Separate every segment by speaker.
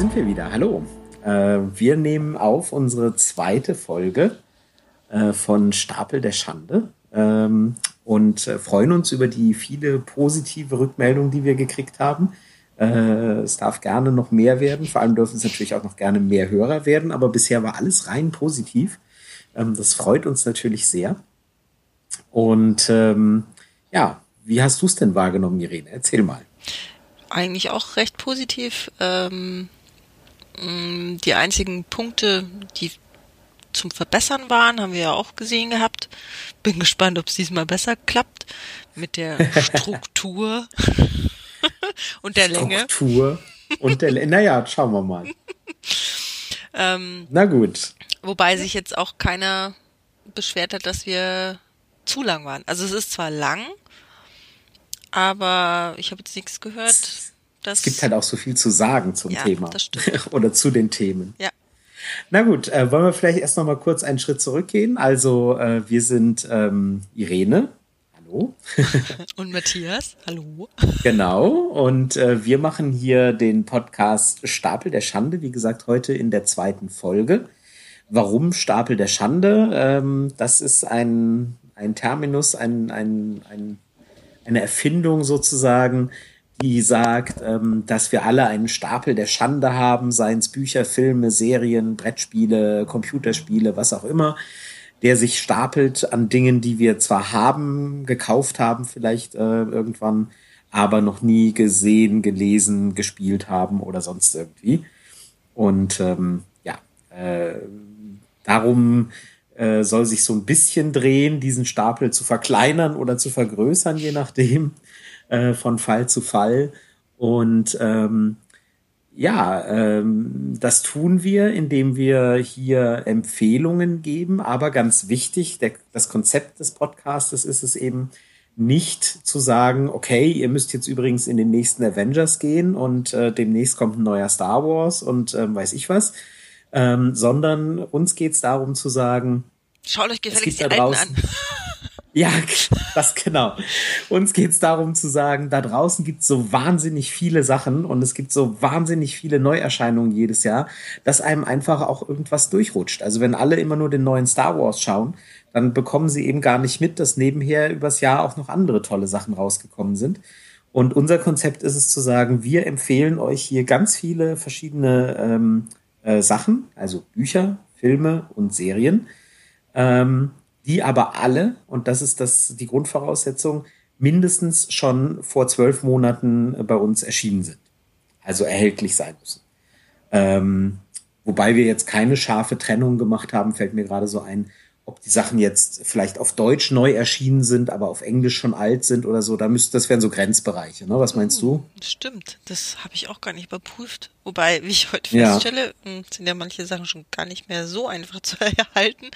Speaker 1: sind wir wieder. Hallo. Äh, wir nehmen auf unsere zweite Folge äh, von Stapel der Schande ähm, und äh, freuen uns über die viele positive Rückmeldungen, die wir gekriegt haben. Es darf gerne noch mehr werden. Vor allem dürfen es natürlich auch noch gerne mehr Hörer werden. Aber bisher war alles rein positiv. Ähm, das freut uns natürlich sehr. Und ähm, ja, wie hast du es denn wahrgenommen, Irene? Erzähl mal.
Speaker 2: Eigentlich auch recht positiv. Ähm, die einzigen Punkte, die zum Verbessern waren, haben wir ja auch gesehen gehabt. Bin gespannt, ob es diesmal besser klappt mit der Struktur und der Länge.
Speaker 1: Struktur und der Länge. Naja, schauen wir mal. ähm, Na gut.
Speaker 2: Wobei sich jetzt auch keiner beschwert hat, dass wir zu lang waren. Also es ist zwar lang, aber ich habe jetzt nichts gehört,
Speaker 1: das es gibt halt auch so viel zu sagen zum
Speaker 2: ja,
Speaker 1: Thema
Speaker 2: das stimmt.
Speaker 1: oder zu den Themen.
Speaker 2: Ja.
Speaker 1: Na gut, äh, wollen wir vielleicht erst noch mal kurz einen Schritt zurückgehen. Also äh, wir sind ähm, Irene. Hallo.
Speaker 2: und Matthias. Hallo.
Speaker 1: Genau. Und äh, wir machen hier den Podcast Stapel der Schande. Wie gesagt, heute in der zweiten Folge. Warum Stapel der Schande? Ähm, das ist ein, ein Terminus, ein, ein, ein, eine Erfindung sozusagen, die sagt, ähm, dass wir alle einen Stapel der Schande haben, seien es Bücher, Filme, Serien, Brettspiele, Computerspiele, was auch immer, der sich stapelt an Dingen, die wir zwar haben, gekauft haben vielleicht äh, irgendwann, aber noch nie gesehen, gelesen, gespielt haben oder sonst irgendwie. Und ähm, ja, äh, darum äh, soll sich so ein bisschen drehen, diesen Stapel zu verkleinern oder zu vergrößern, je nachdem äh, von Fall zu Fall. Und ähm, ja, ähm, das tun wir, indem wir hier Empfehlungen geben. Aber ganz wichtig, der, das Konzept des Podcastes ist es eben nicht zu sagen, okay, ihr müsst jetzt übrigens in den nächsten Avengers gehen und äh, demnächst kommt ein neuer Star Wars und ähm, weiß ich was, ähm, sondern uns geht es darum zu sagen,
Speaker 2: Schaut euch gefälligst die Alten an.
Speaker 1: Ja, das genau. Uns geht's darum zu sagen, da draußen gibt's so wahnsinnig viele Sachen und es gibt so wahnsinnig viele Neuerscheinungen jedes Jahr, dass einem einfach auch irgendwas durchrutscht. Also wenn alle immer nur den neuen Star Wars schauen, dann bekommen sie eben gar nicht mit, dass nebenher übers Jahr auch noch andere tolle Sachen rausgekommen sind. Und unser Konzept ist es zu sagen, wir empfehlen euch hier ganz viele verschiedene ähm, äh, Sachen, also Bücher, Filme und Serien. Ähm, die aber alle, und das ist das, die Grundvoraussetzung, mindestens schon vor zwölf Monaten bei uns erschienen sind. Also erhältlich sein müssen. Ähm, wobei wir jetzt keine scharfe Trennung gemacht haben, fällt mir gerade so ein, ob die Sachen jetzt vielleicht auf Deutsch neu erschienen sind, aber auf Englisch schon alt sind oder so. Da müsste, das wären so Grenzbereiche, ne? Was meinst du?
Speaker 2: Stimmt, das habe ich auch gar nicht überprüft. Wobei, wie ich heute feststelle, ja. Hm, sind ja manche Sachen schon gar nicht mehr so einfach zu erhalten.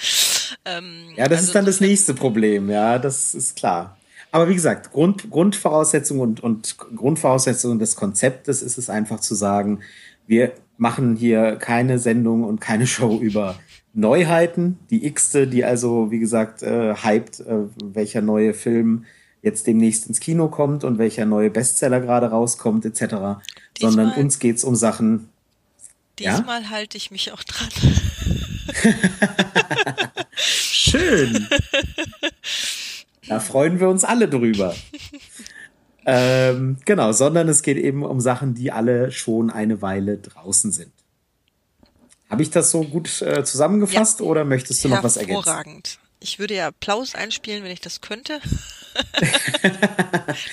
Speaker 1: Ähm, ja, das also ist dann das nächste Problem, ja, das ist klar. Aber wie gesagt, Grund, Grundvoraussetzung und, und Grundvoraussetzung des Konzeptes ist es einfach zu sagen, wir machen hier keine Sendung und keine Show über Neuheiten, die x-te, die also, wie gesagt, äh, hypt, äh, welcher neue Film jetzt demnächst ins Kino kommt und welcher neue Bestseller gerade rauskommt, etc. Diesmal, Sondern uns geht's um Sachen.
Speaker 2: Diesmal ja? halte ich mich auch dran.
Speaker 1: Schön. Da freuen wir uns alle drüber. ähm, genau, sondern es geht eben um Sachen, die alle schon eine Weile draußen sind. Habe ich das so gut äh, zusammengefasst ja. oder möchtest du noch was ergänzen?
Speaker 2: Hervorragend. Ich würde ja Applaus einspielen, wenn ich das könnte.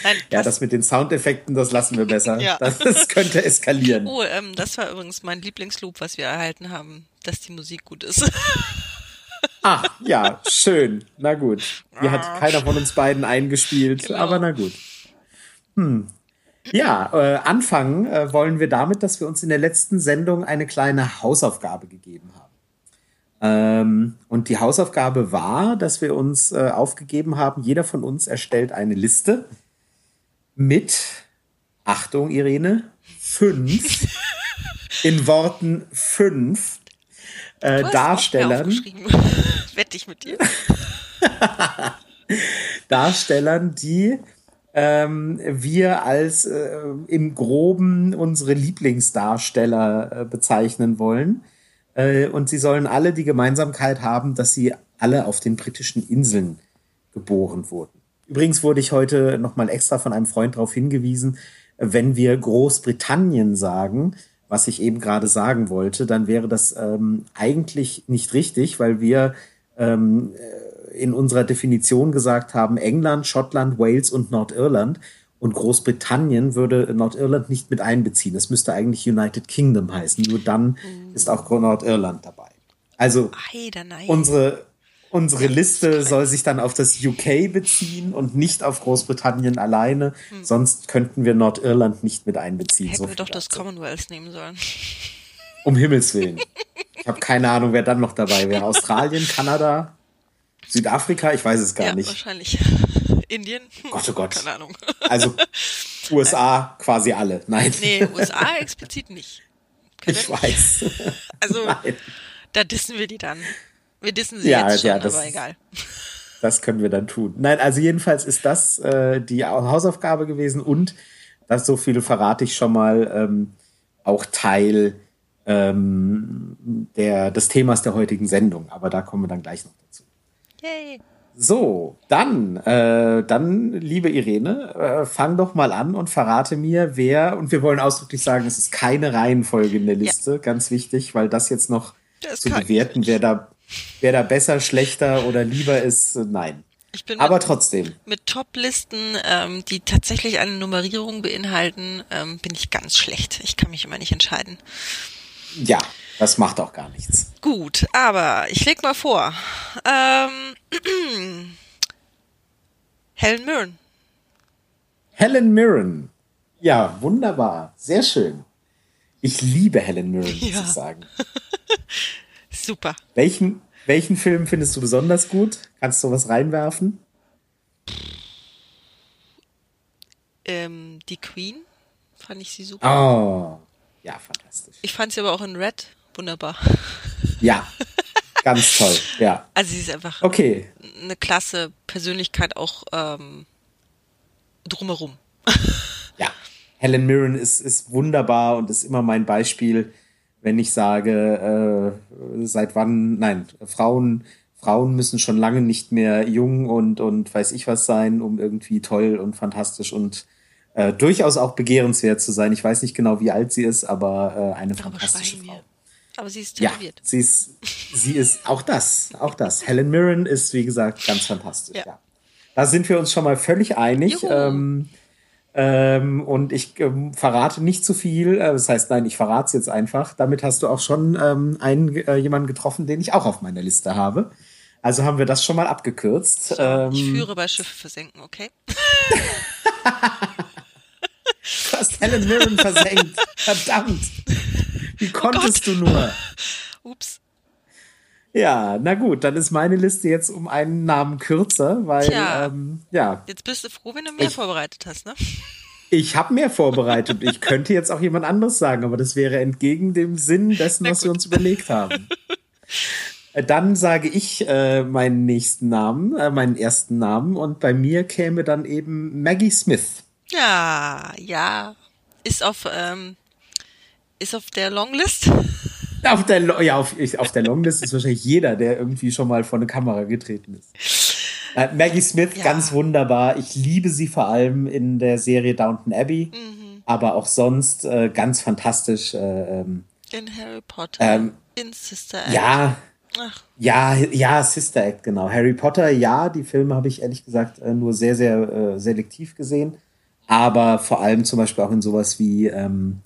Speaker 1: Nein, ja, das mit den Soundeffekten, das lassen wir besser. ja. das, das, könnte eskalieren.
Speaker 2: Oh, ähm, das war übrigens mein Lieblingsloop, was wir erhalten haben, dass die Musik gut ist.
Speaker 1: Ah, ja, schön. Na gut. Die hat keiner von uns beiden eingespielt, genau. aber na gut. Hm. Ja, äh, anfangen äh, wollen wir damit, dass wir uns in der letzten Sendung eine kleine Hausaufgabe gegeben haben. Ähm, und die Hausaufgabe war, dass wir uns äh, aufgegeben haben, jeder von uns erstellt eine Liste mit, Achtung, Irene, fünf, in Worten fünf äh, Darstellern.
Speaker 2: Wette ich mit dir.
Speaker 1: Darstellern, die ähm, wir als äh, im Groben unsere Lieblingsdarsteller äh, bezeichnen wollen. Äh, und sie sollen alle die Gemeinsamkeit haben, dass sie alle auf den britischen Inseln geboren wurden. Übrigens wurde ich heute nochmal extra von einem Freund darauf hingewiesen, wenn wir Großbritannien sagen, was ich eben gerade sagen wollte, dann wäre das ähm, eigentlich nicht richtig, weil wir ähm, in unserer Definition gesagt haben, England, Schottland, Wales und Nordirland. Und Großbritannien würde Nordirland nicht mit einbeziehen. Es müsste eigentlich United Kingdom heißen. Nur dann mhm. ist auch Nordirland dabei. Also unsere, unsere Liste soll sich dann auf das UK beziehen und nicht auf Großbritannien alleine. Hm. Sonst könnten wir Nordirland nicht mit einbeziehen.
Speaker 2: Hätten so wir doch das Commonwealth nehmen sollen.
Speaker 1: Um Himmels Willen. Ich habe keine Ahnung, wer dann noch dabei wäre. Australien, Kanada? Südafrika, ich weiß es gar ja, nicht.
Speaker 2: Wahrscheinlich. Indien?
Speaker 1: Gott, oh Gott.
Speaker 2: Keine Ahnung.
Speaker 1: Also USA quasi alle. Nein.
Speaker 2: Nee, USA explizit nicht.
Speaker 1: Können ich weiß.
Speaker 2: Also, Nein. da dissen wir die dann. Wir dissen sie ja, jetzt schon, ja, das, aber egal.
Speaker 1: Das können wir dann tun. Nein, also jedenfalls ist das äh, die Hausaufgabe gewesen und das so viel verrate ich schon mal ähm, auch Teil ähm, der, des Themas der heutigen Sendung. Aber da kommen wir dann gleich noch dazu. Yay. So, dann, äh, dann, liebe Irene, äh, fang doch mal an und verrate mir, wer, und wir wollen ausdrücklich sagen, es ist keine Reihenfolge in der Liste, ja. ganz wichtig, weil das jetzt noch das zu bewerten, wer da, wer da besser, schlechter oder lieber ist, äh, nein. Ich bin Aber mit, trotzdem.
Speaker 2: Mit Top-Listen, ähm, die tatsächlich eine Nummerierung beinhalten, ähm, bin ich ganz schlecht. Ich kann mich immer nicht entscheiden.
Speaker 1: Ja, das macht auch gar nichts.
Speaker 2: Gut, aber ich leg mal vor. Ähm, Helen Mirren.
Speaker 1: Helen Mirren. Ja, wunderbar. Sehr schön. Ich liebe Helen Mirren, muss ja. ich sagen.
Speaker 2: Super.
Speaker 1: Welchen, welchen Film findest du besonders gut? Kannst du was reinwerfen?
Speaker 2: Ähm, die Queen fand ich sie super.
Speaker 1: Oh, ja, fantastisch.
Speaker 2: Ich fand sie aber auch in Red wunderbar.
Speaker 1: Ja, ganz toll, ja.
Speaker 2: Also sie ist einfach
Speaker 1: okay.
Speaker 2: eine klasse Persönlichkeit auch ähm, drumherum.
Speaker 1: Ja, Helen Mirren ist, ist wunderbar und ist immer mein Beispiel, wenn ich sage, äh, seit wann, nein, Frauen, Frauen müssen schon lange nicht mehr jung und, und weiß ich was sein, um irgendwie toll und fantastisch und äh, durchaus auch begehrenswert zu sein. Ich weiß nicht genau, wie alt sie ist, aber äh, eine Darüber fantastische Frau. Wir.
Speaker 2: Aber sie ist tätowiert.
Speaker 1: Ja, sie ist, sie ist auch das, auch das. Helen Mirren ist, wie gesagt, ganz fantastisch. Ja. ja. Da sind wir uns schon mal völlig einig. Ähm, ähm, und ich ähm, verrate nicht zu viel. Äh, das heißt, nein, ich verrate es jetzt einfach. Damit hast du auch schon ähm, einen äh, jemanden getroffen, den ich auch auf meiner Liste habe. Also haben wir das schon mal abgekürzt.
Speaker 2: So, ich ähm, führe bei Schiffe versenken, okay?
Speaker 1: du hast Helen Mirren versenkt. Verdammt. Wie oh konntest oh du nur?
Speaker 2: Ups.
Speaker 1: Ja, na gut, dann ist meine Liste jetzt um einen Namen kürzer, weil Tja, ähm, ja.
Speaker 2: Jetzt bist du froh, wenn du mehr ich, vorbereitet hast, ne?
Speaker 1: Ich habe mehr vorbereitet. ich könnte jetzt auch jemand anderes sagen, aber das wäre entgegen dem Sinn dessen, was wir uns überlegt haben. Äh, dann sage ich äh, meinen nächsten Namen, äh, meinen ersten Namen, und bei mir käme dann eben Maggie Smith.
Speaker 2: Ja, ja. Ist auf ähm, ist auf der Longlist?
Speaker 1: Auf der, ja, auf, auf der Longlist ist wahrscheinlich jeder, der irgendwie schon mal vor eine Kamera getreten ist. Äh, Maggie Smith, ja. ganz wunderbar. Ich liebe sie vor allem in der Serie Downton Abbey, mhm. aber auch sonst äh, ganz fantastisch. Äh, ähm,
Speaker 2: in Harry Potter, ähm, in Sister Act.
Speaker 1: Ja, Ach. ja, ja, Sister Act, genau. Harry Potter, ja, die Filme habe ich ehrlich gesagt äh, nur sehr, sehr äh, selektiv gesehen, aber vor allem zum Beispiel auch in sowas wie ähm,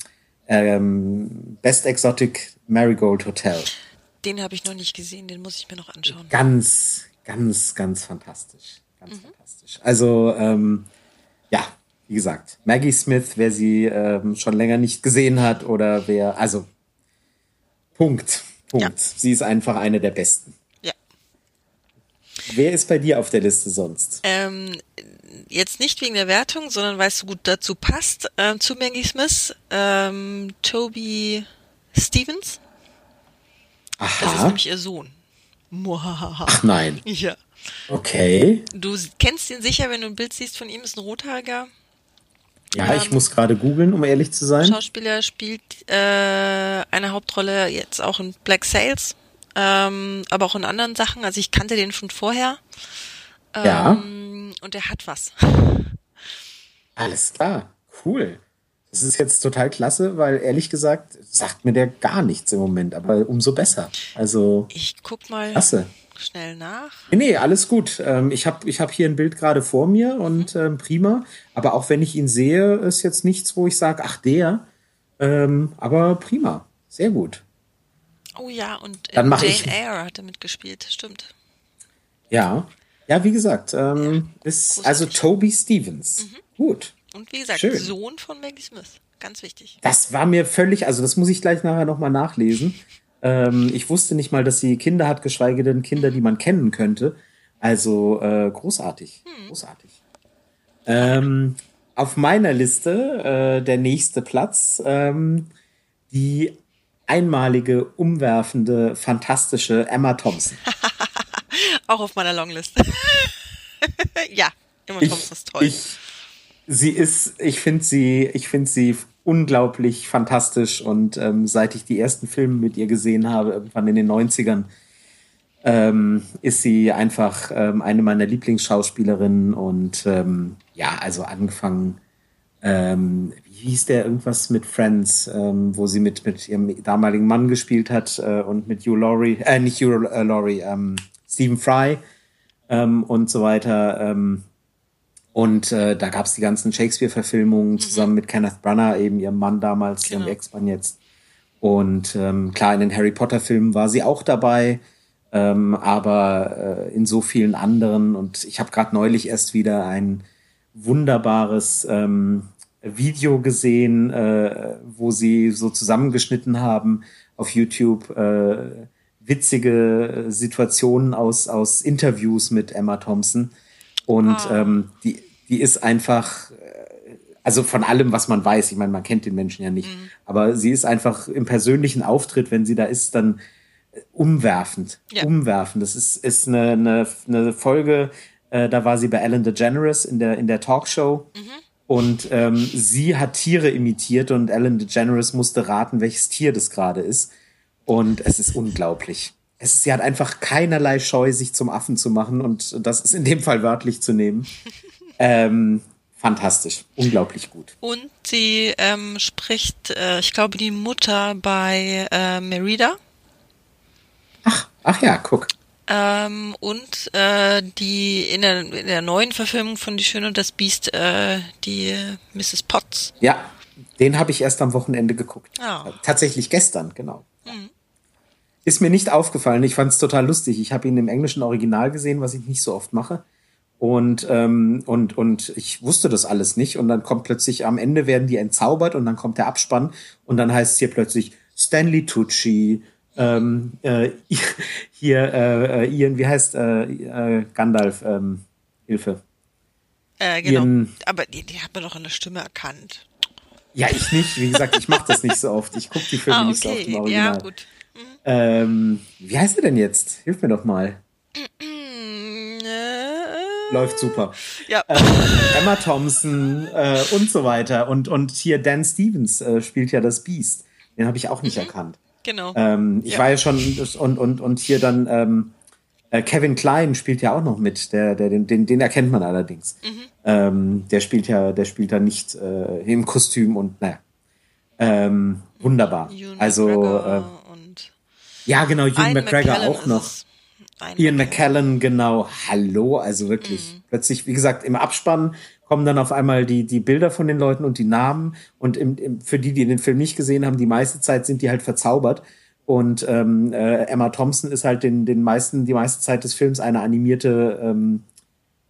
Speaker 1: ähm, Best Exotic Marigold Hotel.
Speaker 2: Den habe ich noch nicht gesehen, den muss ich mir noch anschauen.
Speaker 1: Ganz, ganz, ganz fantastisch. Ganz mhm. fantastisch. Also, ähm, ja, wie gesagt, Maggie Smith, wer sie ähm, schon länger nicht gesehen hat oder wer, also, Punkt. Punkt. Ja. Sie ist einfach eine der besten.
Speaker 2: Ja.
Speaker 1: Wer ist bei dir auf der Liste sonst?
Speaker 2: Ähm, jetzt nicht wegen der Wertung, sondern weil es so gut dazu passt, äh, zu Maggie Smith, ähm, Toby Stevens. Aha. Das ist nämlich ihr Sohn.
Speaker 1: Ach nein.
Speaker 2: Ja.
Speaker 1: Okay.
Speaker 2: Du kennst ihn sicher, wenn du ein Bild siehst von ihm, ist ein Rothaariger.
Speaker 1: Ja, ich muss gerade googeln, um ehrlich zu sein.
Speaker 2: Schauspieler spielt äh, eine Hauptrolle jetzt auch in Black Sails, ähm, aber auch in anderen Sachen. Also ich kannte den schon vorher. Ähm,
Speaker 1: Ja.
Speaker 2: Und der hat was.
Speaker 1: Alles klar. Cool. Das ist jetzt total klasse, weil ehrlich gesagt sagt mir der gar nichts im Moment, aber umso besser. Also
Speaker 2: Ich guck mal
Speaker 1: klasse.
Speaker 2: schnell nach.
Speaker 1: Nee, nee, alles gut. Ähm, ich habe ich hab hier ein Bild gerade vor mir und ähm, prima. Aber auch wenn ich ihn sehe, ist jetzt nichts, wo ich sage, ach der. Ähm, aber prima. Sehr gut.
Speaker 2: Oh ja, und
Speaker 1: Dann mach
Speaker 2: Jane
Speaker 1: ich-
Speaker 2: Eyre hat er mitgespielt. Stimmt.
Speaker 1: Ja. Ja, wie gesagt, ähm, ist
Speaker 2: großartig.
Speaker 1: also Toby Stevens. Gut.
Speaker 2: Und wie gesagt,
Speaker 1: Schön.
Speaker 2: Sohn von Maggie Smith. Ganz wichtig.
Speaker 1: Das war mir völlig, also das muss ich gleich nachher nochmal nachlesen. Ähm, ich wusste nicht mal, dass sie Kinder hat, geschweige denn Kinder, die man kennen könnte. Also äh, großartig, großartig. Ähm, auf meiner Liste äh, der nächste Platz, ähm, die einmalige, umwerfende, fantastische Emma Thompson.
Speaker 2: Auch auf meiner Longlist. ja, immer
Speaker 1: Ich,
Speaker 2: Thompson ist toll.
Speaker 1: ich, sie ist, ich finde sie, ich finde sie unglaublich fantastisch und ähm, seit ich die ersten Filme mit ihr gesehen habe, irgendwann in den 90ern, ähm, ist sie einfach ähm, eine meiner Lieblingsschauspielerinnen und ähm, ja, also angefangen, ähm, wie hieß der irgendwas mit Friends, ähm, wo sie mit, mit ihrem damaligen Mann gespielt hat äh, und mit Hugh Laurie, äh, nicht Hugh äh, Laurie, ähm, Stephen Fry ähm, und so weiter. Ähm, und äh, da gab es die ganzen Shakespeare-Verfilmungen zusammen mit Kenneth Branagh, eben ihrem Mann damals, ihrem
Speaker 2: Genau.
Speaker 1: Ex-Mann jetzt. Und ähm, klar, in den Harry Potter-Filmen war sie auch dabei, ähm, aber äh, in so vielen anderen. Und ich habe gerade neulich erst wieder ein wunderbares ähm, Video gesehen, äh, wo sie so zusammengeschnitten haben auf YouTube äh, witzige Situationen aus, aus Interviews mit Emma Thompson. Und ähm, die, die ist einfach, äh, also von allem, was man weiß, ich meine, man kennt den Menschen ja nicht, aber sie ist einfach im persönlichen Auftritt, wenn sie da ist, dann äh, umwerfend.
Speaker 2: Ja.
Speaker 1: Umwerfend. Das ist, ist eine, eine, eine Folge, äh, da war sie bei Ellen DeGeneres in der, in der Talkshow. Und ähm, sie hat Tiere imitiert und Ellen DeGeneres musste raten, welches Tier das gerade ist. Und es ist unglaublich. Es sie hat einfach keinerlei Scheu, sich zum Affen zu machen und das ist in dem Fall wörtlich zu nehmen. ähm, fantastisch, unglaublich gut.
Speaker 2: Und sie ähm, spricht, äh, ich glaube, die Mutter bei äh, Merida.
Speaker 1: Ach, ach ja, guck.
Speaker 2: Ähm, und äh, die in der, in der neuen Verfilmung von Die Schöne und das Biest, äh, die Mrs. Potts.
Speaker 1: Ja, den habe ich erst am Wochenende geguckt.
Speaker 2: Ah.
Speaker 1: Tatsächlich gestern, genau. Ist mir nicht aufgefallen. Ich fand es total lustig. Ich habe ihn im englischen Original gesehen, was ich nicht so oft mache. Und, ähm, und, und ich wusste das alles nicht. Und dann kommt plötzlich am Ende werden die entzaubert und dann kommt der Abspann und dann heißt es hier plötzlich Stanley Tucci, ähm, äh, hier äh, äh, Ian, wie heißt äh, äh, Gandalf, ähm, Hilfe.
Speaker 2: Äh, genau.
Speaker 1: Ihren-
Speaker 2: Aber die, die hat man doch in der Stimme erkannt.
Speaker 1: Ja, ich nicht. Wie gesagt, ich mache das nicht so oft. Ich gucke die Filme
Speaker 2: Ah,
Speaker 1: nicht so oft im
Speaker 2: okay.
Speaker 1: Original.
Speaker 2: Ja, gut.
Speaker 1: Ähm, wie heißt er denn jetzt? Hilf mir doch mal.
Speaker 2: Äh,
Speaker 1: Läuft super.
Speaker 2: Ja.
Speaker 1: Emma Thompson äh, und so weiter. Und, und hier Dan Stevens äh, spielt ja das Beast. Den habe ich auch nicht erkannt.
Speaker 2: Genau.
Speaker 1: Ähm, ich
Speaker 2: Ja.
Speaker 1: war ja schon und, und, und hier dann ähm, äh, Kevin Klein spielt ja auch noch mit. Der, der, den, den, erkennt man allerdings.
Speaker 2: Mhm.
Speaker 1: Ähm, der spielt ja, der spielt da nicht äh, im Kostüm und naja. Ähm, wunderbar. Also äh, ja, genau,
Speaker 2: Ian
Speaker 1: McGregor auch
Speaker 2: ist
Speaker 1: noch.
Speaker 2: Ian McKellen.
Speaker 1: Genau. Hallo, also wirklich. Plötzlich, wie gesagt, im Abspann kommen dann auf einmal die, die Bilder von den Leuten und die Namen. Und im, im, für die, die den Film nicht gesehen haben, die meiste Zeit sind die halt verzaubert. Und ähm, äh, Emma Thompson ist halt den, den meisten, die meiste Zeit des Films eine animierte ähm,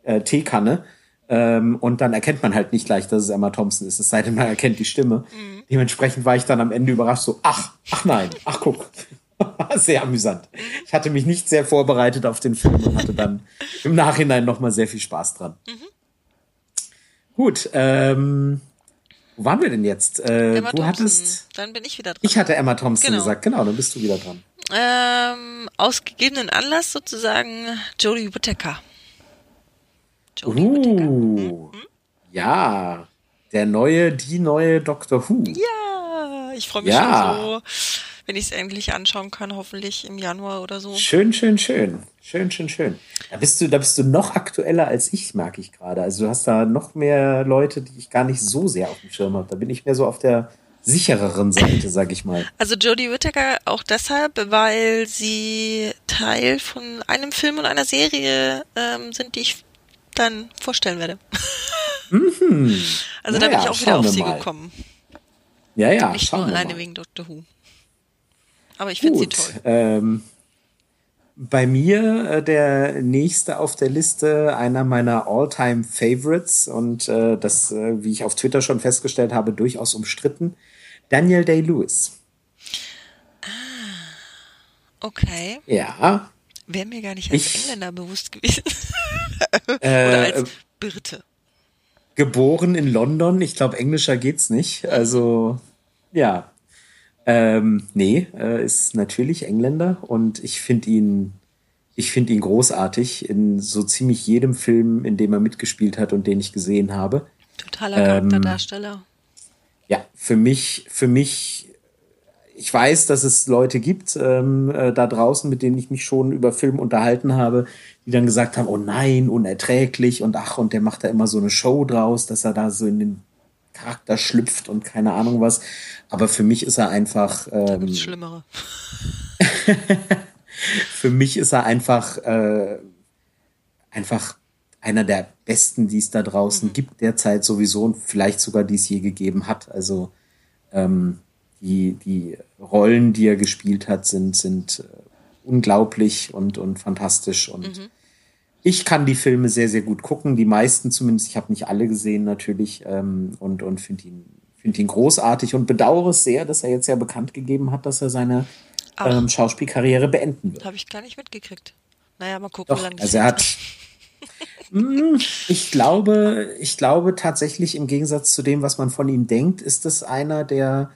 Speaker 1: äh, Teekanne. Ähm, und dann erkennt man halt nicht gleich, dass es Emma Thompson ist, es sei denn, man erkennt die Stimme. Dementsprechend war ich dann am Ende überrascht, so, ach, ach nein, ach guck. sehr amüsant. Ich hatte mich nicht sehr vorbereitet auf den Film und hatte dann im Nachhinein nochmal sehr viel Spaß dran. Gut, ähm, wo waren wir denn jetzt? Äh,
Speaker 2: Emma
Speaker 1: du
Speaker 2: Thompson.
Speaker 1: hattest,
Speaker 2: Dann bin ich wieder dran.
Speaker 1: ich hatte Emma Thompson
Speaker 2: Genau.
Speaker 1: gesagt, genau, dann bist du wieder dran.
Speaker 2: Ähm, aus gegebenen Anlass sozusagen Jodie Whittaker.
Speaker 1: Jodie uh, Whittaker. Mhm. Ja, der neue, die neue Doctor Who.
Speaker 2: Ja, ich freue mich ja. schon so, wenn ich es endlich anschauen kann, hoffentlich im Januar oder so.
Speaker 1: Schön, schön, schön. Schön, schön, schön. Da bist du, da bist du noch aktueller als ich, merke ich gerade. Also du hast da noch mehr Leute, die ich gar nicht so sehr auf dem Schirm habe. Da bin ich mehr so auf der sichereren Seite, sag ich mal.
Speaker 2: Also Jodie Whittaker auch deshalb, weil sie Teil von einem Film und einer Serie ähm, sind, die ich dann vorstellen werde. Mhm. Also naja, da bin ich auch wieder auf sie mal. gekommen.
Speaker 1: Ja, ja.
Speaker 2: Nicht nur alleine wegen Doctor Who. Aber ich finde sie toll.
Speaker 1: Ähm, bei mir äh, der nächste auf der Liste, einer meiner All-Time Favorites und äh, das, äh, wie ich auf Twitter schon festgestellt habe, durchaus umstritten, Daniel Day-Lewis.
Speaker 2: Ah, okay.
Speaker 1: Ja.
Speaker 2: Wäre mir gar nicht als ich, Engländer bewusst gewesen. Oder als äh, Birte.
Speaker 1: Geboren in London. Ich glaube, englischer geht's nicht. Also, ja. Ähm, nee, äh, ist natürlich Engländer und ich finde ihn, ich finde ihn großartig in so ziemlich jedem Film, in dem er mitgespielt hat und den ich gesehen habe.
Speaker 2: Totaler Charakterdarsteller. Ähm,
Speaker 1: ja, für mich, für mich, ich weiß, dass es Leute gibt ähm, äh, da draußen, mit denen ich mich schon über Film unterhalten habe, die dann gesagt haben, oh nein, unerträglich und ach, und der macht da immer so eine Show draus, dass er da so in den Charakter schlüpft und keine Ahnung was. Aber für mich ist er einfach. Ähm,
Speaker 2: Schlimmere.
Speaker 1: für mich ist er einfach äh, einfach einer der besten, die es da draußen mhm. gibt derzeit sowieso und vielleicht sogar die es je gegeben hat. Also ähm, die, die Rollen, die er gespielt hat, sind, sind äh, unglaublich und, und fantastisch. Und mhm. Ich kann die Filme sehr, sehr gut gucken. Die meisten zumindest. Ich habe nicht alle gesehen natürlich ähm, und, und finde ihn, find ihn großartig und bedauere es sehr, dass er jetzt ja bekannt gegeben hat, dass er seine ähm, Schauspielkarriere beenden wird.
Speaker 2: Habe ich gar nicht mitgekriegt. Naja, mal gucken,
Speaker 1: Doch, wie lange das Also er hat. Hm, ich glaube, ich glaube tatsächlich im Gegensatz zu dem, was man von ihm denkt, ist es einer, der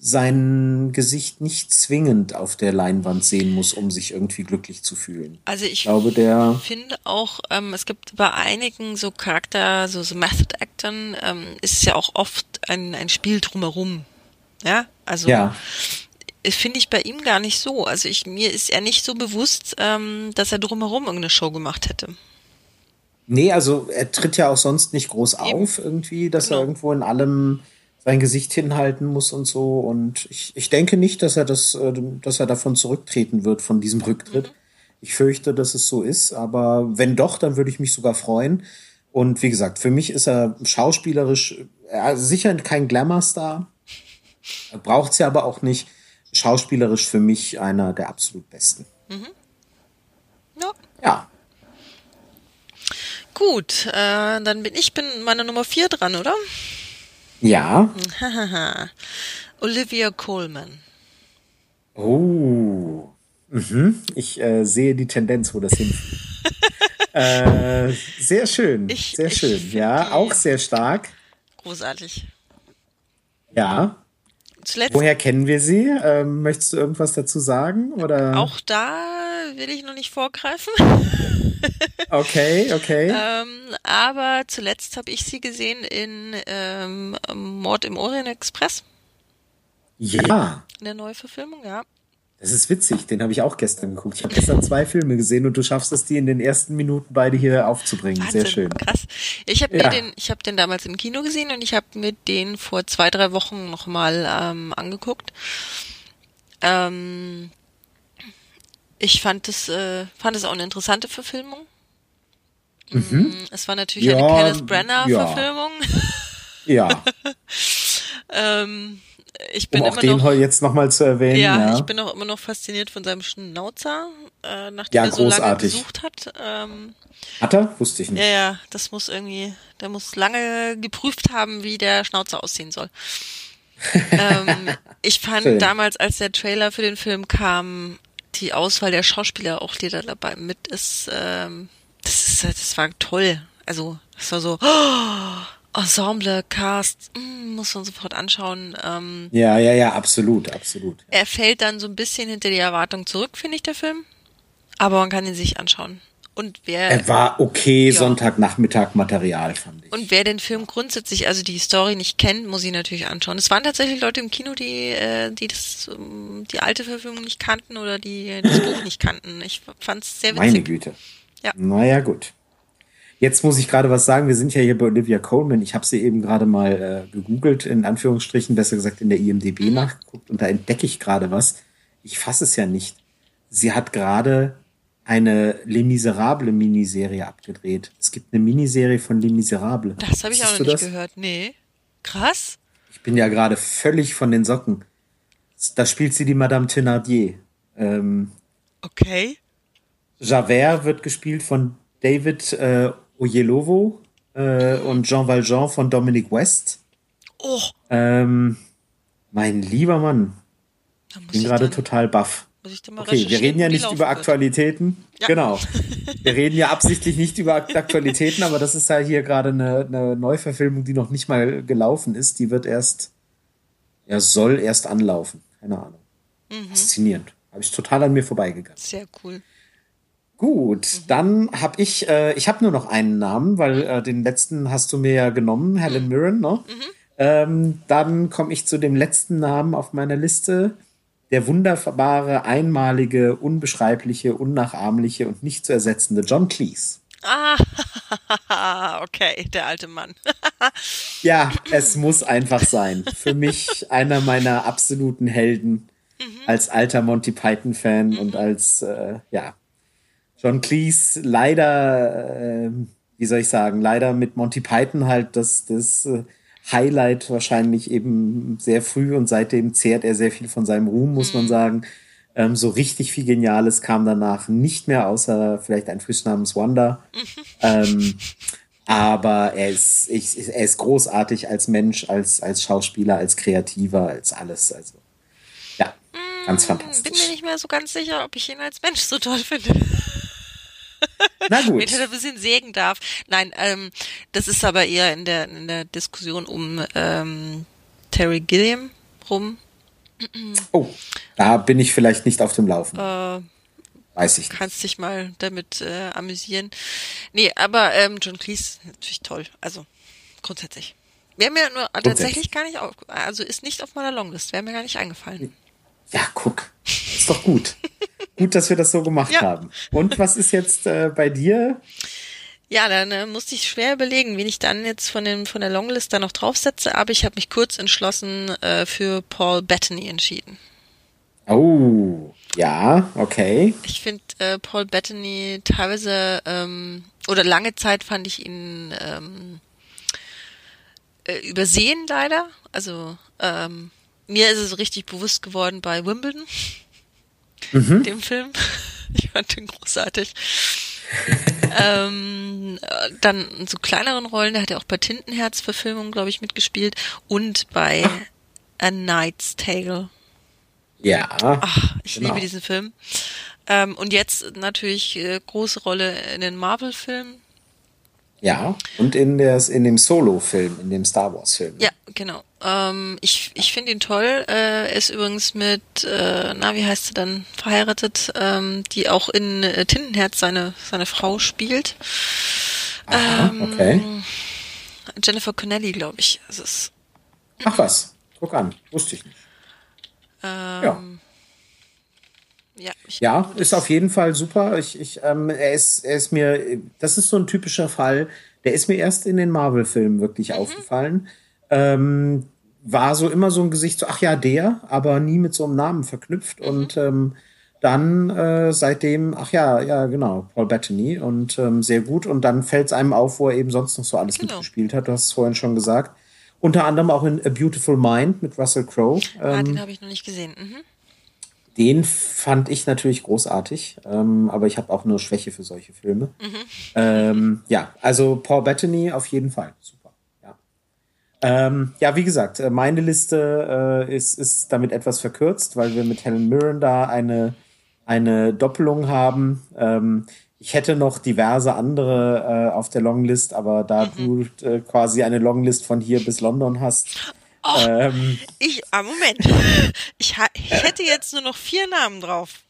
Speaker 1: sein Gesicht nicht zwingend auf der Leinwand sehen muss, um sich irgendwie glücklich zu fühlen.
Speaker 2: Also ich, ich glaube, der finde auch, ähm, es gibt bei einigen so Charakter, so, so Method Actern, ähm, ist ja auch oft ein, ein Spiel drumherum. Ja, also ja. finde ich bei ihm gar nicht so. Also ich, mir ist er nicht so bewusst, ähm, dass er drumherum irgendeine Show gemacht hätte.
Speaker 1: Nee, also er tritt ja auch sonst nicht groß Eben. auf irgendwie, dass genau. er irgendwo in allem sein Gesicht hinhalten muss und so. Und ich, ich denke nicht, dass er das, äh, dass er davon zurücktreten wird, von diesem Rücktritt. Mhm. Ich fürchte, dass es so ist, aber wenn doch, dann würde ich mich sogar freuen. Und wie gesagt, für mich ist er schauspielerisch er sicher kein Glamour-Star. Braucht es ja aber auch nicht. Schauspielerisch für mich einer der absolut besten. Mhm. Ja. ja.
Speaker 2: Gut, äh, dann bin ich bin meine Nummer vier dran, oder?
Speaker 1: Ja.
Speaker 2: Olivia Coleman.
Speaker 1: Oh. Mhm. Ich äh, sehe die Tendenz, wo das hinführt. äh, sehr schön. Ich, sehr schön. Ja, auch sehr stark.
Speaker 2: Großartig.
Speaker 1: Ja. Zuletzt Woher kennen wir sie? Ähm, möchtest du irgendwas dazu sagen? Oder?
Speaker 2: Auch da will ich noch nicht vorgreifen.
Speaker 1: okay, okay.
Speaker 2: ähm, aber zuletzt habe ich sie gesehen in ähm, Mord im Orient Express.
Speaker 1: Ja.
Speaker 2: In der Neuverfilmung, ja.
Speaker 1: Das ist witzig, den habe ich auch gestern geguckt. Ich habe gestern zwei Filme gesehen und du schaffst es, die in den ersten Minuten beide hier aufzubringen. Wahnsinn, Sehr schön.
Speaker 2: Krass. Ich habe ja. den, ich habe den damals im Kino gesehen und ich habe mir den vor zwei, drei Wochen nochmal ähm, angeguckt. Ähm, ich fand es, äh, fand es auch eine interessante Verfilmung. Mhm. Mm, es war natürlich ja, eine Kenneth Brenner-Verfilmung.
Speaker 1: Ja. ja.
Speaker 2: ähm, ich bin
Speaker 1: um auch
Speaker 2: immer
Speaker 1: den
Speaker 2: noch,
Speaker 1: jetzt nochmal zu erwähnen. Ja,
Speaker 2: ja, ich bin auch immer noch fasziniert von seinem Schnauzer, äh, nachdem ja, er so lange gesucht hat. Ähm,
Speaker 1: hat er? Wusste ich nicht.
Speaker 2: Ja, ja, das muss irgendwie, der muss lange geprüft haben, wie der Schnauzer aussehen soll. ähm, ich fand Schön. damals, als der Trailer für den Film kam, die Auswahl der Schauspieler auch, die da dabei mit ist, ähm, das ist, das war toll. Also, das war so, oh, Ensemble, Cast, mm, muss man sofort anschauen. Ähm,
Speaker 1: ja, ja, ja, absolut, absolut.
Speaker 2: Er fällt dann so ein bisschen hinter die Erwartung zurück, finde ich, der Film. Aber man kann ihn sich anschauen. Und wer.
Speaker 1: Er war okay, ja. Sonntagnachmittag Material, fand ich.
Speaker 2: Und wer den Film grundsätzlich, also die Story nicht kennt, muss ihn natürlich anschauen. Es waren tatsächlich Leute im Kino, die, äh, die das, ähm, die alte Verfilmung nicht kannten oder die das Buch nicht kannten. Ich fand es sehr witzig.
Speaker 1: Meine Güte. Ja. Naja, gut. Jetzt muss ich gerade was sagen. Wir sind ja hier bei Olivia Coleman. Ich habe sie eben gerade mal äh, gegoogelt, in Anführungsstrichen, besser gesagt in der IMDB mhm. nachgeguckt und da entdecke ich gerade was. Ich fasse es ja nicht. Sie hat gerade eine Les Miserables Miniserie abgedreht. Es gibt eine Miniserie von Les Miserables.
Speaker 2: Das habe ich auch noch nicht das? gehört. Nee. Krass.
Speaker 1: Ich bin ja gerade völlig von den Socken. Da spielt sie die Madame Thénardier. Ähm,
Speaker 2: okay.
Speaker 1: Javert wird gespielt von David äh, Oyelowo äh, und Jean Valjean von Dominic West.
Speaker 2: Oh.
Speaker 1: Ähm, mein lieber Mann. Ich bin gerade total baff. Okay, wir reden ja nicht über Aktualitäten. Ja. Genau. Wir reden ja absichtlich nicht über Aktualitäten, aber das ist ja hier gerade eine, eine Neuverfilmung, die noch nicht mal gelaufen ist. Die wird erst, ja, soll erst anlaufen. Keine Ahnung. Mhm. Faszinierend. Habe ich total an mir vorbeigegangen.
Speaker 2: Sehr cool.
Speaker 1: Gut, mhm. dann habe ich, äh, ich habe nur noch einen Namen, weil äh, den letzten hast du mir ja genommen, Helen mhm. Mirren, ne? Mhm. Ähm, dann komme ich zu dem letzten Namen auf meiner Liste. Der wunderbare, einmalige, unbeschreibliche, unnachahmliche und nicht zu ersetzende John Cleese.
Speaker 2: Ah, okay, der alte Mann.
Speaker 1: ja, es muss einfach sein. Für mich einer meiner absoluten Helden mhm. als alter Monty Python-Fan mhm. und als, äh, ja, John Cleese leider, äh, wie soll ich sagen, leider mit Monty Python halt das, das äh, Highlight wahrscheinlich eben sehr früh und seitdem zehrt er sehr viel von seinem Ruhm, muss man mhm. sagen. Ähm, so richtig viel Geniales kam danach nicht mehr, außer vielleicht ein Fisch namens Wanda. ähm, aber er ist, ich, er ist großartig als Mensch, als, als Schauspieler, als Kreativer, als alles. Also ja, ganz mm, fantastisch.
Speaker 2: Bin mir nicht mehr so ganz sicher, ob ich ihn als Mensch so toll finde.
Speaker 1: Na gut.
Speaker 2: Wenn er ein bisschen sägen darf. Nein, ähm, das ist aber eher in der, in der Diskussion um ähm, Terry Gilliam rum.
Speaker 1: Oh, da bin ich vielleicht nicht auf dem Laufen. Äh, Weiß ich
Speaker 2: nicht. Kannst dich mal damit äh, amüsieren. Nee, aber ähm, John Cleese natürlich toll. Also grundsätzlich. Wäre mir nur tatsächlich gar nicht auf, also ist nicht auf meiner Longlist, wäre mir gar nicht eingefallen.
Speaker 1: Ja, guck. Ist doch gut. gut, dass wir das so gemacht ja. haben. Und was ist jetzt äh, bei dir?
Speaker 2: Ja, dann äh, musste ich schwer überlegen, wen ich dann jetzt von, dem, von der Longlist da noch draufsetze, aber ich habe mich kurz entschlossen äh, für Paul Bettany entschieden.
Speaker 1: Oh, ja, okay.
Speaker 2: Ich finde äh, Paul Bettany teilweise ähm, oder lange Zeit fand ich ihn ähm, äh, übersehen leider. Also ähm, mir ist es richtig bewusst geworden bei Wimbledon, mhm. dem Film. Ich fand den großartig. ähm, dann so kleineren Rollen, der hat ja auch bei Tintenherz-Verfilmungen, glaube ich, mitgespielt und bei Ach. A Knight's Tale.
Speaker 1: Ja.
Speaker 2: Ach, ich genau. liebe diesen Film. Ähm, und jetzt natürlich äh, große Rolle in den Marvel-Filmen.
Speaker 1: Ja, und in, der, in dem Solo-Film, in dem Star Wars-Film.
Speaker 2: Ja, genau. Ähm, ich ich finde ihn toll. Äh, er ist übrigens mit, äh, na, wie heißt sie dann, verheiratet, ähm, die auch in äh, Tintenherz seine, seine Frau spielt.
Speaker 1: Aha, ähm, okay.
Speaker 2: Jennifer Connelly, glaube ich. Es ist,
Speaker 1: Ach was, guck an, wusste ich nicht.
Speaker 2: Ähm, ja.
Speaker 1: Ja, ja ist auf jeden Fall super. Ich, ich, ähm, er, ist, er ist mir, das ist so ein typischer Fall, der ist mir erst in den Marvel-Filmen wirklich mhm. aufgefallen. Ähm, war so immer so ein Gesicht, so, ach ja, der, aber nie mit so einem Namen verknüpft. Mhm. Und ähm, dann äh, seitdem, ach ja, ja, genau, Paul Bettany und ähm, sehr gut. Und dann fällt es einem auf, wo er eben sonst noch so alles genau. mitgespielt hat. Du hast es vorhin schon gesagt. Unter anderem auch in A Beautiful Mind mit Russell Crowe.
Speaker 2: ah, den ähm, habe ich noch nicht gesehen. Mhm.
Speaker 1: Den fand ich natürlich großartig, ähm, aber ich habe auch nur Schwäche für solche Filme. Mhm. Ähm, ja, also Paul Bettany auf jeden Fall. Super. Ja, ähm, ja wie gesagt, äh, meine Liste äh, ist, ist damit etwas verkürzt, weil wir mit Helen Mirren da eine, eine Doppelung haben. Ähm, ich hätte noch diverse andere äh, auf der Longlist, aber da mhm. du äh, quasi eine Longlist von hier bis London hast.
Speaker 2: Oh, ähm, ich, ah, Moment. Ich, ich hätte jetzt nur noch vier Namen drauf.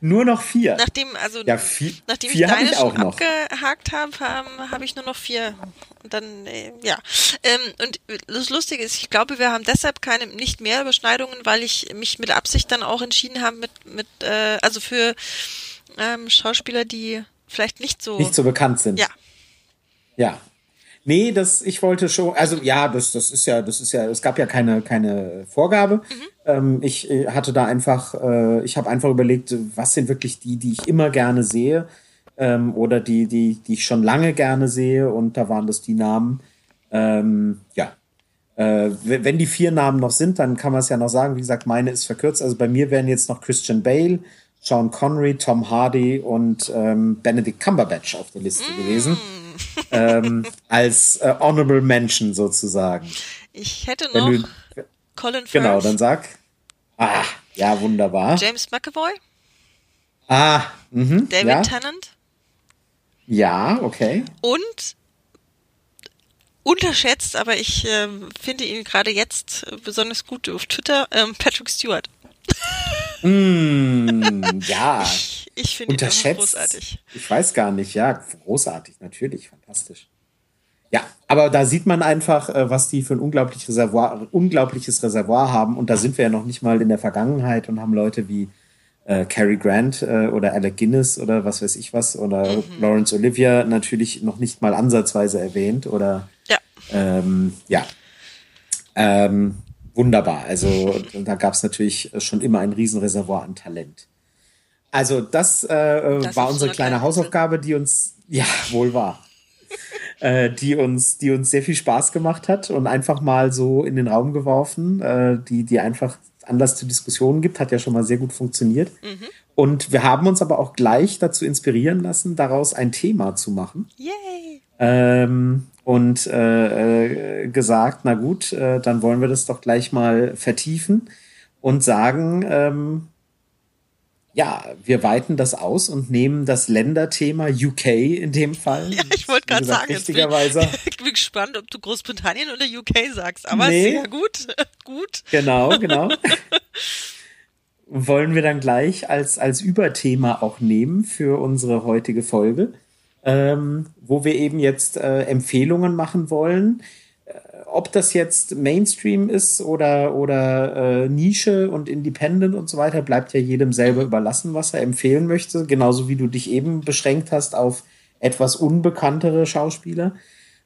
Speaker 1: Nur noch vier.
Speaker 2: Nachdem, also,
Speaker 1: ja, vier,
Speaker 2: nachdem
Speaker 1: vier
Speaker 2: ich deine
Speaker 1: ich auch
Speaker 2: schon
Speaker 1: noch.
Speaker 2: abgehakt habe, habe hab ich nur noch vier. Und dann, äh, ja. Ähm, und das Lustige ist, ich glaube, wir haben deshalb keine, nicht mehr Überschneidungen, weil ich mich mit Absicht dann auch entschieden habe, mit, mit, äh, also für ähm, Schauspieler, die vielleicht nicht so.
Speaker 1: Nicht so bekannt sind.
Speaker 2: Ja.
Speaker 1: Ja. Nee, das, ich wollte schon, also ja, das, das ist ja, das ist ja, es gab ja keine, keine Vorgabe. Mhm. Ähm, ich äh, hatte da einfach, äh, ich habe einfach überlegt, was sind wirklich die, die ich immer gerne sehe ähm, oder die, die, die ich schon lange gerne sehe und da waren das die Namen. Ähm, ja. Äh, wenn die vier Namen noch sind, dann kann man es ja noch sagen. Wie gesagt, meine ist verkürzt. Also bei mir wären jetzt noch Christian Bale, Sean Connery, Tom Hardy und ähm, Benedict Cumberbatch auf der Liste mm. gewesen. ähm, als äh, Honorable Mention sozusagen.
Speaker 2: Ich hätte noch Colin Firth.
Speaker 1: Genau, dann sag. Ah, ja, wunderbar.
Speaker 2: James McAvoy.
Speaker 1: Ah, mh,
Speaker 2: David
Speaker 1: ja.
Speaker 2: Tennant.
Speaker 1: Ja, okay.
Speaker 2: Und unterschätzt, aber ich äh, finde ihn gerade jetzt besonders gut auf Twitter, ähm, Patrick Stewart.
Speaker 1: Mm, ja.
Speaker 2: Ich, ich finde ihn großartig.
Speaker 1: Ich weiß gar nicht, ja, großartig, natürlich, fantastisch. Ja, aber da sieht man einfach, äh, was die für ein unglaublich Reservoir, unglaubliches Reservoir haben. Und da sind wir ja noch nicht mal in der Vergangenheit und haben Leute wie äh, Cary Grant äh, oder Alec Guinness oder was weiß ich was oder mhm. Lawrence Olivia natürlich noch nicht mal ansatzweise erwähnt oder
Speaker 2: ja.
Speaker 1: Ähm, ja. Ähm, wunderbar. Also da gab es natürlich schon immer ein Riesenreservoir an Talent. Also das, äh, das war unsere kleine Hausaufgabe, die uns, ja, wohl war, äh, die uns, die uns sehr viel Spaß gemacht hat und einfach mal so in den Raum geworfen, äh, die, die einfach Anlass zu Diskussionen gibt, hat ja schon mal sehr gut funktioniert. Mhm. Und wir haben uns aber auch gleich dazu inspirieren lassen, daraus ein Thema zu machen.
Speaker 2: Yay!
Speaker 1: Ähm, und äh, äh, gesagt, na gut, äh, dann wollen wir das doch gleich mal vertiefen und sagen, ähm, ja, wir weiten das aus und nehmen das Länderthema UK in dem Fall.
Speaker 2: Ja, ich wollte gerade sagen,
Speaker 1: richtigerweise.
Speaker 2: Ich bin gespannt, ob du Großbritannien oder UK sagst, aber
Speaker 1: nee.
Speaker 2: sehr gut, gut.
Speaker 1: Genau, genau. Wollen wir dann gleich als, als Überthema auch nehmen für unsere heutige Folge ähm, wo wir eben jetzt äh, Empfehlungen machen wollen. Ob das jetzt Mainstream ist oder, oder äh, Nische und Independent und so weiter, bleibt ja jedem selber überlassen, was er empfehlen möchte. Genauso wie du dich eben beschränkt hast auf etwas unbekanntere Schauspieler.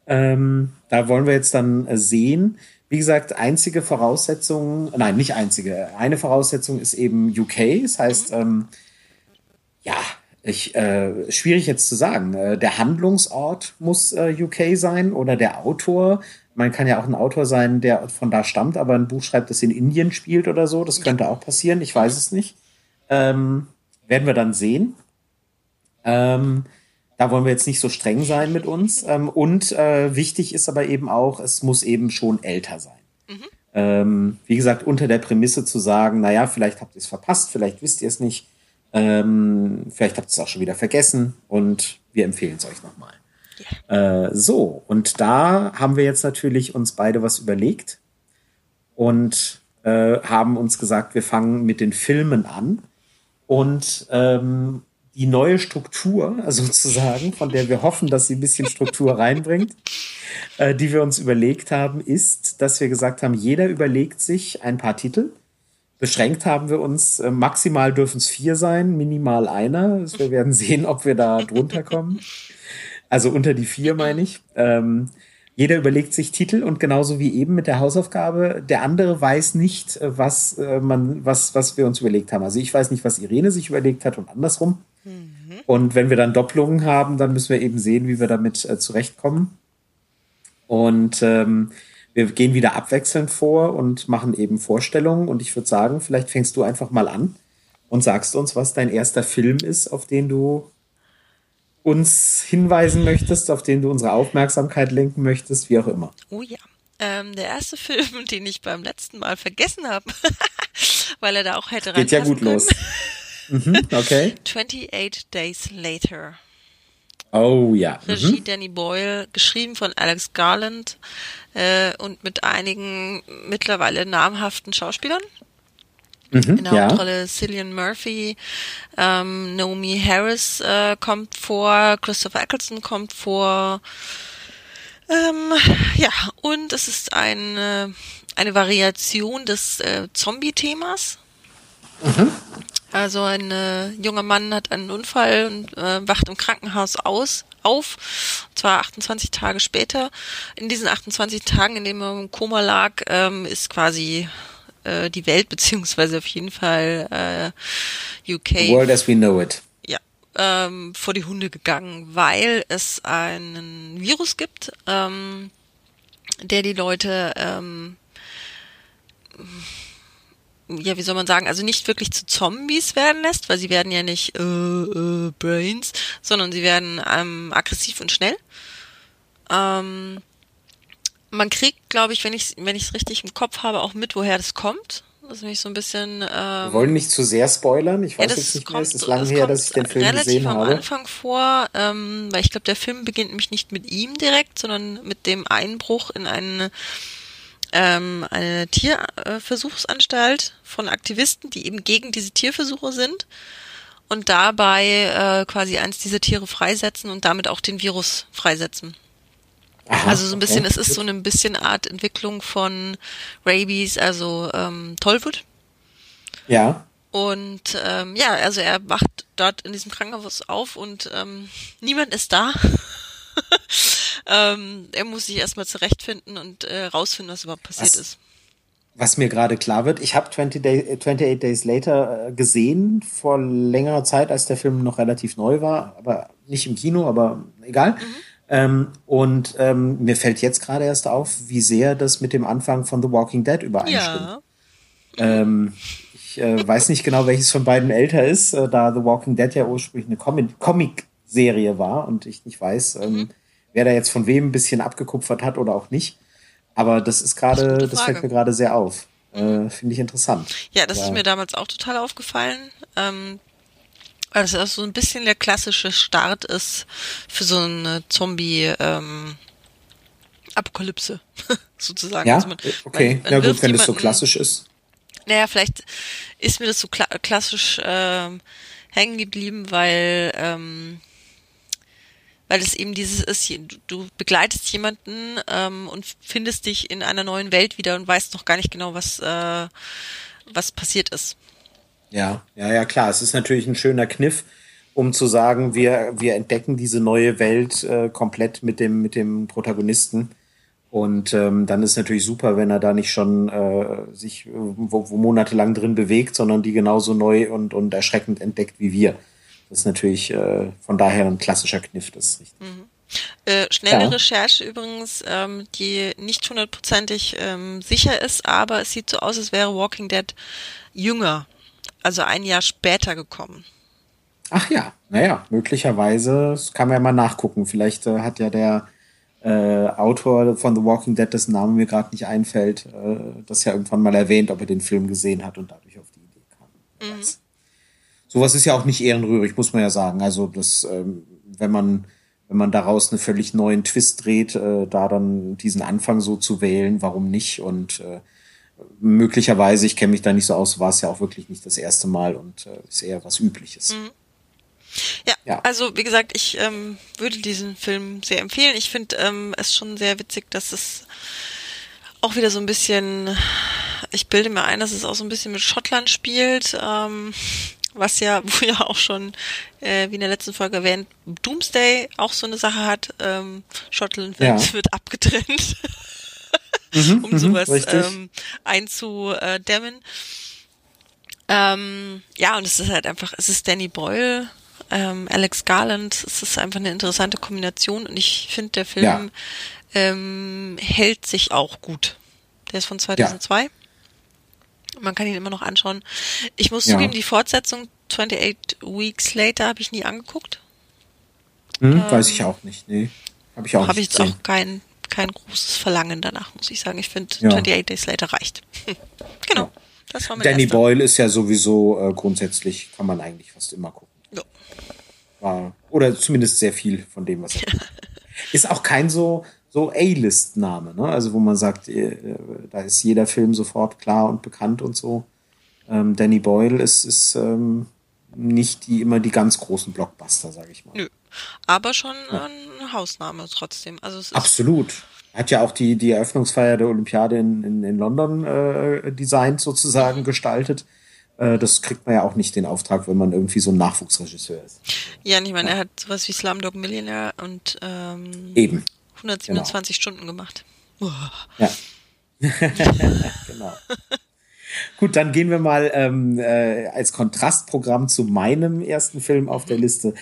Speaker 1: Ähm, da wollen wir jetzt dann sehen. Wie gesagt, einzige Voraussetzung, nein, nicht einzige. Eine Voraussetzung ist eben UK. Das heißt, mhm. ähm, ja, ich, äh, schwierig jetzt zu sagen. Äh, der Handlungsort muss äh, UK sein oder der Autor. Man kann ja auch ein Autor sein, der von da stammt, aber ein Buch schreibt, das in Indien spielt oder so. Das könnte auch passieren. Ich weiß es nicht. Ähm, werden wir dann sehen. Ähm, da wollen wir jetzt nicht so streng sein mit uns. Ähm, und äh, wichtig ist aber eben auch, es muss eben schon älter sein. Mhm. Ähm, wie gesagt, unter der Prämisse zu sagen, naja, vielleicht habt ihr es verpasst, vielleicht wisst ihr es nicht. Ähm, vielleicht habt ihr es auch schon wieder vergessen und wir empfehlen es euch nochmal. Yeah. Äh, so, und da haben wir jetzt natürlich uns beide was überlegt und äh, haben uns gesagt, wir fangen mit den Filmen an und ähm, die neue Struktur sozusagen, von der wir hoffen, dass sie ein bisschen Struktur reinbringt, äh, die wir uns überlegt haben, ist, dass wir gesagt haben, jeder überlegt sich ein paar Titel Beschränkt haben wir uns, äh, maximal dürfen es vier sein, minimal einer. Also wir werden sehen, ob wir da drunter kommen. Also unter die vier meine ich. Ähm, jeder überlegt sich Titel und genauso wie eben mit der Hausaufgabe, der andere weiß nicht, äh, was äh, man, was, was wir uns überlegt haben. Also ich weiß nicht, was Irene sich überlegt hat und andersrum. Mhm. Und wenn wir dann Doppelungen haben, dann müssen wir eben sehen, wie wir damit äh, zurechtkommen. Und ähm, wir gehen wieder abwechselnd vor und machen eben Vorstellungen. Und ich würde sagen, vielleicht fängst du einfach mal an und sagst uns, was dein erster Film ist, auf den du uns hinweisen möchtest, auf den du unsere Aufmerksamkeit lenken möchtest, wie auch immer.
Speaker 2: Oh ja. Ähm, der erste Film, den ich beim letzten Mal vergessen habe, weil er da auch hätte
Speaker 1: Geht ja gut
Speaker 2: können.
Speaker 1: los. Mhm, okay.
Speaker 2: 28 Days Later.
Speaker 1: Oh ja.
Speaker 2: Regie
Speaker 1: Mhm.
Speaker 2: Danny Boyle, geschrieben von Alex Garland äh, und mit einigen mittlerweile namhaften Schauspielern.
Speaker 1: Mhm,
Speaker 2: In der
Speaker 1: ja.
Speaker 2: Hauptrolle Cillian Murphy, ähm, Naomi Harris äh, kommt vor, Christopher Eccleston kommt vor. Ähm, ja, und es ist eine, eine Variation des äh, Zombie-Themas. Also ein äh, junger Mann hat einen Unfall und äh, wacht im Krankenhaus aus, auf, und zwar 28 Tage später. In diesen 28 Tagen, in denen er im Koma lag, ähm, ist quasi äh, die Welt, beziehungsweise auf jeden Fall äh, UK
Speaker 1: The world as we know it.
Speaker 2: ja, ähm, vor die Hunde gegangen, weil es einen Virus gibt, ähm, der die Leute, ähm, ja, wie soll man sagen, also nicht wirklich zu Zombies werden lässt, weil sie werden ja nicht äh, äh, Brains, sondern sie werden ähm, aggressiv und schnell. Ähm, man kriegt, glaube ich, wenn ich wenn ich es richtig im Kopf habe, auch mit, woher das kommt. Das ist nämlich so ein bisschen. Ähm,
Speaker 1: Wir wollen nicht zu sehr spoilern. Ich weiß
Speaker 2: ja,
Speaker 1: jetzt nicht mehr. Es ist lange her,
Speaker 2: kommt
Speaker 1: dass ich den Film
Speaker 2: relativ
Speaker 1: gesehen
Speaker 2: am
Speaker 1: habe.
Speaker 2: Anfang vor, ähm, weil ich glaube, der Film beginnt nämlich nicht mit ihm direkt, sondern mit dem Einbruch in eine, ähm, eine Tierversuchsanstalt von Aktivisten, die eben gegen diese Tierversuche sind und dabei äh, quasi eins dieser Tiere freisetzen und damit auch den Virus freisetzen.
Speaker 1: Aha,
Speaker 2: Also so ein bisschen,
Speaker 1: okay.
Speaker 2: es ist so eine bisschen Art Entwicklung von Rabies, also ähm, Tollwut.
Speaker 1: Ja.
Speaker 2: Und ähm, ja, also er wacht dort in diesem Krankenhaus auf und ähm, niemand ist da. ähm, er muss sich erstmal zurechtfinden und äh, rausfinden, was überhaupt passiert
Speaker 1: Was-
Speaker 2: ist.
Speaker 1: Was mir gerade klar wird, ich habe 20 Day, äh, 28 Days Later äh, gesehen, vor längerer Zeit, als der Film noch relativ neu war, aber nicht im Kino, aber egal. Ähm, und ähm, mir fällt jetzt gerade erst auf, wie sehr das mit dem Anfang von The Walking Dead übereinstimmt.
Speaker 2: Ja,
Speaker 1: Ähm, ich äh, weiß nicht genau, welches von beiden älter ist, äh, da The Walking Dead ja ursprünglich eine Comi- Comic-Serie war und ich nicht weiß, ähm,
Speaker 2: Mhm.
Speaker 1: wer da jetzt von wem ein bisschen abgekupfert hat oder auch nicht. Aber das ist gerade, das
Speaker 2: Frage.
Speaker 1: fällt mir gerade sehr auf. Äh, Finde ich interessant.
Speaker 2: ja, das ist
Speaker 1: Ja.
Speaker 2: mir damals auch total aufgefallen. Ähm, weil das so ein bisschen der klassische Start ist für so eine Zombie ähm, Apokalypse sozusagen.
Speaker 1: Ja,
Speaker 2: Also man-
Speaker 1: okay.
Speaker 2: man- man
Speaker 1: ja gut, wenn das so klassisch ist.
Speaker 2: Naja, vielleicht ist mir das so kla klassisch ähm, hängen geblieben, weil ähm, weil es eben dieses ist, du, du begleitest jemanden ähm, und findest dich in einer neuen Welt wieder und weißt noch gar nicht genau, was äh, was passiert ist.
Speaker 1: Ja, ja, ja, klar. Es ist natürlich ein schöner Kniff, um zu sagen, wir, wir entdecken diese neue Welt äh, komplett mit dem, mit dem Protagonisten. Und ähm, dann ist natürlich super, wenn er da nicht schon äh, sich äh, wo, wo monatelang drin bewegt, sondern die genauso neu und, und erschreckend entdeckt wie wir. Das ist natürlich äh, von daher ein klassischer Kniff, das ist richtig.
Speaker 2: Äh, schnelle
Speaker 1: Ja.
Speaker 2: Recherche übrigens, ähm, die nicht hundertprozentig ähm, sicher ist, aber es sieht so aus, als wäre Walking Dead jünger, also ein Jahr später gekommen.
Speaker 1: Ach ja, naja, möglicherweise, das kann man ja mal nachgucken. Vielleicht äh, hat ja der äh, Autor von The Walking Dead, dessen Name mir gerade nicht einfällt, äh, das ja irgendwann mal erwähnt, ob er den Film gesehen hat und dadurch auf die Idee kam. Weiß. Sowas ist ja auch nicht ehrenrührig, muss man ja sagen. Also das, ähm, wenn man wenn man daraus einen völlig neuen Twist dreht, äh, da dann diesen Anfang so zu wählen, warum nicht? Und äh, möglicherweise, ich kenne mich da nicht so aus, war es ja auch wirklich nicht das erste Mal und äh, ist eher was Übliches.
Speaker 2: Ja,
Speaker 1: Ja.
Speaker 2: also wie gesagt, ich ähm, würde diesen Film sehr empfehlen. Ich finde ähm, es schon sehr witzig, dass es auch wieder so ein bisschen, ich bilde mir ein, dass es auch so ein bisschen mit Schottland spielt, ähm, was ja, wo ja auch schon, äh, wie in der letzten Folge erwähnt, Doomsday auch so eine Sache hat. Ähm, Schottland wird,
Speaker 1: Ja.
Speaker 2: wird abgetrennt,
Speaker 1: Mhm,
Speaker 2: um
Speaker 1: mhm,
Speaker 2: sowas ähm, einzudämmen. Ähm, ja, und es ist halt einfach, es ist Danny Boyle, ähm, Alex Garland, es ist einfach eine interessante Kombination und ich finde, der Film
Speaker 1: Ja.
Speaker 2: ähm, hält sich auch gut. Der ist von 2002. Man kann ihn immer noch anschauen. Ich muss
Speaker 1: Ja.
Speaker 2: zugeben, die Fortsetzung 28 Weeks Later habe ich nie angeguckt.
Speaker 1: Hm, weiß ich auch nicht. Nee, habe ich auch
Speaker 2: Habe
Speaker 1: nicht
Speaker 2: ich jetzt
Speaker 1: gesehen.
Speaker 2: auch kein, kein großes Verlangen danach, muss ich sagen. Ich finde,
Speaker 1: Ja.
Speaker 2: 28 Days Later reicht. genau. Das war mein
Speaker 1: Danny
Speaker 2: erster.
Speaker 1: Boyle ist ja sowieso äh, grundsätzlich, kann man eigentlich fast immer gucken.
Speaker 2: Ja.
Speaker 1: War, oder zumindest sehr viel von dem, was er tut. Ist auch kein so, so A-List-Name, ne? Also wo man sagt, äh, da ist jeder Film sofort klar und bekannt und so. Ähm, Danny Boyle ist, ist ähm, nicht die immer die ganz großen Blockbuster, sage ich mal.
Speaker 2: Nö. Aber schon ein Hausname trotzdem. Also
Speaker 1: Absolut. Er hat ja auch die, die Eröffnungsfeier der Olympiade in, in, in London äh, designt sozusagen gestaltet. Äh, das kriegt man ja auch nicht den Auftrag, wenn man irgendwie so ein Nachwuchsregisseur ist.
Speaker 2: Ja, ich meine, er hat sowas wie Slumdog Millionaire und ähm,
Speaker 1: Eben.
Speaker 2: 127 Stunden gemacht. Uah.
Speaker 1: Ja. genau. Gut, dann gehen wir mal ähm, äh, als Kontrastprogramm zu meinem ersten Film auf der Liste.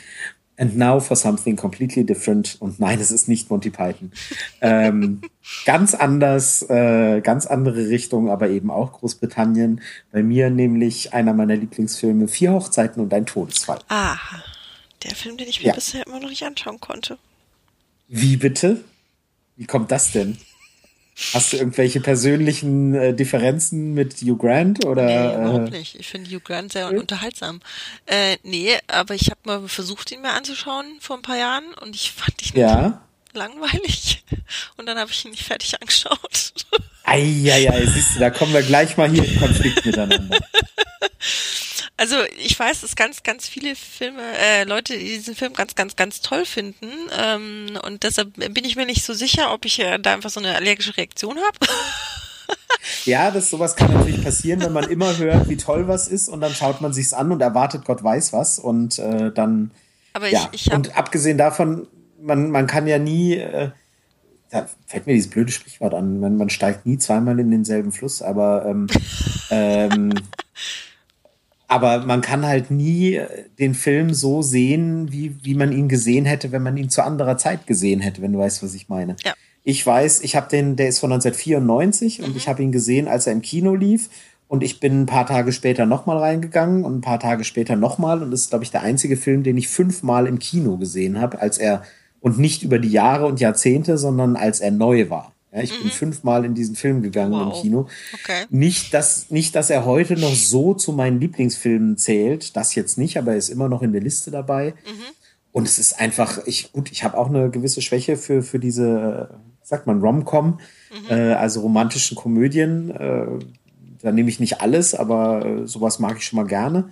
Speaker 1: And now for something completely different. Und nein, es ist nicht Monty Python. ähm, ganz anders, äh, ganz andere Richtung, aber eben auch Großbritannien. Bei mir nämlich einer meiner Lieblingsfilme, Vier Hochzeiten und ein Todesfall.
Speaker 2: Ah, der Film, den ich mir
Speaker 1: Ja.
Speaker 2: bisher immer noch nicht anschauen konnte.
Speaker 1: Wie bitte? Wie kommt das denn? Hast du irgendwelche persönlichen äh, Differenzen mit Hugh Grant oder?
Speaker 2: Nee, überhaupt
Speaker 1: äh,
Speaker 2: nicht. Ich finde Hugh Grant sehr unterhaltsam. Äh, nee, aber ich habe mal versucht, ihn mir anzuschauen vor ein paar Jahren und ich fand ihn
Speaker 1: ja.
Speaker 2: Langweilig. Und dann habe ich ihn nicht fertig angeschaut.
Speaker 1: Eieiei, siehst du, da kommen wir gleich mal hier in Konflikt miteinander.
Speaker 2: Also ich weiß, dass ganz, ganz viele Filme, äh, Leute die diesen Film ganz, ganz, ganz toll finden. Ähm, und deshalb bin ich mir nicht so sicher, ob ich äh, da einfach so eine allergische Reaktion habe.
Speaker 1: Ja, das sowas kann natürlich passieren, wenn man immer hört, wie toll was ist und dann schaut man sich's an und erwartet Gott weiß was und äh, dann
Speaker 2: Aber ich,
Speaker 1: ja.
Speaker 2: ich habe
Speaker 1: und abgesehen davon, man man kann ja nie äh, da fällt mir dieses blöde Sprichwort an, man, man steigt nie zweimal in denselben Fluss, aber ähm, ähm, aber man kann halt nie äh, den Film so sehen, wie, wie man ihn gesehen hätte, wenn man ihn zu anderer Zeit gesehen hätte, wenn du weißt, was ich meine.
Speaker 2: Ja.
Speaker 1: Ich weiß, ich habe den, der ist von 1994 und ich habe ihn gesehen, als er im Kino lief. Und ich bin ein paar Tage später nochmal reingegangen und ein paar Tage später nochmal. Und das ist, glaube ich, der einzige Film, den ich fünfmal im Kino gesehen habe, als er, und nicht über die Jahre und Jahrzehnte, sondern als er neu war. Ja, ich bin fünfmal in diesen Film gegangen im
Speaker 2: Wow.
Speaker 1: Kino.
Speaker 2: Okay.
Speaker 1: Nicht, dass, nicht, dass er heute noch so zu meinen Lieblingsfilmen zählt. Das jetzt nicht, aber er ist immer noch in der Liste dabei. Und es ist einfach, ich, gut, ich habe auch eine gewisse Schwäche für, für diese, äh, sagt man, Rom-Com, äh, also romantischen Komödien. Äh, da nehme ich nicht alles, aber äh, sowas mag ich schon mal gerne.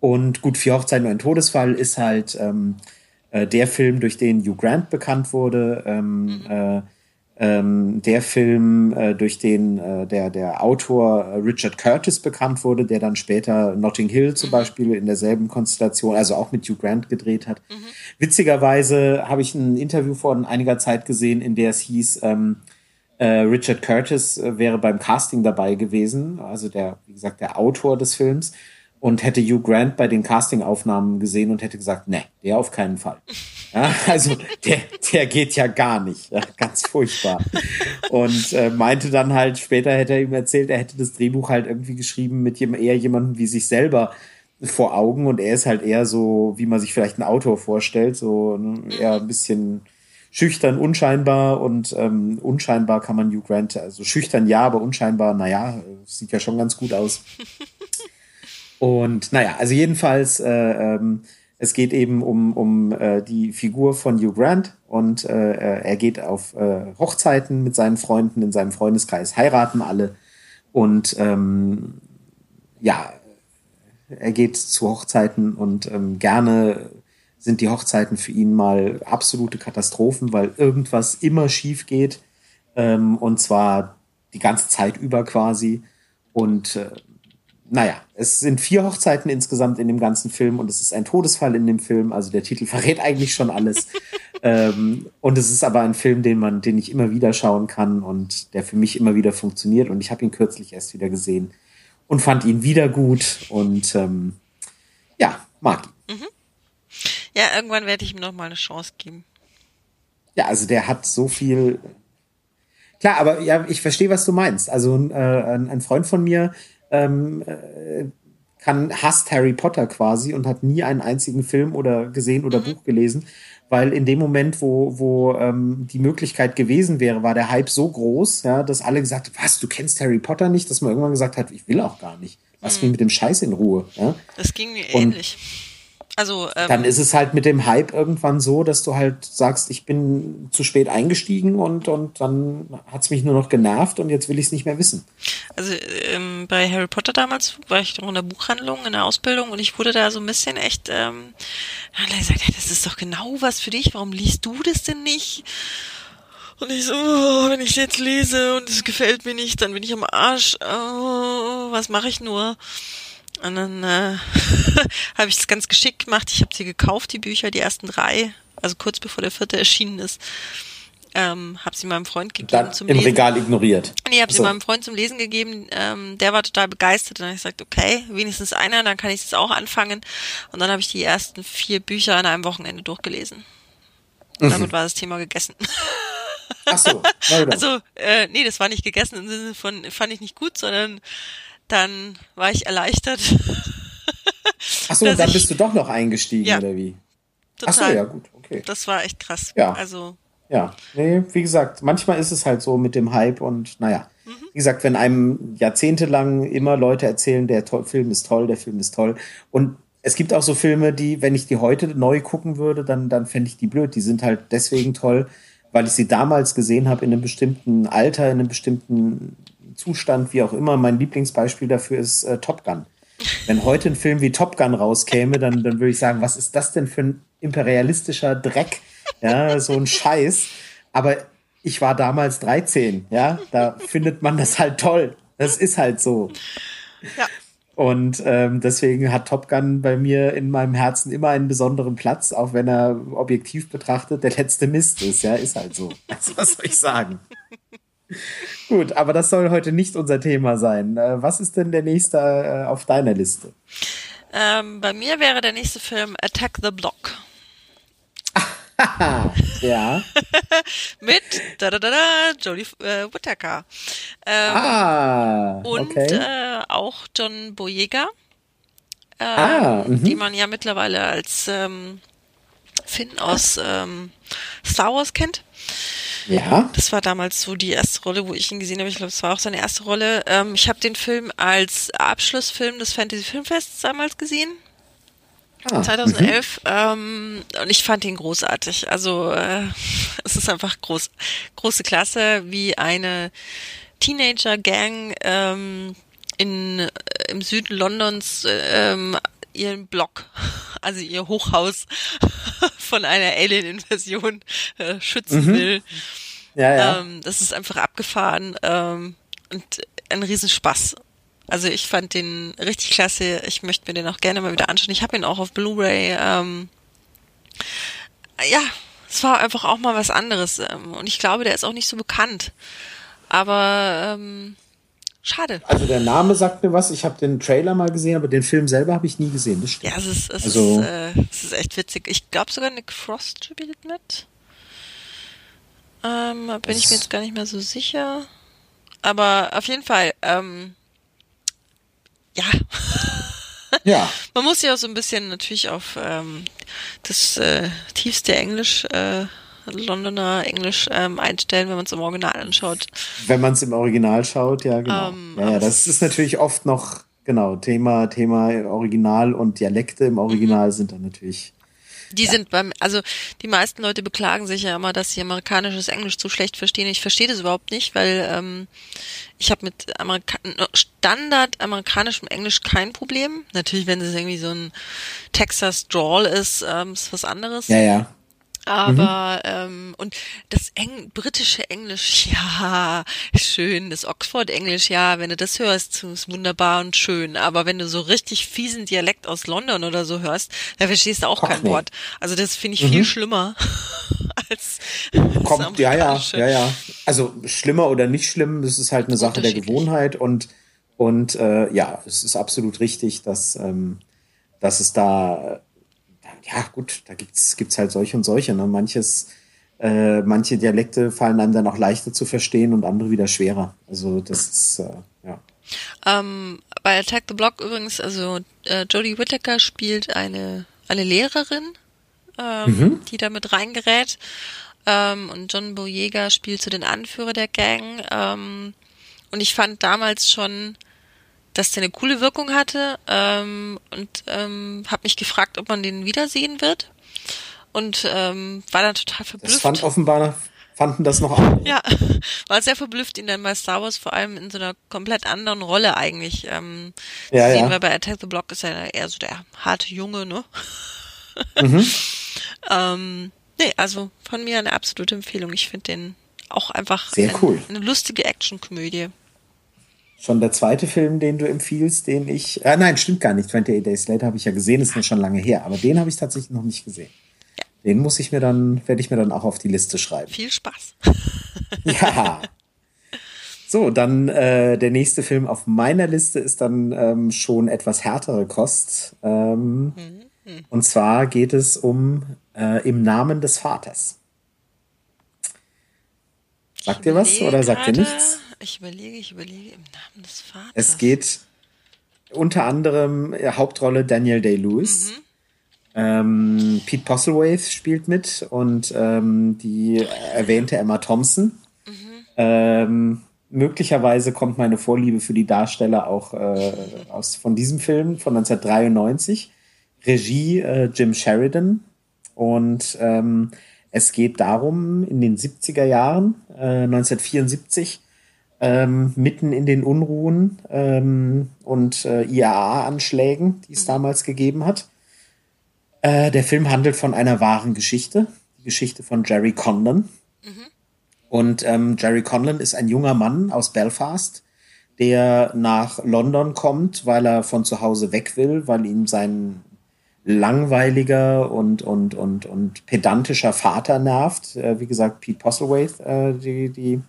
Speaker 1: Und gut, Vier Hochzeiten und ein Todesfall ist halt ähm, äh, der Film, durch den Hugh Grant bekannt wurde. Ähm, äh, ähm, der Film, äh, durch den äh, der, der Autor äh, Richard Curtis bekannt wurde, der dann später Notting Hill zum Beispiel in derselben Konstellation, also auch mit Hugh Grant gedreht hat. Witzigerweise habe ich ein Interview vor einiger Zeit gesehen, in der es hieß, ähm, äh, Richard Curtis äh, wäre beim Casting dabei gewesen, also der, wie gesagt, der Autor des Films und hätte Hugh Grant bei den Castingaufnahmen gesehen und hätte gesagt, ne, der auf keinen Fall. Ja, also der, der geht ja gar nicht. Ja, ganz furchtbar. Und äh, meinte dann halt, später hätte er ihm erzählt, er hätte das Drehbuch halt irgendwie geschrieben mit eher jemandem wie sich selber vor Augen und er ist halt eher so, wie man sich vielleicht einen Autor vorstellt, so ne, eher ein bisschen schüchtern, unscheinbar und ähm, unscheinbar kann man Hugh Grant, also schüchtern ja, aber unscheinbar, naja, sieht ja schon ganz gut aus. Und naja, also jedenfalls, äh, ähm, es geht eben um, um äh, die Figur von Hugh Grant und äh, er geht auf äh, Hochzeiten mit seinen Freunden in seinem Freundeskreis, heiraten alle und ähm, ja, er geht zu Hochzeiten und ähm, gerne sind die Hochzeiten für ihn mal absolute Katastrophen, weil irgendwas immer schief geht ähm, und zwar die ganze Zeit über quasi und äh, naja, es sind vier Hochzeiten insgesamt in dem ganzen Film und es ist ein Todesfall in dem Film. Also der Titel verrät eigentlich schon alles. ähm, und es ist aber ein Film, den man, den ich immer wieder schauen kann und der für mich immer wieder funktioniert. Und ich habe ihn kürzlich erst wieder gesehen und fand ihn wieder gut und ähm, ja, mag ihn.
Speaker 2: Ja, irgendwann werde ich ihm noch mal eine Chance geben.
Speaker 1: Ja, also der hat so viel. Klar, aber ja, ich verstehe, was du meinst. Also äh, ein Freund von mir ähm, äh, kann, hasst Harry Potter quasi und hat nie einen einzigen Film oder gesehen oder mhm. Buch gelesen, weil in dem Moment, wo, wo ähm, die Möglichkeit gewesen wäre, war der Hype so groß, ja, dass alle gesagt haben, was, du kennst Harry Potter nicht, dass man irgendwann gesagt hat, ich will auch gar nicht. Lass mhm. mich mit dem Scheiß in Ruhe. Ja?
Speaker 2: Das ging mir und ähnlich. Also,
Speaker 1: ähm, dann ist es halt mit dem Hype irgendwann so, dass du halt sagst, ich bin zu spät eingestiegen und, und dann hat's mich nur noch genervt und jetzt will ich es nicht mehr wissen.
Speaker 2: Also ähm, bei Harry Potter damals war ich noch in der Buchhandlung, in der Ausbildung und ich wurde da so ein bisschen echt, ähm, alle gesagt, ja, das ist doch genau was für dich, warum liest du das denn nicht? Und ich so, oh, wenn ich jetzt lese und es gefällt mir nicht, dann bin ich am Arsch. Oh, was mache ich nur? Und dann äh, habe ich es ganz geschickt gemacht. Ich habe sie gekauft, die Bücher, die ersten drei, also kurz bevor der vierte erschienen ist. Ähm, habe sie meinem Freund gegeben
Speaker 1: dann zum im Lesen. Im Regal ignoriert.
Speaker 2: Nee, habe so. sie meinem Freund zum Lesen gegeben. Ähm, der war total begeistert. Und dann habe ich gesagt, okay, wenigstens einer, dann kann ich es auch anfangen. Und dann habe ich die ersten vier Bücher an einem Wochenende durchgelesen. Mhm. Damit war das Thema gegessen.
Speaker 1: Ach so.
Speaker 2: Also, äh, nee, das war nicht gegessen im Sinne von, fand ich nicht gut, sondern dann war ich erleichtert.
Speaker 1: Achso, und dann bist du doch noch eingestiegen, ja, oder wie?
Speaker 2: Total. Achso, ja, gut, okay. Das war echt krass.
Speaker 1: Ja.
Speaker 2: Also.
Speaker 1: Ja, nee, wie gesagt, manchmal ist es halt so mit dem Hype und naja. Mhm. Wie gesagt, wenn einem jahrzehntelang immer Leute erzählen, der to Film ist toll, der Film ist toll. Und es gibt auch so Filme, die, wenn ich die heute neu gucken würde, dann, dann fände ich die blöd. Die sind halt deswegen toll, weil ich sie damals gesehen habe in einem bestimmten Alter, in einem bestimmten Zustand, wie auch immer. Mein Lieblingsbeispiel dafür ist äh, Top Gun. Wenn heute ein Film wie Top Gun rauskäme, dann, dann würde ich sagen, was ist das denn für ein imperialistischer Dreck? Ja, so ein Scheiß. Aber ich war damals 13, ja, da findet man das halt toll. Das ist halt so. Ja. Und ähm, deswegen hat Top Gun bei mir in meinem Herzen immer einen besonderen Platz, auch wenn er objektiv betrachtet der letzte Mist ist. Ja, ist halt so. Also, was soll ich sagen? Gut, aber das soll heute nicht unser Thema sein. Äh, was ist denn der nächste äh, auf deiner Liste?
Speaker 2: Ähm, bei mir wäre der nächste Film Attack the Block.
Speaker 1: ja.
Speaker 2: Mit da da da da Jodie äh, Whittaker.
Speaker 1: Ähm, ah,
Speaker 2: und äh, auch John Boyega. Ähm, ah, mhm. die man ja mittlerweile als ähm, Finn aus ähm, Star Wars kennt.
Speaker 1: Ja.
Speaker 2: Das war damals so die erste Rolle, wo ich ihn gesehen habe. Ich glaube, es war auch seine erste Rolle. Ähm, ich habe den Film als Abschlussfilm des Fantasy Filmfests damals gesehen. Ah, 2011 mhm. ähm, und ich fand ihn großartig. Also äh, es ist einfach groß, große Klasse, wie eine Teenager-Gang ähm, in äh, im Süden Londons äh, ähm, ihren Block, also ihr Hochhaus von einer Alien-Invasion äh, schützen mhm. will.
Speaker 1: Ja, ja.
Speaker 2: Ähm, das ist einfach abgefahren ähm, und ein Riesenspaß. Also ich fand den richtig klasse. Ich möchte mir den auch gerne mal wieder anschauen. Ich habe ihn auch auf Blu-ray. Ähm, ja, es war einfach auch mal was anderes. Ähm, und ich glaube, der ist auch nicht so bekannt. Aber ähm, Schade.
Speaker 1: Also der Name sagt mir was. Ich habe den Trailer mal gesehen, aber den Film selber habe ich nie gesehen. Das
Speaker 2: stimmt. Ja, es ist, es, also, ist, äh, es ist echt witzig. Ich glaube sogar Nick Frost spielt mit. Ähm, bin ich mir jetzt gar nicht mehr so sicher. Aber auf jeden Fall, ähm, ja.
Speaker 1: Ja.
Speaker 2: Man muss ja auch so ein bisschen natürlich auf ähm, das äh, tiefste Englisch äh, Londoner Englisch ähm, einstellen, wenn man es im Original anschaut.
Speaker 1: Wenn man es im Original schaut, ja, genau. Ähm, ja, ja, das ist natürlich oft noch, genau, Thema, Thema Original und Dialekte im Original mhm. sind dann natürlich.
Speaker 2: Die ja. sind beim, also die meisten Leute beklagen sich ja immer, dass sie amerikanisches Englisch zu schlecht verstehen. Ich verstehe das überhaupt nicht, weil ähm, ich habe mit Amerika Standard amerikanischem Englisch kein Problem. Natürlich, wenn es irgendwie so ein Texas Drawl ist, ähm, ist was anderes.
Speaker 1: Ja, ja.
Speaker 2: Aber mhm. ähm, und das Eng britische Englisch, ja, schön. Das Oxford-Englisch, ja, wenn du das hörst, ist wunderbar und schön. Aber wenn du so richtig fiesen Dialekt aus London oder so hörst, da verstehst du auch Ach, kein nee. Wort. Also das finde ich mhm. viel schlimmer als
Speaker 1: Kommt, ja, ja, ja, ja. Also schlimmer oder nicht schlimm, das ist halt eine Sache der Gewohnheit und und äh, ja, es ist absolut richtig, dass ähm, dass es da ja gut, da gibt's gibt's halt solche und solche. Ne? Manches, äh, manche Dialekte fallen einem dann auch leichter zu verstehen und andere wieder schwerer. Also das ist äh, ja.
Speaker 2: Ähm, bei Attack the Block übrigens, also äh, Jodie Whittaker spielt eine, eine Lehrerin, ähm, mhm. die da mit reingerät. Ähm, und John Boyega spielt so den Anführer der Gang. Ähm, und ich fand damals schon, dass der eine coole Wirkung hatte ähm, und ähm, habe mich gefragt, ob man den wiedersehen wird. Und ähm, war dann total verblüfft.
Speaker 1: Das fand offenbar fanden das noch an.
Speaker 2: Ja, war sehr verblüfft, ihn dann bei Star Wars vor allem in so einer komplett anderen Rolle eigentlich ähm, ja, sehen, ja. weil bei Attack the Block ist er eher so der harte Junge, ne? Mhm. ähm, nee, also von mir eine absolute Empfehlung. Ich finde den auch einfach
Speaker 1: sehr ein, cool.
Speaker 2: eine lustige Actionkomödie.
Speaker 1: Schon der zweite Film, den du empfiehlst, den ich. Äh, nein, stimmt gar nicht. 28 Days Later habe ich ja gesehen, ist schon lange her, aber den habe ich tatsächlich noch nicht gesehen. Den muss ich mir dann, werde ich mir dann auch auf die Liste schreiben.
Speaker 2: Viel Spaß.
Speaker 1: ja. So, dann äh, der nächste Film auf meiner Liste ist dann ähm, schon etwas härtere Kost. Ähm, mhm. Und zwar geht es um äh, Im Namen des Vaters. Sagt ihr was oder sagt ihr nichts?
Speaker 2: Ich überlege, ich überlege, im Namen des Vaters.
Speaker 1: Es geht unter anderem äh, Hauptrolle Daniel Day-Lewis. Mhm. Ähm, Pete Postlewaite spielt mit und ähm, die erwähnte Emma Thompson. Mhm. Ähm, möglicherweise kommt meine Vorliebe für die Darsteller auch äh, aus von diesem Film von 1993. Regie äh, Jim Sheridan und ähm, es geht darum, in den 70er Jahren, äh, 1974, ähm, mitten in den Unruhen ähm, und äh, IAA-Anschlägen, die es mhm. damals gegeben hat, äh, der Film handelt von einer wahren Geschichte, die Geschichte von Jerry Conlon. Mhm. Und ähm, Jerry Conlon ist ein junger Mann aus Belfast, der nach London kommt, weil er von zu Hause weg will, weil ihm sein langweiliger und, und, und, und pedantischer Vater nervt. Äh, wie gesagt, Pete Postlewaite, äh, die, die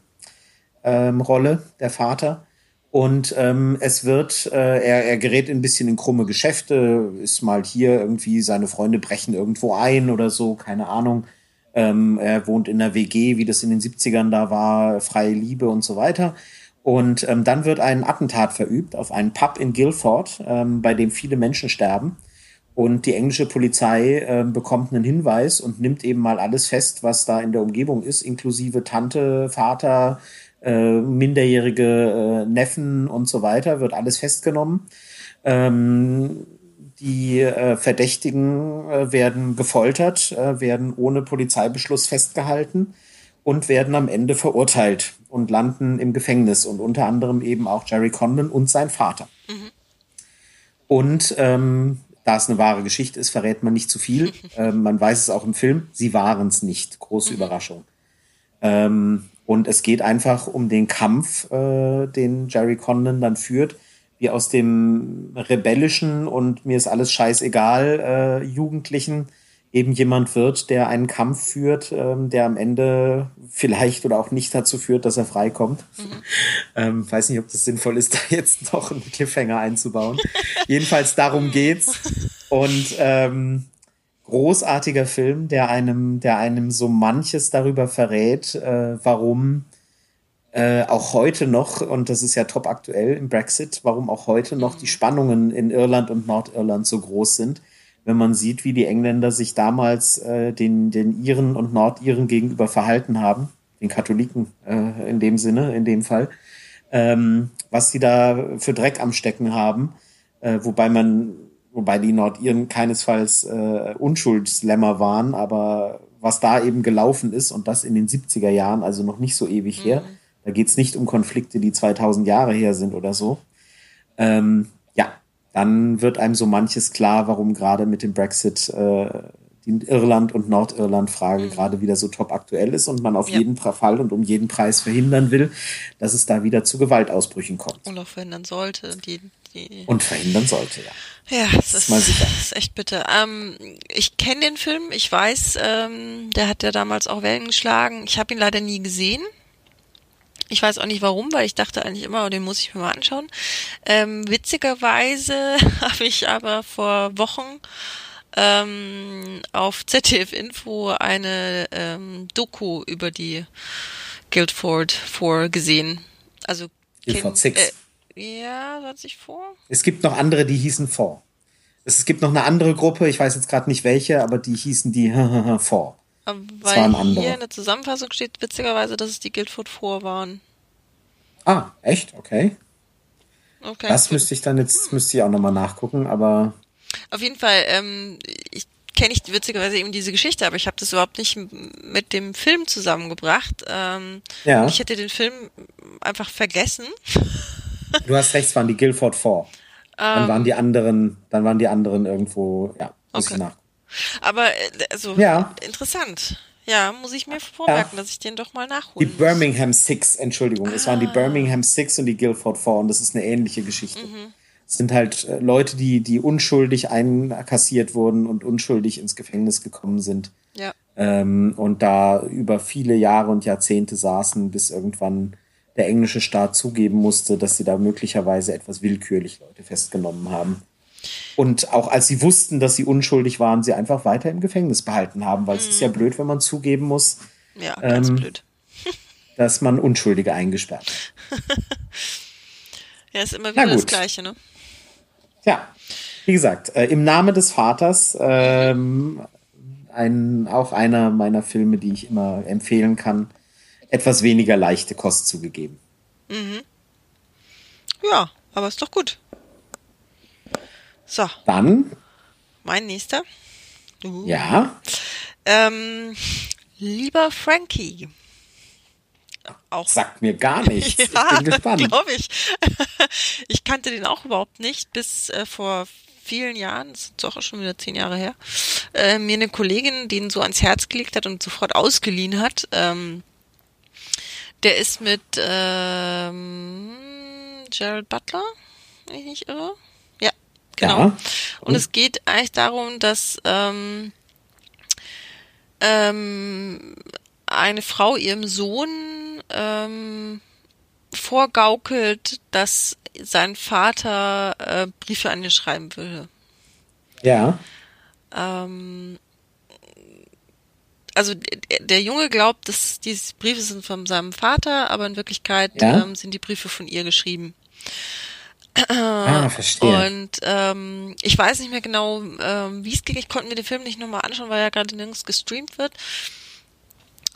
Speaker 1: ähm, Rolle, der Vater. Und ähm, es wird, äh, er, er gerät ein bisschen in krumme Geschäfte, ist mal hier irgendwie, seine Freunde brechen irgendwo ein oder so, keine Ahnung. Ähm, er wohnt in der WG, wie das in den 70ern da war, freie Liebe und so weiter. Und ähm, dann wird ein Attentat verübt auf einen Pub in Guildford, ähm, bei dem viele Menschen sterben. Und die englische Polizei äh, bekommt einen Hinweis und nimmt eben mal alles fest, was da in der Umgebung ist, inklusive Tante, Vater, äh, minderjährige äh, Neffen und so weiter, wird alles festgenommen. Ähm, die äh, Verdächtigen äh, werden gefoltert, äh, werden ohne Polizeibeschluss festgehalten und werden am Ende verurteilt und landen im Gefängnis und unter anderem eben auch Jerry Condon und sein Vater. Mhm. Und ähm, da es eine wahre Geschichte ist, verrät man nicht zu viel. ähm, man weiß es auch im Film. Sie waren es nicht. Große mhm. Überraschung. Ähm, und es geht einfach um den Kampf, äh, den Jerry Condon dann führt, wie aus dem rebellischen und mir ist alles scheißegal äh, Jugendlichen eben jemand wird, der einen Kampf führt, ähm, der am Ende vielleicht oder auch nicht dazu führt, dass er freikommt. Mhm. Ähm, weiß nicht, ob das sinnvoll ist, da jetzt noch einen Cliffhanger einzubauen. Jedenfalls darum geht's. Und ähm, großartiger Film, der einem, der einem so manches darüber verrät, äh, warum äh, auch heute noch, und das ist ja top aktuell im Brexit, warum auch heute noch die Spannungen in Irland und Nordirland so groß sind, wenn man sieht, wie die Engländer sich damals äh, den, den Iren und Nordiren gegenüber verhalten haben, den Katholiken äh, in dem Sinne, in dem Fall, ähm, was sie da für Dreck am Stecken haben, äh, wobei man wobei die Nordiren keinesfalls äh, Unschuldslämmer waren, aber was da eben gelaufen ist und das in den 70er Jahren, also noch nicht so ewig mhm. her, da geht's nicht um Konflikte, die 2000 Jahre her sind oder so. Ähm, ja, dann wird einem so manches klar, warum gerade mit dem Brexit äh, die Irland- und Nordirland-Frage mhm. gerade wieder so top aktuell ist und man auf ja. jeden Fall und um jeden Preis verhindern will, dass es da wieder zu Gewaltausbrüchen kommt.
Speaker 2: Und auch verhindern sollte. Die, die
Speaker 1: und verhindern sollte, ja.
Speaker 2: Ja, das ist, mal sicher. das ist echt bitter. Ähm, ich kenne den Film, ich weiß, ähm, der hat ja damals auch Wellen geschlagen. Ich habe ihn leider nie gesehen. Ich weiß auch nicht warum, weil ich dachte eigentlich immer, oh, den muss ich mir mal anschauen. Ähm, witzigerweise habe ich aber vor Wochen ähm, auf ZDF Info eine ähm, Doku über die Guildford 4 gesehen. Also
Speaker 1: Guildford 6. Äh,
Speaker 2: Ja, so hat sich vor.
Speaker 1: Es gibt noch andere, die hießen Four. Es gibt noch eine andere Gruppe, ich weiß jetzt gerade nicht welche, aber die hießen die Four.
Speaker 2: Weil hier in der Zusammenfassung steht witzigerweise, dass es die Guildford 4 waren.
Speaker 1: Ah, echt? Okay. Okay. Das müsste ich dann jetzt, müsste ich auch nochmal nachgucken, aber.
Speaker 2: Auf jeden Fall, ähm, ich kenne ich witzigerweise eben diese Geschichte, aber ich habe das überhaupt nicht mit dem Film zusammengebracht. Ähm, ja. Ich hätte den Film einfach vergessen.
Speaker 1: Du hast recht, es waren die Guildford 4. Dann ähm, waren die anderen, dann waren die anderen irgendwo, ja, okay. nach.
Speaker 2: Aber äh, also ja. interessant. Ja, muss ich mir vormerken, ja. dass ich den doch mal nachhole.
Speaker 1: Die Birmingham Six, Entschuldigung. Ah. Es waren die ah. Birmingham Six und die Guildford Four und das ist eine ähnliche Geschichte. Mhm. Es sind halt äh, Leute, die, die unschuldig einkassiert wurden und unschuldig ins Gefängnis gekommen sind.
Speaker 2: Ja.
Speaker 1: Ähm, und da über viele Jahre und Jahrzehnte saßen, bis irgendwann der englische Staat zugeben musste, dass sie da möglicherweise etwas willkürlich Leute festgenommen haben. Und auch als sie wussten, dass sie unschuldig waren, sie einfach weiter im Gefängnis behalten haben, weil mhm. es ist ja mhm. blöd, wenn man zugeben muss,
Speaker 2: ja, ganz ähm, blöd.
Speaker 1: dass man Unschuldige eingesperrt
Speaker 2: hat. ja, ist immer wieder das Gleiche, ne?
Speaker 1: Ja, wie gesagt, äh, im Namen des Vaters, ähm, ein, auch einer meiner Filme, die ich immer empfehlen kann, etwas weniger leichte Kost zugegeben.
Speaker 2: Mhm. Ja, aber ist doch gut. So.
Speaker 1: Dann.
Speaker 2: Mein nächster.
Speaker 1: Uh. Ja.
Speaker 2: Ähm, lieber Frankie.
Speaker 1: Auch. Sagt mir gar nichts. ja, ich bin gespannt.
Speaker 2: glaube ich. ich kannte den auch überhaupt nicht, bis äh, vor vielen Jahren, das ist auch schon wieder zehn Jahre her, äh, mir eine Kollegin den so ans Herz gelegt hat und sofort ausgeliehen hat. Ähm, der ist mit ähm, Gerald Butler, wenn ich nicht irre. Genau. Ja. Und es geht eigentlich darum, dass ähm, ähm, eine Frau ihrem Sohn ähm, vorgaukelt, dass sein Vater äh, Briefe an ihn schreiben würde.
Speaker 1: Ja.
Speaker 2: Ähm, also der Junge glaubt, dass diese Briefe sind von seinem Vater, aber in Wirklichkeit ja. ähm, sind die Briefe von ihr geschrieben.
Speaker 1: Ah, verstehe.
Speaker 2: Und ähm, ich weiß nicht mehr genau, ähm, wie es ging. Ich konnte mir den Film nicht nochmal anschauen, weil er gerade nirgends gestreamt wird.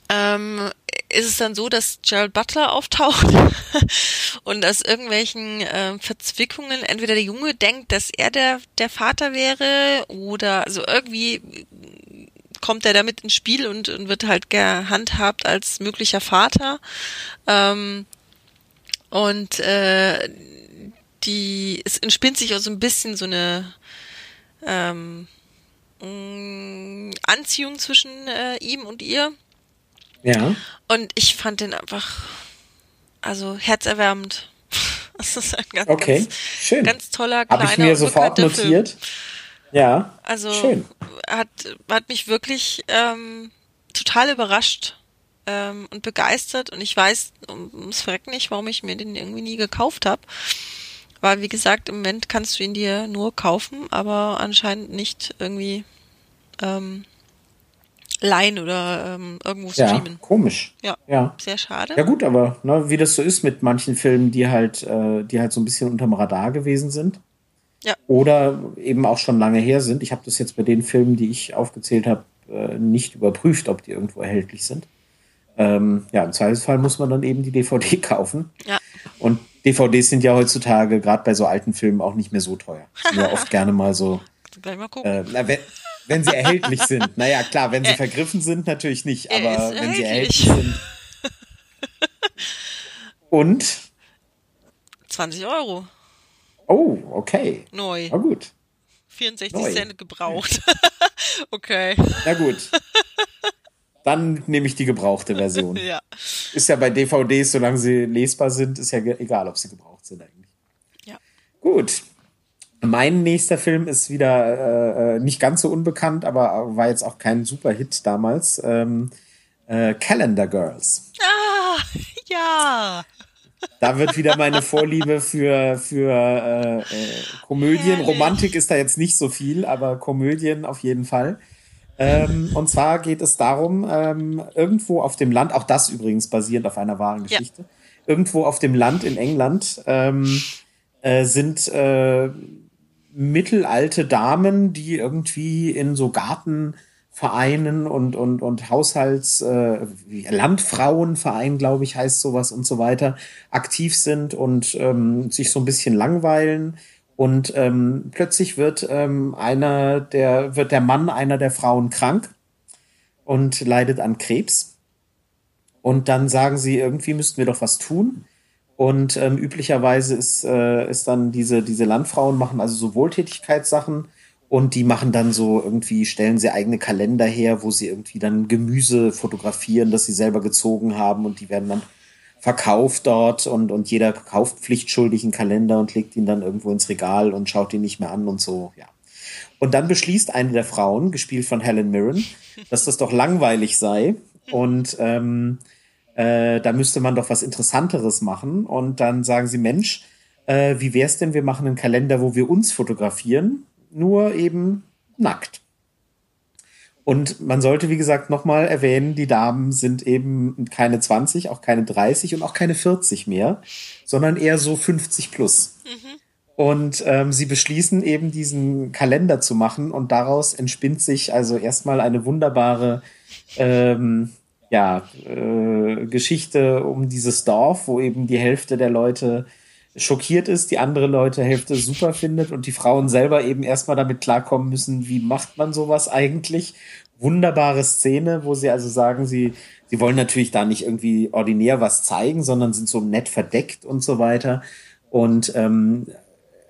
Speaker 2: Ähm, ist es dann so, dass Gerald Butler auftaucht und aus irgendwelchen äh, Verzwickungen entweder der Junge denkt, dass er der, der Vater wäre oder also irgendwie kommt er damit ins Spiel und, und wird halt gehandhabt als möglicher Vater. Ähm, und äh, die, es entspinnt sich auch so ein bisschen so eine ähm, mm, Anziehung zwischen äh, ihm und ihr.
Speaker 1: Ja.
Speaker 2: Und ich fand den einfach, also herzerwärmend. Das ist ein ganz,
Speaker 1: okay.
Speaker 2: ganz,
Speaker 1: Schön.
Speaker 2: ganz toller, kleiner,
Speaker 1: Habe ich mir sofort notiert. Film. Ja.
Speaker 2: Also
Speaker 1: Schön.
Speaker 2: hat hat mich wirklich ähm, total überrascht ähm, und begeistert und ich weiß ums Verrecken nicht, warum ich mir den irgendwie nie gekauft habe. Weil, wie gesagt, im Moment kannst du ihn dir nur kaufen, aber anscheinend nicht irgendwie ähm, leihen oder ähm, irgendwo streamen.
Speaker 1: Ja, komisch.
Speaker 2: Ja, ja. Sehr schade.
Speaker 1: Ja gut, aber ne, wie das so ist mit manchen Filmen, die halt, äh, die halt so ein bisschen unterm Radar gewesen sind.
Speaker 2: Ja.
Speaker 1: Oder eben auch schon lange her sind. Ich habe das jetzt bei den Filmen, die ich aufgezählt habe, äh, nicht überprüft, ob die irgendwo erhältlich sind. Ähm, ja, im Zweifelsfall muss man dann eben die DVD kaufen.
Speaker 2: Ja.
Speaker 1: Und DVDs sind ja heutzutage gerade bei so alten Filmen auch nicht mehr so teuer. Sind ja oft gerne mal so.
Speaker 2: Gleich mal gucken.
Speaker 1: Äh, na, wenn, wenn sie erhältlich sind. Naja, klar, wenn sie äh, vergriffen sind, natürlich nicht, aber wenn sie erhältlich sind. Und?
Speaker 2: 20 Euro.
Speaker 1: Oh, okay.
Speaker 2: Neu.
Speaker 1: Na gut.
Speaker 2: 64 Neu. Cent gebraucht. okay.
Speaker 1: Na gut. Dann nehme ich die gebrauchte Version.
Speaker 2: ja.
Speaker 1: Ist ja bei DVDs, solange sie lesbar sind, ist ja egal, ob sie gebraucht sind eigentlich.
Speaker 2: Ja.
Speaker 1: Gut. Mein nächster Film ist wieder äh, nicht ganz so unbekannt, aber war jetzt auch kein Superhit damals. Ähm, äh, Calendar Girls.
Speaker 2: Ah, ja.
Speaker 1: Da wird wieder meine Vorliebe für, für äh, äh, Komödien. Herrlich. Romantik ist da jetzt nicht so viel, aber Komödien auf jeden Fall. Ähm, und zwar geht es darum, ähm, irgendwo auf dem Land, auch das übrigens basierend auf einer wahren Geschichte, ja. irgendwo auf dem Land in England ähm, äh, sind äh, mittelalte Damen, die irgendwie in so Gartenvereinen und, und, und Haushalts, äh, Landfrauenverein, glaube ich, heißt sowas und so weiter, aktiv sind und ähm, sich so ein bisschen langweilen. Und ähm, plötzlich wird ähm, einer der, wird der Mann einer der Frauen krank und leidet an Krebs. Und dann sagen sie, irgendwie müssten wir doch was tun. Und ähm, üblicherweise ist, äh, ist dann diese, diese Landfrauen machen also so Wohltätigkeitssachen und die machen dann so irgendwie, stellen sie eigene Kalender her, wo sie irgendwie dann Gemüse fotografieren, das sie selber gezogen haben und die werden dann verkauft dort und, und jeder kauft pflichtschuldig einen Kalender und legt ihn dann irgendwo ins Regal und schaut ihn nicht mehr an und so, ja. Und dann beschließt eine der Frauen, gespielt von Helen Mirren, dass das doch langweilig sei und ähm, äh, da müsste man doch was Interessanteres machen. Und dann sagen sie, Mensch, äh, wie wär's denn, wir machen einen Kalender, wo wir uns fotografieren, nur eben nackt. Und man sollte, wie gesagt, nochmal erwähnen, die Damen sind eben keine 20, auch keine 30 und auch keine 40 mehr, sondern eher so 50 plus. Mhm. Und ähm, sie beschließen eben diesen Kalender zu machen und daraus entspinnt sich also erstmal eine wunderbare ähm, ja, äh, Geschichte um dieses Dorf, wo eben die Hälfte der Leute schockiert ist, die andere Leute Hälfte super findet und die Frauen selber eben erstmal damit klarkommen müssen, wie macht man sowas eigentlich? Wunderbare Szene, wo sie also sagen, sie, sie wollen natürlich da nicht irgendwie ordinär was zeigen, sondern sind so nett verdeckt und so weiter. Und ähm,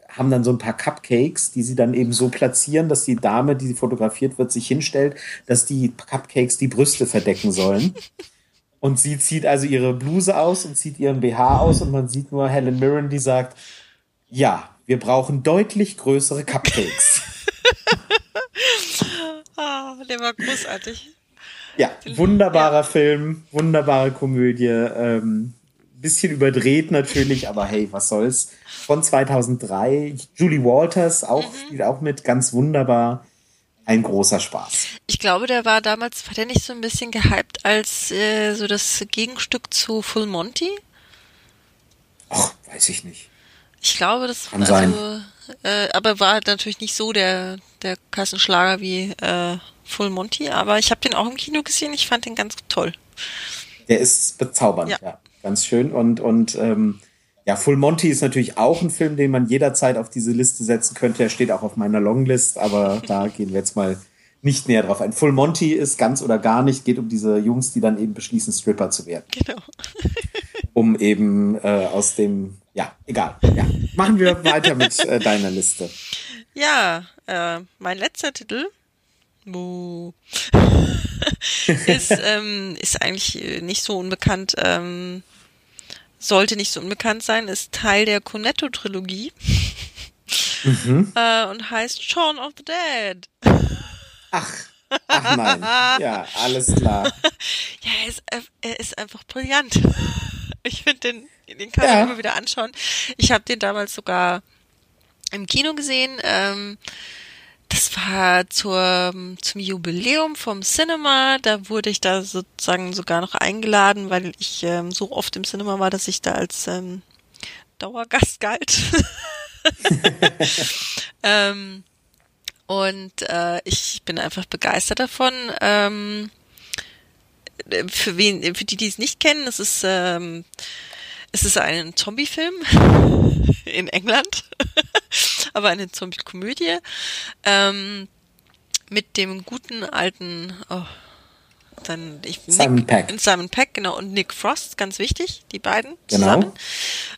Speaker 1: haben dann so ein paar Cupcakes, die sie dann eben so platzieren, dass die Dame, die fotografiert wird, sich hinstellt, dass die Cupcakes die Brüste verdecken sollen. Und sie zieht also ihre Bluse aus und zieht ihren BH aus und man sieht nur Helen Mirren, die sagt, ja, wir brauchen deutlich größere Cupcakes.
Speaker 2: ah, der war großartig.
Speaker 1: Ja, wunderbarer ja. Film, wunderbare Komödie. Ähm, bisschen überdreht natürlich, aber hey, was soll's. Von 2003. Julie Walters auch, mhm. spielt auch mit, ganz wunderbar. Ein großer Spaß.
Speaker 2: Ich glaube, der war damals, war der nicht so ein bisschen gehypt als äh, so das Gegenstück zu Full Monty?
Speaker 1: Ach, weiß ich nicht.
Speaker 2: Ich glaube, das
Speaker 1: Kann also, sein.
Speaker 2: Äh, aber war natürlich nicht so der, der Kassenschlager wie äh, Full Monty, aber ich habe den auch im Kino gesehen, ich fand den ganz toll.
Speaker 1: Der ist bezaubernd, ja. ja ganz schön. Und, und ähm, ja, Full Monty ist natürlich auch ein Film, den man jederzeit auf diese Liste setzen könnte. Er steht auch auf meiner Longlist, aber da gehen wir jetzt mal nicht näher drauf ein. Full Monty ist ganz oder gar nicht, geht um diese Jungs, die dann eben beschließen, Stripper zu werden. Genau. um eben äh, aus dem, ja, egal. Ja. Machen wir weiter mit äh, deiner Liste.
Speaker 2: Ja, äh, mein letzter Titel Buh. ist, ähm, ist eigentlich äh, nicht so unbekannt, ähm, sollte nicht so unbekannt sein, ist Teil der Cornetto-Trilogie mhm. äh, und heißt Shaun of the Dead.
Speaker 1: Ach, ach nein, ja, alles klar.
Speaker 2: ja, er ist, er ist einfach brillant. Ich finde den, den kann ja. man immer wieder anschauen. Ich habe den damals sogar im Kino gesehen. Ähm, das war zur, zum Jubiläum vom Cinema. Da wurde ich da sozusagen sogar noch eingeladen, weil ich ähm, so oft im Cinema war, dass ich da als ähm, Dauergast galt. ähm, und äh, ich bin einfach begeistert davon. Ähm, für wen, für die, die es nicht kennen, es ist ähm, es ist ein Zombie-Film in England, aber eine Zombie-Komödie ähm, mit dem guten alten oh, dann ich,
Speaker 1: Simon
Speaker 2: Nick,
Speaker 1: Peck.
Speaker 2: Simon Peck, genau, und Nick Frost, ganz wichtig, die beiden
Speaker 1: genau.
Speaker 2: zusammen.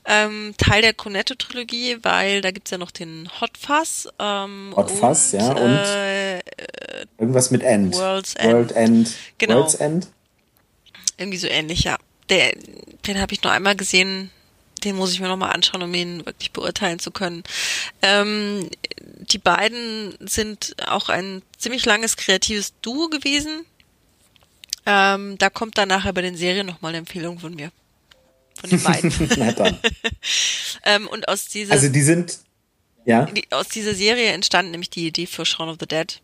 Speaker 2: Ähm, Teil der Cornetto-Trilogie, weil da gibt's ja noch den Hot Fuzz. Ähm,
Speaker 1: Hot Fuzz, ja, und äh, irgendwas mit End.
Speaker 2: World's End.
Speaker 1: World End.
Speaker 2: Genau.
Speaker 1: World's End.
Speaker 2: Irgendwie so ähnlich, ja der, den habe ich nur einmal gesehen. Den muss ich mir nochmal anschauen, um ihn wirklich beurteilen zu können. Ähm, die beiden sind auch ein ziemlich langes kreatives Duo gewesen. Ähm, da kommt dann nachher bei den Serien nochmal eine Empfehlung von mir. Von den beiden. Na dann. ähm, und aus dieser.
Speaker 1: Also die sind, ja.
Speaker 2: Die, aus dieser Serie entstand nämlich die Idee für Shaun of the Dead.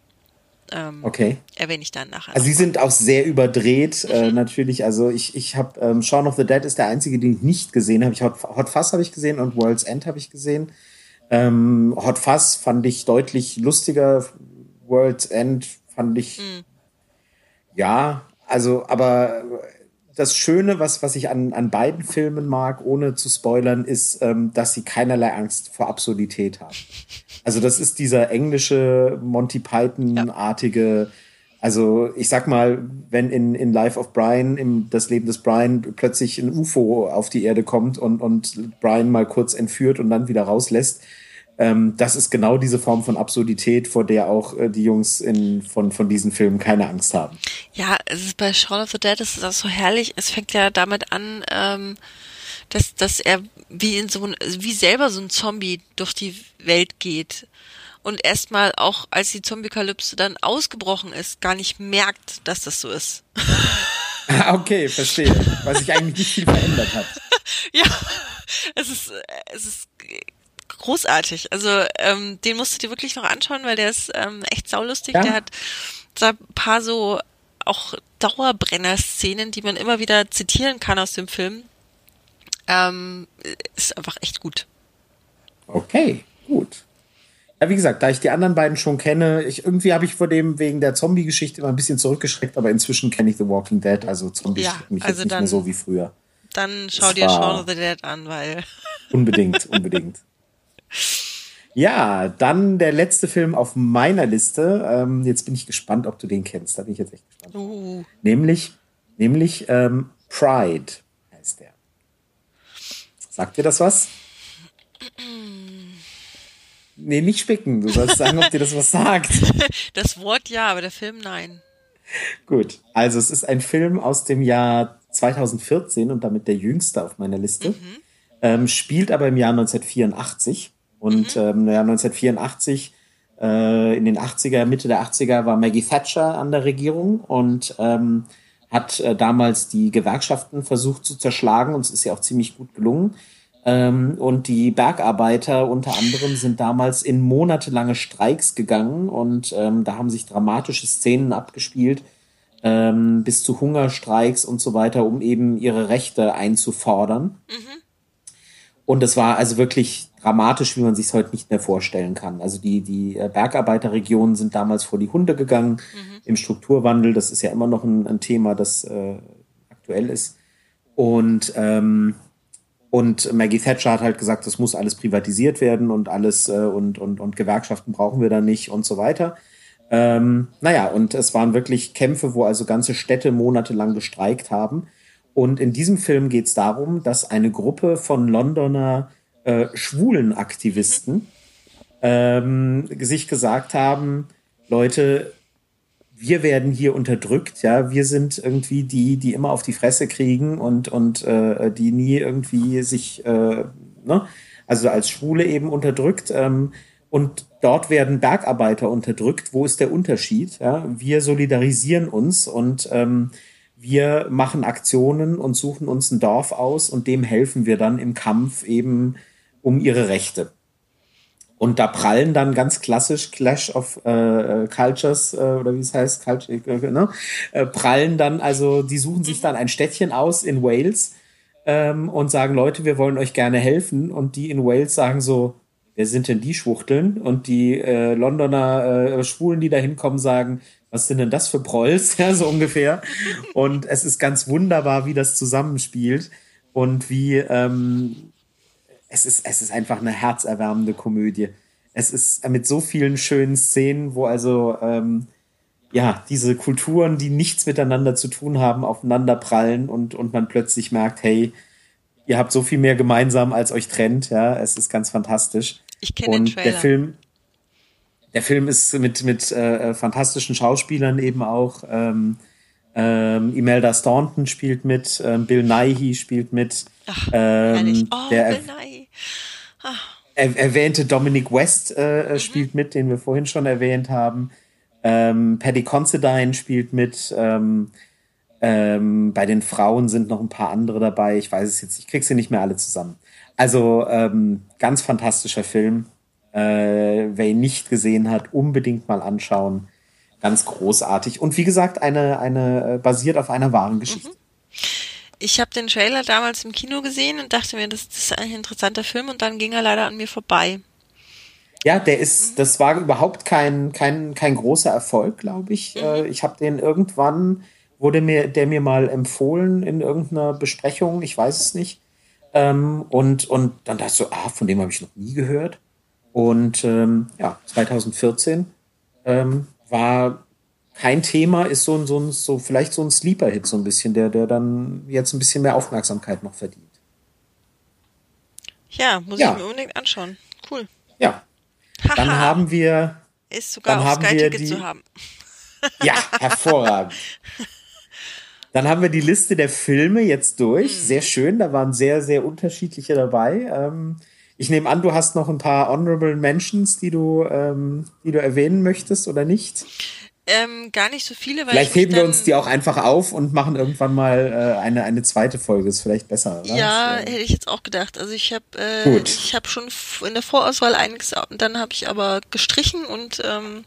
Speaker 2: Ähm,
Speaker 1: okay.
Speaker 2: Erwähne ich dann nachher.
Speaker 1: Also sie sind auch sehr überdreht, äh, mhm. äh, natürlich. Also ich, ich habe ähm, Shaun of the Dead ist der einzige, den ich nicht gesehen habe. Ich Hot, Hot Fuzz habe ich gesehen und World's End habe ich gesehen. Ähm, Hot Fuzz fand ich deutlich lustiger. World's End fand ich mhm. ja, also aber das Schöne, was, was ich an, an beiden Filmen mag, ohne zu spoilern, ist, ähm, dass sie keinerlei Angst vor Absurdität haben. Also das ist dieser englische Monty Python-artige, also ich sag mal, wenn in, in Life of Brian, im das Leben des Brian, plötzlich ein UFO auf die Erde kommt und, und Brian mal kurz entführt und dann wieder rauslässt, ähm, das ist genau diese Form von Absurdität, vor der auch äh, die Jungs in, von, von diesen Filmen keine Angst haben.
Speaker 2: Ja, es ist bei Shaun of the Dead ist das so herrlich. Es fängt ja damit an, ähm, dass, dass er wie in so ein, wie selber so ein Zombie durch die Welt geht. Und erstmal auch, als die Zombie-Kalypse dann ausgebrochen ist, gar nicht merkt, dass das so ist.
Speaker 1: okay, verstehe. Weil sich eigentlich nicht viel verändert hat.
Speaker 2: ja, es ist, es ist großartig. Also ähm, den musst du dir wirklich noch anschauen, weil der ist ähm, echt saulustig. Ja. Der hat so ein paar so auch Dauerbrenner-Szenen, die man immer wieder zitieren kann aus dem Film. Ähm, ist einfach echt gut.
Speaker 1: Okay, gut. Ja, wie gesagt, da ich die anderen beiden schon kenne, ich, irgendwie habe ich vor dem wegen der Zombie-Geschichte immer ein bisschen zurückgeschreckt, aber inzwischen kenne ich The Walking Dead, also Zombies ja, mich also jetzt dann, nicht mehr so wie früher.
Speaker 2: Dann schau das dir Shaun of the Dead an, weil.
Speaker 1: Unbedingt, unbedingt. Ja, dann der letzte Film auf meiner Liste. Ähm, jetzt bin ich gespannt, ob du den kennst. Da bin ich jetzt echt gespannt. Uh. Nämlich, nämlich ähm, Pride. Sagt dir das was? Nee, nicht spicken. Du sollst sagen, ob dir das was sagt.
Speaker 2: Das Wort ja, aber der Film nein.
Speaker 1: Gut, also es ist ein Film aus dem Jahr 2014 und damit der jüngste auf meiner Liste. Mhm. Ähm, spielt aber im Jahr 1984. Und mhm. ähm, ja, 1984, äh, in den 80er, Mitte der 80er war Maggie Thatcher an der Regierung und ähm, hat äh, damals die Gewerkschaften versucht zu zerschlagen und es ist ja auch ziemlich gut gelungen. Ähm, und die Bergarbeiter unter anderem sind damals in monatelange Streiks gegangen und ähm, da haben sich dramatische Szenen abgespielt, ähm, bis zu Hungerstreiks und so weiter, um eben ihre Rechte einzufordern. Mhm. Und es war also wirklich dramatisch, wie man sich es heute nicht mehr vorstellen kann. Also die, die äh, Bergarbeiterregionen sind damals vor die Hunde gegangen mhm. im Strukturwandel. Das ist ja immer noch ein, ein Thema, das äh, aktuell ist. Und, ähm, und Maggie Thatcher hat halt gesagt, das muss alles privatisiert werden und alles äh, und, und, und Gewerkschaften brauchen wir da nicht und so weiter. Ähm, naja, und es waren wirklich Kämpfe, wo also ganze Städte monatelang gestreikt haben. Und in diesem Film geht es darum, dass eine Gruppe von Londoner äh, schwulen Aktivisten ähm, sich gesagt haben, Leute, wir werden hier unterdrückt, ja, wir sind irgendwie die, die immer auf die Fresse kriegen und, und äh, die nie irgendwie sich, äh, ne, also als Schwule eben unterdrückt. Ähm, und dort werden Bergarbeiter unterdrückt. Wo ist der Unterschied? Ja? Wir solidarisieren uns und ähm, wir machen Aktionen und suchen uns ein Dorf aus und dem helfen wir dann im Kampf eben um ihre Rechte. Und da prallen dann ganz klassisch Clash of äh, Cultures äh, oder wie es heißt, Culture, äh, ne? äh, prallen dann, also die suchen sich dann ein Städtchen aus in Wales ähm, und sagen, Leute, wir wollen euch gerne helfen. Und die in Wales sagen so, wer sind denn die Schwuchteln? Und die äh, Londoner äh, Schwulen, die da hinkommen, sagen, was sind denn das für Prolls, ja, so ungefähr. Und es ist ganz wunderbar, wie das zusammenspielt und wie ähm, es ist, es ist einfach eine herzerwärmende Komödie. Es ist mit so vielen schönen Szenen, wo also ähm, ja diese Kulturen, die nichts miteinander zu tun haben, aufeinander prallen und, und man plötzlich merkt, hey, ihr habt so viel mehr gemeinsam, als euch trennt. Ja, es ist ganz fantastisch.
Speaker 2: Ich kenne den Trailer.
Speaker 1: Der Film, der Film ist mit, mit äh, fantastischen Schauspielern eben auch. Ähm, ähm, Imelda Staunton spielt mit, ähm, Bill Nighy spielt mit.
Speaker 2: Ach, ähm, oh, der Bill Nighy.
Speaker 1: Ah. Er, erwähnte Dominic West äh, äh, mhm. spielt mit, den wir vorhin schon erwähnt haben. Ähm, Paddy Considine spielt mit. Ähm, ähm, bei den Frauen sind noch ein paar andere dabei. Ich weiß es jetzt, ich krieg sie nicht mehr alle zusammen. Also ähm, ganz fantastischer Film. Äh, wer ihn nicht gesehen hat, unbedingt mal anschauen. Ganz großartig. Und wie gesagt, eine, eine äh, basiert auf einer wahren Geschichte. Mhm.
Speaker 2: Ich habe den Trailer damals im Kino gesehen und dachte mir, das, das ist ein interessanter Film und dann ging er leider an mir vorbei.
Speaker 1: Ja, der ist, mhm. das war überhaupt kein, kein, kein großer Erfolg, glaube ich. Mhm. Äh, ich habe den irgendwann, wurde mir, der mir mal empfohlen in irgendeiner Besprechung, ich weiß es nicht. Ähm, und, und dann dachte ich so, ah, von dem habe ich noch nie gehört. Und ähm, ja, 2014 ähm, war kein Thema, ist so ein, so ein, so vielleicht so ein Sleeper-Hit so ein bisschen, der, der dann jetzt ein bisschen mehr Aufmerksamkeit noch verdient.
Speaker 2: Ja, muss ja. ich mir unbedingt anschauen. Cool.
Speaker 1: Ja. Dann haben wir.
Speaker 2: Ist sogar auf Sky Ticket zu haben.
Speaker 1: Ja, hervorragend. Dann haben wir die Liste der Filme jetzt durch. Mhm. Sehr schön, da waren sehr, sehr unterschiedliche dabei. Ähm, ich nehme an, du hast noch ein paar Honorable Mentions, die du, ähm, die du erwähnen möchtest oder nicht?
Speaker 2: Ähm, gar nicht so viele,
Speaker 1: weil Vielleicht heben wir uns die auch einfach auf und machen irgendwann mal äh, eine, eine zweite Folge. Ist vielleicht besser, oder?
Speaker 2: Ja, hätte ich jetzt auch gedacht. Also ich habe äh, ich habe schon in der Vorauswahl einiges, dann habe ich aber gestrichen und ähm,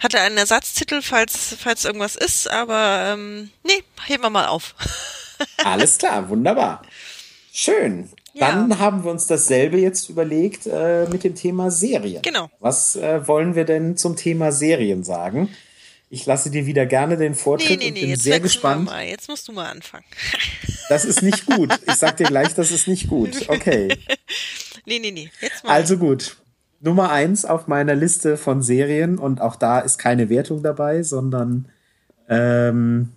Speaker 2: hatte einen Ersatztitel, falls, falls irgendwas ist, aber ähm, nee, heben wir mal auf.
Speaker 1: Alles klar, wunderbar. Schön. Dann ja. haben wir uns dasselbe jetzt überlegt äh, mit dem Thema Serien.
Speaker 2: Genau.
Speaker 1: Was äh, wollen wir denn zum Thema Serien sagen? Ich lasse dir wieder gerne den Vortritt nee, nee, nee, und bin sehr gespannt.
Speaker 2: Jetzt musst du mal anfangen.
Speaker 1: Das ist nicht gut. Ich sag dir gleich, das ist nicht gut. Okay.
Speaker 2: Nee, nee, nee.
Speaker 1: Jetzt mal. Also gut. Nummer eins auf meiner Liste von Serien und auch da ist keine Wertung dabei, sondern ähm,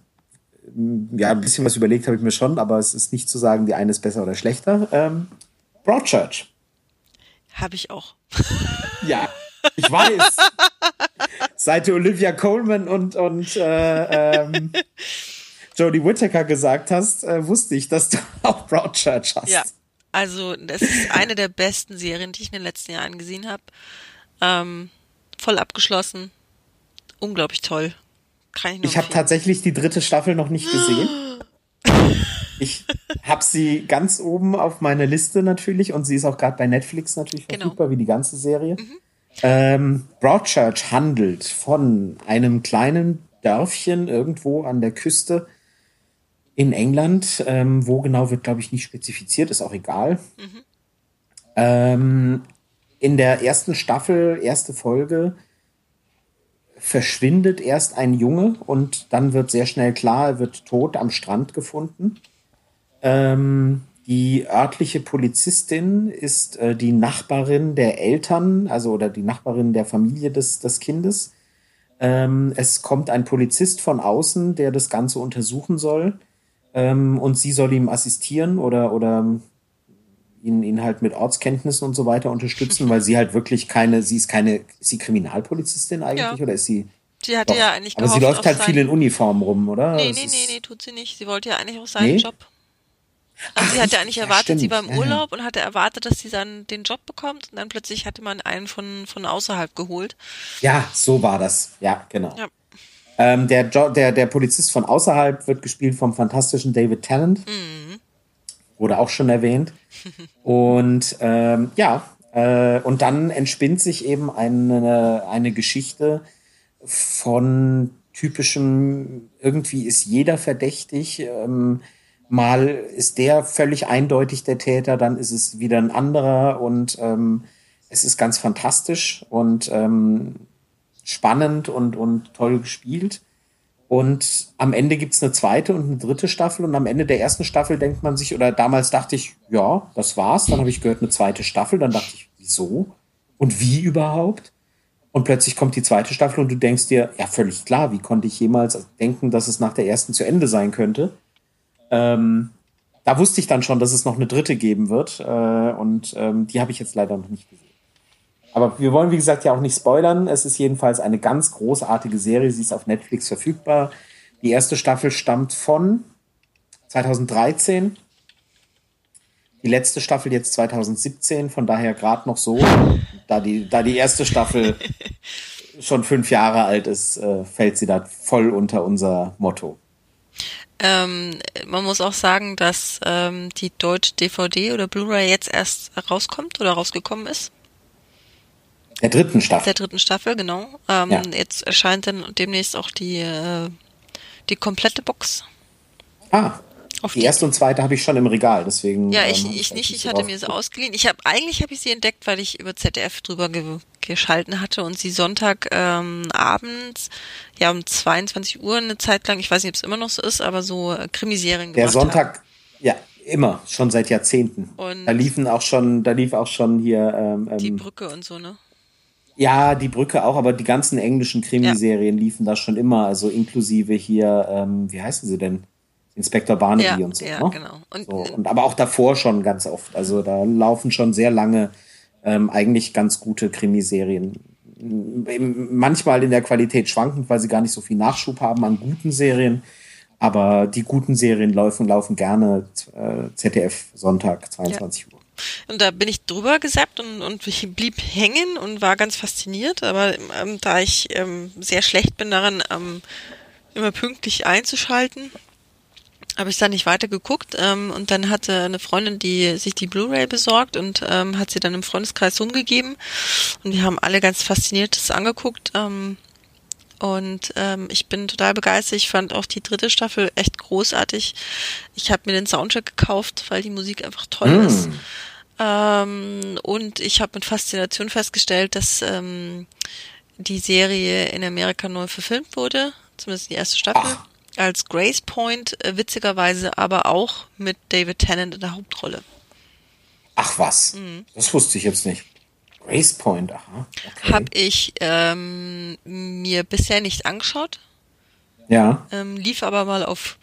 Speaker 1: ja, ein bisschen was überlegt habe ich mir schon, aber es ist nicht zu sagen, die eine ist besser oder schlechter. Ähm, Broadchurch.
Speaker 2: Habe ich auch.
Speaker 1: Ja, ich weiß. Seit du Olivia Coleman und, und äh, ähm, Jodie Whittaker gesagt hast, äh, wusste ich, dass du auch Broadchurch hast.
Speaker 2: Ja, also das ist eine der besten Serien, die ich in den letzten Jahren gesehen habe. Ähm, voll abgeschlossen. Unglaublich toll.
Speaker 1: Kann ich ich habe tatsächlich die dritte Staffel noch nicht gesehen. Ich habe sie ganz oben auf meiner Liste natürlich und sie ist auch gerade bei Netflix natürlich genau. verfügbar, wie die ganze Serie. Mhm. Ähm, Broadchurch handelt von einem kleinen Dörfchen irgendwo an der Küste in England. Ähm, wo genau wird, glaube ich, nicht spezifiziert, ist auch egal. Mhm. Ähm, in der ersten Staffel, erste Folge, verschwindet erst ein Junge und dann wird sehr schnell klar, er wird tot am Strand gefunden. Ähm, die örtliche Polizistin ist äh, die Nachbarin der Eltern, also oder die Nachbarin der Familie des, des Kindes. Ähm, es kommt ein Polizist von außen, der das Ganze untersuchen soll. Ähm, und sie soll ihm assistieren oder, oder ihn, ihn halt mit Ortskenntnissen und so weiter unterstützen, weil sie halt wirklich keine, sie ist keine, ist sie Kriminalpolizistin eigentlich ja. oder ist sie?
Speaker 2: Sie hatte doch, ja eigentlich
Speaker 1: Aber sie läuft halt viel in Uniform rum, oder?
Speaker 2: Nee, nee, nee, nee, tut sie nicht. Sie wollte ja eigentlich auch seinen nee? Job. Also Ach, sie hatte eigentlich erwartet, ja, sie war im Urlaub ja. und hatte erwartet, dass sie dann den Job bekommt und dann plötzlich hatte man einen von, von außerhalb geholt.
Speaker 1: Ja, so war das. Ja, genau. Ja. Ähm, der, jo der, der Polizist von außerhalb wird gespielt vom fantastischen David Tennant. Mhm. Wurde auch schon erwähnt. Und ähm, ja, äh, und dann entspinnt sich eben eine, eine Geschichte von typischem, irgendwie ist jeder verdächtig. Ähm, mal ist der völlig eindeutig der Täter, dann ist es wieder ein anderer und ähm, es ist ganz fantastisch und ähm, spannend und, und toll gespielt. Und am Ende gibt's eine zweite und eine dritte Staffel. Und am Ende der ersten Staffel denkt man sich, oder damals dachte ich, ja, das war's. Dann habe ich gehört, eine zweite Staffel. Dann dachte ich, wieso? Und wie überhaupt? Und plötzlich kommt die zweite Staffel und du denkst dir, ja, völlig klar, wie konnte ich jemals denken, dass es nach der ersten zu Ende sein könnte? Ähm, da wusste ich dann schon, dass es noch eine dritte geben wird. Äh, und ähm, die habe ich jetzt leider noch nicht gesehen. Aber wir wollen, wie gesagt, ja auch nicht spoilern. Es ist jedenfalls eine ganz großartige Serie. Sie ist auf Netflix verfügbar. Die erste Staffel stammt von 2013. Die letzte Staffel jetzt 2017, von daher gerade noch so. Da die, da die erste Staffel schon fünf Jahre alt ist, äh, fällt sie da voll unter unser Motto.
Speaker 2: Ähm, man muss auch sagen, dass ähm, die deutsche DVD oder Blu-ray jetzt erst rauskommt oder rausgekommen ist.
Speaker 1: Der dritten Staffel.
Speaker 2: Der dritten Staffel, genau. Ähm, ja. Jetzt erscheint dann demnächst auch die, äh, die komplette Box.
Speaker 1: Ah. Auf die, die erste und zweite habe ich schon im Regal, deswegen.
Speaker 2: Ja, ich, ähm, ich nicht, ich hatte mir sie ausgeliehen. Ich habe eigentlich habe ich sie entdeckt, weil ich über ZDF drüber ge geschalten hatte und sie Sonntag ähm, abends, ja um 22 Uhr eine Zeit lang, ich weiß nicht, ob es immer noch so ist, aber so äh, Krimiserien
Speaker 1: Der Sonntag, haben. ja, immer, schon seit Jahrzehnten. Und da liefen auch schon, da lief auch schon hier ähm,
Speaker 2: die ähm, Brücke und so, ne?
Speaker 1: Ja, die Brücke auch, aber die ganzen englischen Krimiserien ja. liefen da schon immer, also inklusive hier, ähm, wie heißen sie denn? Inspektor Barnaby ja, und so. Ja, ne? genau. Und, so, und, aber auch davor schon ganz oft. Also da laufen schon sehr lange ähm, eigentlich ganz gute Krimiserien. Manchmal in der Qualität schwankend, weil sie gar nicht so viel Nachschub haben an guten Serien. Aber die guten Serien laufen, laufen gerne äh, ZDF Sonntag, 22 ja. Uhr.
Speaker 2: Und da bin ich drüber gesappt und, und ich blieb hängen und war ganz fasziniert. Aber ähm, da ich ähm, sehr schlecht bin daran, ähm, immer pünktlich einzuschalten, habe ich dann nicht weiter geguckt ähm, und dann hatte eine Freundin, die sich die Blu-ray besorgt und ähm, hat sie dann im Freundeskreis rumgegeben und wir haben alle ganz fasziniert das angeguckt ähm, und ähm, ich bin total begeistert. Ich fand auch die dritte Staffel echt großartig. Ich habe mir den Soundtrack gekauft, weil die Musik einfach toll mm. ist. Ähm, und ich habe mit Faszination festgestellt, dass ähm, die Serie in Amerika neu verfilmt wurde, zumindest die erste Staffel. Ach als Grace Point, äh, witzigerweise aber auch mit David Tennant in der Hauptrolle.
Speaker 1: Ach was, mhm. das wusste ich jetzt nicht. Grace Point, aha.
Speaker 2: Okay. Hab ich ähm, mir bisher nicht angeschaut.
Speaker 1: Ja.
Speaker 2: Ähm, lief aber mal auf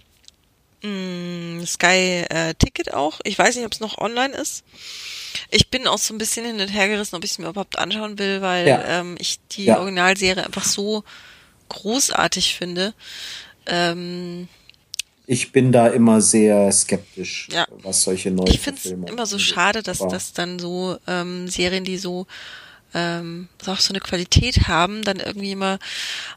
Speaker 2: mh, mm, Sky äh, Ticket auch. Ich weiß nicht, ob es noch online ist. Ich bin auch so ein bisschen hin und her gerissen, ob ich es mir überhaupt anschauen will, weil ja. ähm, ich die ja. Originalserie einfach so großartig finde. Ähm,
Speaker 1: ich bin da immer sehr skeptisch, ja. was solche neuen
Speaker 2: Ich finde es immer so schade, dass das dann so ähm, Serien, die so ähm, auch so eine Qualität haben, dann irgendwie immer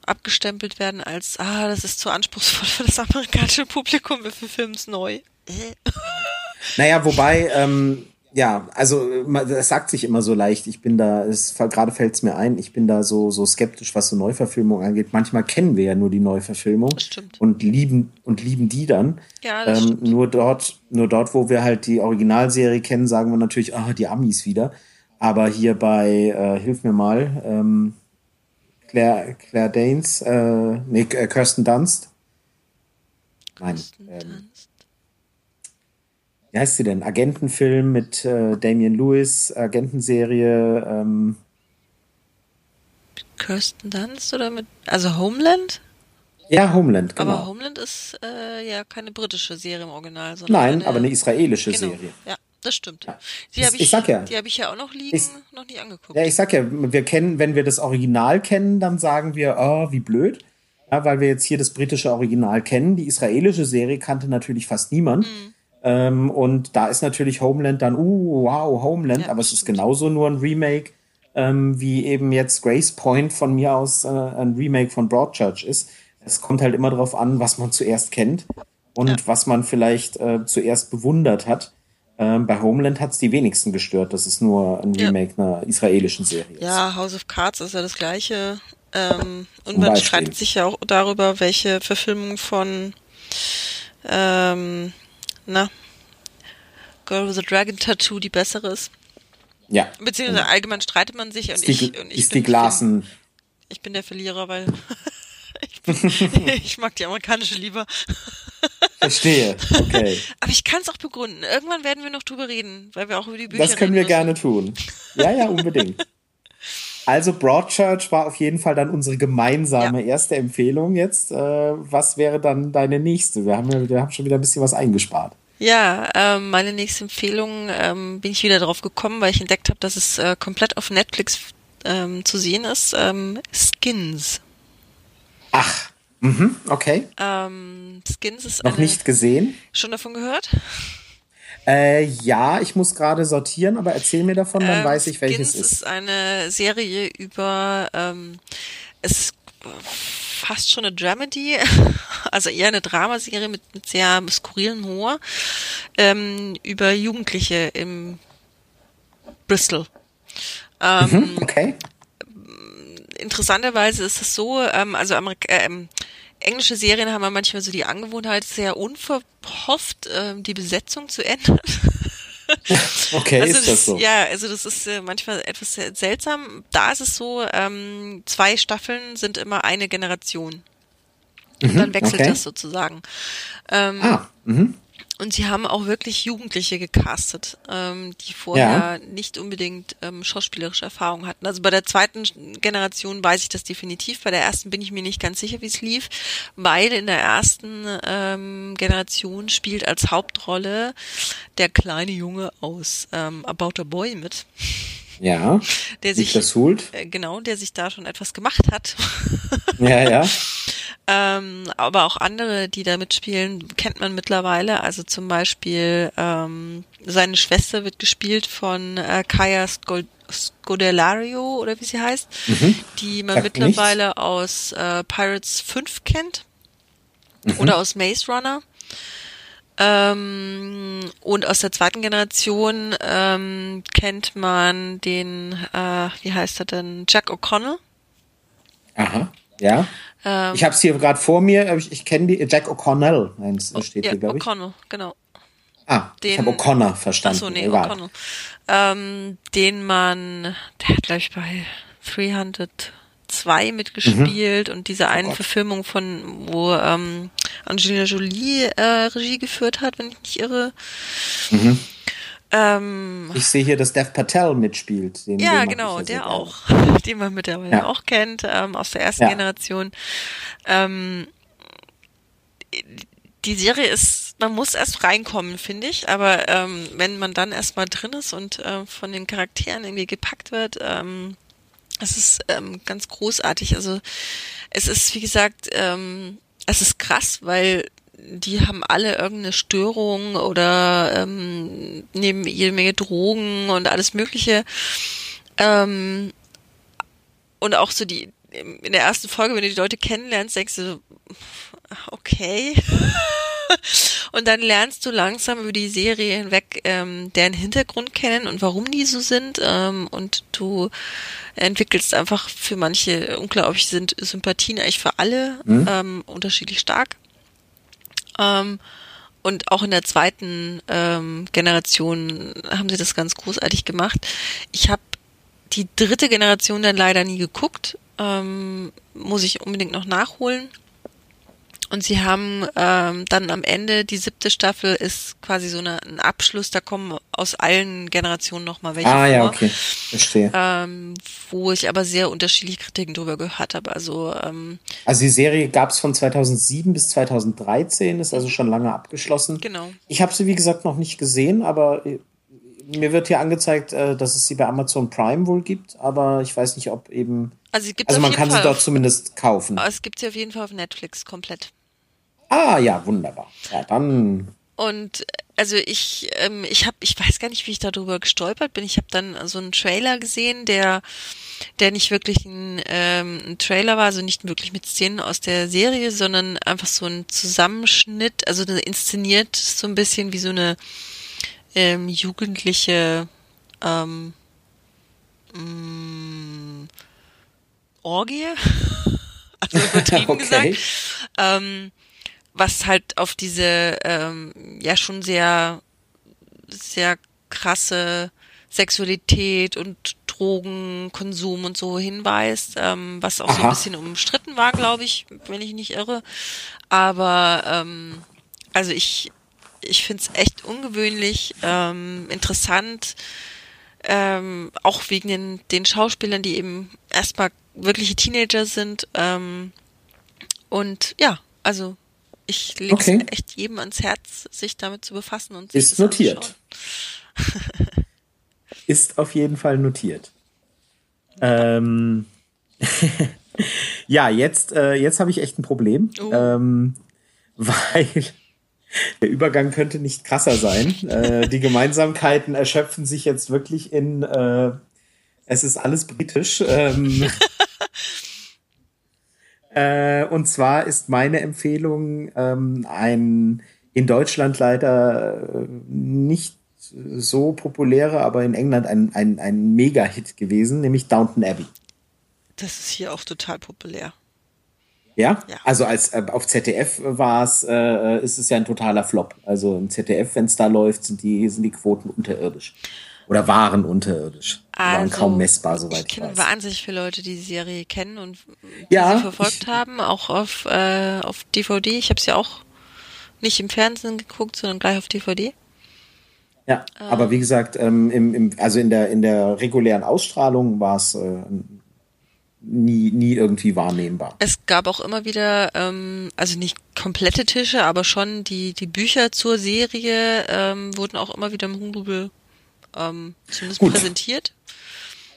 Speaker 2: abgestempelt werden als, ah, das ist zu anspruchsvoll für das amerikanische Publikum, wir verfilmen es neu.
Speaker 1: naja, wobei, ähm, ja, also das sagt sich immer so leicht. Ich bin da, es gerade fällt es mir ein, ich bin da so so skeptisch, was so Neuverfilmung angeht. Manchmal kennen wir ja nur die Neuverfilmung und lieben und lieben die dann. Ja, das ähm, nur dort, nur dort, wo wir halt die Originalserie kennen, sagen wir natürlich, ah, die Amis wieder. Aber hier bei, äh, hilf mir mal, ähm, Claire, Claire Danes, äh, nee, äh, Kirsten Dunst. Nein. Kirsten ähm, Dunst wie heißt sie denn? Agentenfilm mit äh, Damian Lewis, Agentenserie. Ähm.
Speaker 2: Kirsten Dunst oder mit, also Homeland?
Speaker 1: Ja, Homeland,
Speaker 2: genau. Aber Homeland ist äh, ja keine britische Serie im Original, sondern
Speaker 1: Nein, eine, aber eine israelische genau, Serie.
Speaker 2: Ja, das stimmt.
Speaker 1: Ja.
Speaker 2: Die habe ich, ich ja, die habe ich ja auch noch liegen, ich, noch nie angeguckt.
Speaker 1: Ja, ich sag ja, wir kennen, wenn wir das Original kennen, dann sagen wir, oh, wie blöd. Ja, weil wir jetzt hier das britische Original kennen. Die israelische Serie kannte natürlich fast niemand. Mhm. Ähm, und da ist natürlich Homeland dann, uh, wow, Homeland, ja, aber es ist genauso nur ein Remake, ähm, wie eben jetzt Grace Point von mir aus äh, ein Remake von Broadchurch ist. Es kommt halt immer darauf an, was man zuerst kennt und ja. was man vielleicht äh, zuerst bewundert hat. Ähm, bei Homeland hat es die wenigsten gestört, dass es nur ein Remake ja. einer israelischen Serie ist.
Speaker 2: Ja, House of Cards ist ja das gleiche. Ähm, und man streitet sich ja auch darüber, welche Verfilmung von ähm, na, Girl with a Dragon Tattoo die bessere ist.
Speaker 1: Ja.
Speaker 2: Beziehungsweise allgemein streitet man sich und ich, und ich
Speaker 1: ist die Glasen.
Speaker 2: Ich bin der Verlierer, weil ich, mag die amerikanische lieber.
Speaker 1: Verstehe, okay.
Speaker 2: Aber ich kann es auch begründen. Irgendwann werden wir noch drüber reden, weil wir auch über die Bücher
Speaker 1: Das können wir gerne tun. Ja, ja, unbedingt. Also Broadchurch war auf jeden Fall dann unsere gemeinsame ja. erste Empfehlung jetzt. Äh, was wäre dann deine nächste? Wir haben, ja, wir haben schon wieder ein bisschen was eingespart.
Speaker 2: Ja, ähm, meine nächste Empfehlung ähm, bin ich wieder drauf gekommen, weil ich entdeckt habe, dass es äh, komplett auf Netflix ähm, zu sehen ist. Ähm, Skins.
Speaker 1: Ach, mhm, okay.
Speaker 2: Ähm, Skins ist
Speaker 1: noch eine, nicht gesehen.
Speaker 2: Schon davon gehört?
Speaker 1: Äh, ja, ich muss gerade sortieren, aber erzähl mir davon, dann ähm, weiß ich, welches
Speaker 2: Skins ist. ist eine Serie über, ähm, es ist fast schon eine Dramedy, also eher eine Dramaserie mit, mit sehr skurrilen Humor, ähm, über Jugendliche im Bristol.
Speaker 1: Ähm, mhm, okay.
Speaker 2: Interessanterweise ist es so, ähm, also Amerika ähm, englische Serien haben ja manchmal so die Angewohnheit, sehr unverhofft äh, die Besetzung zu ändern.
Speaker 1: okay,
Speaker 2: also
Speaker 1: ist das, so?
Speaker 2: Ja, also das ist äh, manchmal etwas seltsam. Da ist es so, ähm, zwei Staffeln sind immer eine Generation. Und mhm, dann wechselt okay. das sozusagen. Ähm, ah, mhm. Und sie haben auch wirklich Jugendliche gecastet, ähm, die vorher ja. nicht unbedingt ähm, schauspielerische Erfahrung hatten. Also bei der zweiten Generation weiß ich das definitiv. Bei der ersten bin ich mir nicht ganz sicher, wie es lief, weil in der ersten ähm, Generation spielt als Hauptrolle der kleine Junge aus ähm, About a Boy mit.
Speaker 1: Ja.
Speaker 2: Der sich,
Speaker 1: das Hult.
Speaker 2: Äh, genau, der sich da schon etwas gemacht hat.
Speaker 1: Ja, ja.
Speaker 2: ähm, aber auch andere, die da mitspielen, kennt man mittlerweile. Also zum Beispiel ähm, seine Schwester wird gespielt von äh, Kaya Skol Scodelario oder wie sie heißt, mhm. die man Sagt mittlerweile nichts. aus äh, Pirates 5 kennt mhm. oder aus Maze Runner. Ähm, und aus der zweiten Generation ähm, kennt man den, äh, wie heißt er denn, Jack O'Connell.
Speaker 1: Aha, ja. Ähm, ich habe es hier gerade vor mir, ich, ich kenne die, Jack O'Connell, nein, steht ja, hier, glaube ich.
Speaker 2: O'Connell, genau.
Speaker 1: Ah, den, ich habe O'Connor verstanden. Achso, nee, O'Connell.
Speaker 2: Ähm, den man, der hat, glaube ich, bei 300 2 mitgespielt mhm. und diese oh einen oh Verfilmung von, wo ähm, Angelina Jolie äh, Regie geführt hat, wenn ich nicht irre.
Speaker 1: Mhm. Ähm, ich sehe hier, dass Dev Patel mitspielt.
Speaker 2: Den, ja, den genau, der auch, den man mittlerweile ja. auch kennt, ähm, aus der ersten ja. Generation. Ähm, die Serie ist, man muss erst reinkommen, finde ich, aber ähm, wenn man dann erstmal drin ist und äh, von den Charakteren irgendwie gepackt wird, ähm, es ist ähm, ganz großartig. Also es ist, wie gesagt, ähm, es ist krass, weil die haben alle irgendeine Störung oder ähm, nehmen jede Menge Drogen und alles Mögliche. Ähm, und auch so die, in der ersten Folge, wenn du die Leute kennenlernst, denkst du okay. und dann lernst du langsam über die Serie hinweg ähm, deren Hintergrund kennen und warum die so sind. Ähm, und du entwickelst einfach für manche, unglaublich sind Sympathien eigentlich für alle mhm. ähm, unterschiedlich stark. Ähm, und auch in der zweiten ähm, Generation haben sie das ganz großartig gemacht. Ich habe die dritte Generation dann leider nie geguckt. Ähm, muss ich unbedingt noch nachholen. Und sie haben ähm, dann am Ende, die siebte Staffel ist quasi so eine, ein Abschluss, da kommen aus allen Generationen nochmal welche
Speaker 1: ah,
Speaker 2: vor.
Speaker 1: ja, okay. Verstehe.
Speaker 2: Ähm, wo ich aber sehr unterschiedliche Kritiken drüber gehört habe. Also, ähm,
Speaker 1: also die Serie gab es von 2007 bis 2013, ist also schon lange abgeschlossen.
Speaker 2: Genau.
Speaker 1: Ich habe sie, wie gesagt, noch nicht gesehen, aber äh, mir wird hier angezeigt, äh, dass es sie bei Amazon Prime wohl gibt, aber ich weiß nicht, ob eben.
Speaker 2: Also,
Speaker 1: also man kann Fall sie dort zumindest kaufen.
Speaker 2: Es gibt sie auf jeden Fall auf Netflix komplett.
Speaker 1: Ah ja, wunderbar. Ja, dann.
Speaker 2: Und also ich, ähm, ich habe, ich weiß gar nicht, wie ich darüber gestolpert bin. Ich habe dann so einen Trailer gesehen, der, der nicht wirklich ein, ähm, ein Trailer war, also nicht wirklich mit Szenen aus der Serie, sondern einfach so ein Zusammenschnitt, also inszeniert so ein bisschen wie so eine ähm, jugendliche ähm, mh, mm, Orgie, also übertrieben okay. gesagt. Ähm, was halt auf diese ähm, ja schon sehr sehr krasse Sexualität und Drogenkonsum und so hinweist, ähm, was auch Aha. so ein bisschen umstritten war, glaube ich, wenn ich nicht irre. Aber ähm, also ich ich finde es echt ungewöhnlich, ähm, interessant, ähm, auch wegen den, den Schauspielern, die eben erstmal wirkliche Teenager sind. Ähm, und ja, also ich lege okay. echt jedem ans Herz, sich damit zu befassen und sich
Speaker 1: Ist notiert. Ist auf jeden Fall notiert. Ähm, ja, jetzt, äh, jetzt habe ich echt ein Problem, oh. ähm, weil der Übergang könnte nicht krasser sein. äh, die Gemeinsamkeiten erschöpfen sich jetzt wirklich in äh, es ist alles britisch. Ähm, Äh, und zwar ist meine Empfehlung ähm, ein in Deutschland leider äh, nicht so populäre, aber in England ein, ein, ein Mega-Hit gewesen, nämlich Downton Abbey.
Speaker 2: Das ist hier auch total populär.
Speaker 1: Ja?
Speaker 2: Ja.
Speaker 1: Also als äh, auf ZDF war es, äh, ist es ja ein totaler Flop. Also im ZDF, wenn es da läuft, sind die, sind die Quoten unterirdisch. Oder waren unterirdisch. Die waren
Speaker 2: Also,
Speaker 1: kaum messbar, soweit
Speaker 2: Ich
Speaker 1: ich,
Speaker 2: kenne
Speaker 1: weiß.
Speaker 2: wahnsinnig viele Leute, die die Serie kennen und die
Speaker 1: Ja,
Speaker 2: sie verfolgt
Speaker 1: ich-
Speaker 2: haben, auch auf, äh, auf DVD. Ich habe sie auch nicht im Fernsehen geguckt, sondern gleich auf DVD.
Speaker 1: Ja, aber wie gesagt, ähm, im, im, also in der, in der regulären Ausstrahlung war es äh, nie, nie irgendwie wahrnehmbar.
Speaker 2: Es gab auch immer wieder, ähm, also nicht komplette Tische, aber schon die, die Bücher zur Serie ähm, wurden auch immer wieder im Hugendubel ähm, zumindest
Speaker 1: Gut.
Speaker 2: präsentiert.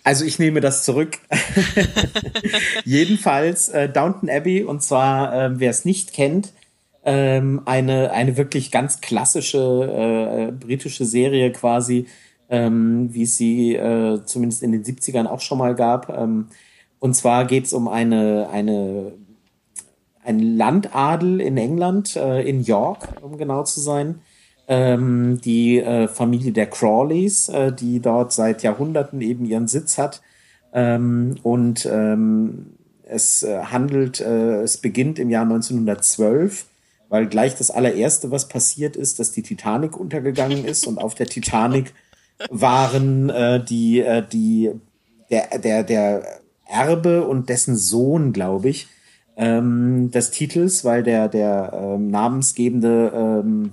Speaker 1: Also ich nehme das zurück. Jedenfalls äh, Downton Abbey und zwar, äh, wer es nicht kennt, ähm, eine, eine wirklich ganz klassische äh, britische Serie quasi, ähm, wie es sie äh, zumindest in den 70ern auch schon mal gab. Ähm, und zwar geht es um eine, eine, ein Landadel in England, äh, in York, um genau zu sein. Ähm, die äh, Familie der Crawleys, äh, die dort seit Jahrhunderten eben ihren Sitz hat. Ähm, und ähm, es äh, handelt, äh, es beginnt im Jahr 1912, weil gleich das allererste, was passiert ist, dass die Titanic untergegangen ist und auf der Titanic waren äh, die, äh, die, der, der, der Erbe und dessen Sohn, glaube ich, ähm, des Titels, weil der, der ähm, namensgebende ähm,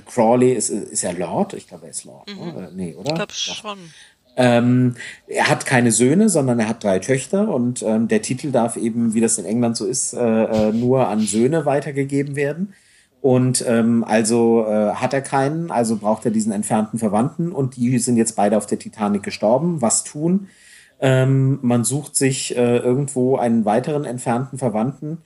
Speaker 1: Crawley ist, ist er Lord? Ich glaube, er ist Lord. Oder? Nee, oder?
Speaker 2: Ich glaube schon.
Speaker 1: Ähm, er hat keine Söhne, sondern er hat drei Töchter und ähm, der Titel darf eben, wie das in England so ist, äh, äh, nur an Söhne weitergegeben werden. Und ähm, also äh, hat er keinen, also braucht er diesen entfernten Verwandten und die sind jetzt beide auf der Titanic gestorben. Was tun? Ähm, man sucht sich äh, irgendwo einen weiteren entfernten Verwandten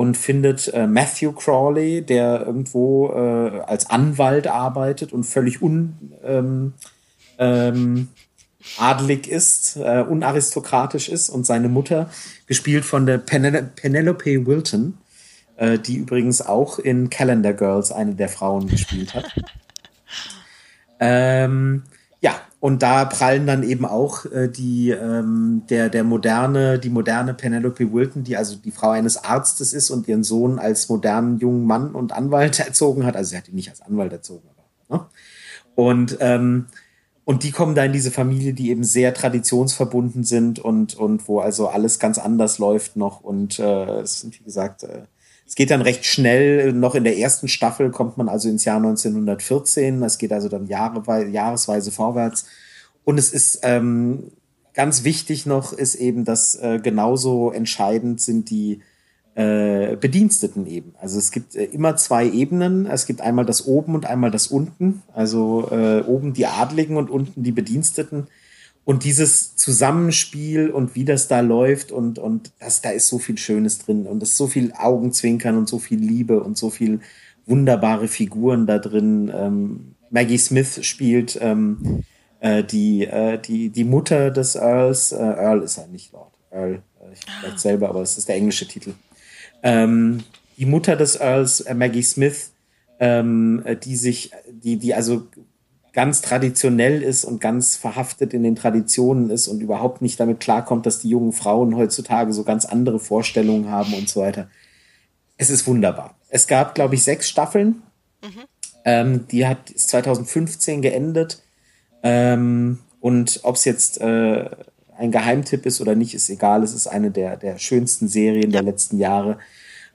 Speaker 1: und findet äh, Matthew Crawley, der irgendwo äh, als Anwalt arbeitet und völlig un, ähm, ähm, adelig ist, äh, unaristokratisch ist und seine Mutter, gespielt von der Penel Penelope Wilton, äh, die übrigens auch in Calendar Girls eine der Frauen gespielt hat. ähm, ja, und da prallen dann eben auch äh, die ähm, der der moderne die moderne Penelope Wilton, die also die Frau eines Arztes ist und ihren Sohn als modernen jungen Mann und Anwalt erzogen hat. Also sie hat ihn nicht als Anwalt erzogen, aber ne? und ähm, und die kommen da in diese Familie, die eben sehr traditionsverbunden sind und, und wo also alles ganz anders läuft noch. Und äh, es sind, wie gesagt, äh, es geht dann recht schnell. Noch in der ersten Staffel kommt man also ins Jahr 1914. Es geht also dann Jahre, jahresweise vorwärts. Und es ist ähm, ganz wichtig noch, ist eben, dass äh, genauso entscheidend sind die äh, Bediensteten eben. Also es gibt äh, immer zwei Ebenen. Es gibt einmal das Oben und einmal das Unten. Also äh, oben die Adligen und unten die Bediensteten. Und dieses Zusammenspiel und wie das da läuft und, und das, da ist so viel Schönes drin und es ist so viel Augenzwinkern und so viel Liebe und so viel wunderbare Figuren da drin. Ähm, Maggie Smith spielt ähm, äh, die, äh, die, die Mutter des Earls. Äh, Earl ist er nicht Lord. Earl, äh, ich vielleicht selber, aber es ist der englische Titel. Ähm, die Mutter des Earls, äh, Maggie Smith, ähm, äh, die sich, die, die also ganz traditionell ist und ganz verhaftet in den Traditionen ist und überhaupt nicht damit klarkommt, dass die jungen Frauen heutzutage so ganz andere Vorstellungen haben und so weiter. Es ist wunderbar. Es gab, glaube ich, sechs Staffeln. Ähm, die hat ist 2015 geendet. Ähm, und ob es jetzt äh, ein Geheimtipp ist oder nicht, ist egal. Es ist eine der, der schönsten Serien der letzten Jahre.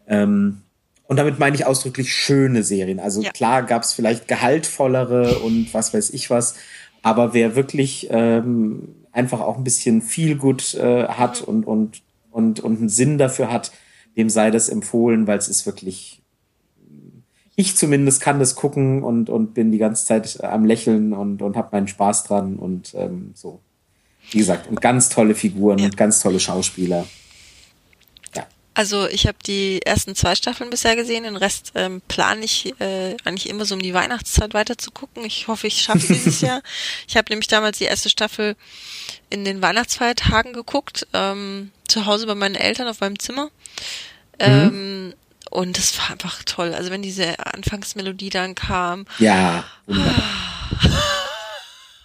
Speaker 1: Ähm, und damit meine ich ausdrücklich schöne Serien. Also
Speaker 2: Ja.
Speaker 1: klar gab es vielleicht gehaltvollere und was weiß ich was. Aber wer wirklich ähm, einfach auch ein bisschen viel gut äh, hat und, und, und, und einen Sinn dafür hat, dem sei das empfohlen, weil es ist wirklich. Ich zumindest kann das gucken und, und bin die ganze Zeit äh, am Lächeln und, und habe meinen Spaß dran und ähm, so. Wie gesagt, und ganz tolle Figuren
Speaker 2: Ja.
Speaker 1: und ganz tolle Schauspieler.
Speaker 2: Also ich habe die ersten zwei Staffeln bisher gesehen, den Rest ähm, plane ich äh, eigentlich immer so um die Weihnachtszeit weiter zu gucken. Ich hoffe, ich schaffe dieses Jahr. Ich habe nämlich damals die erste Staffel in den Weihnachtsfeiertagen geguckt, ähm, zu Hause bei meinen Eltern auf meinem Zimmer. Ähm, und das war einfach toll. Also wenn diese Anfangsmelodie dann kam,
Speaker 1: Ja.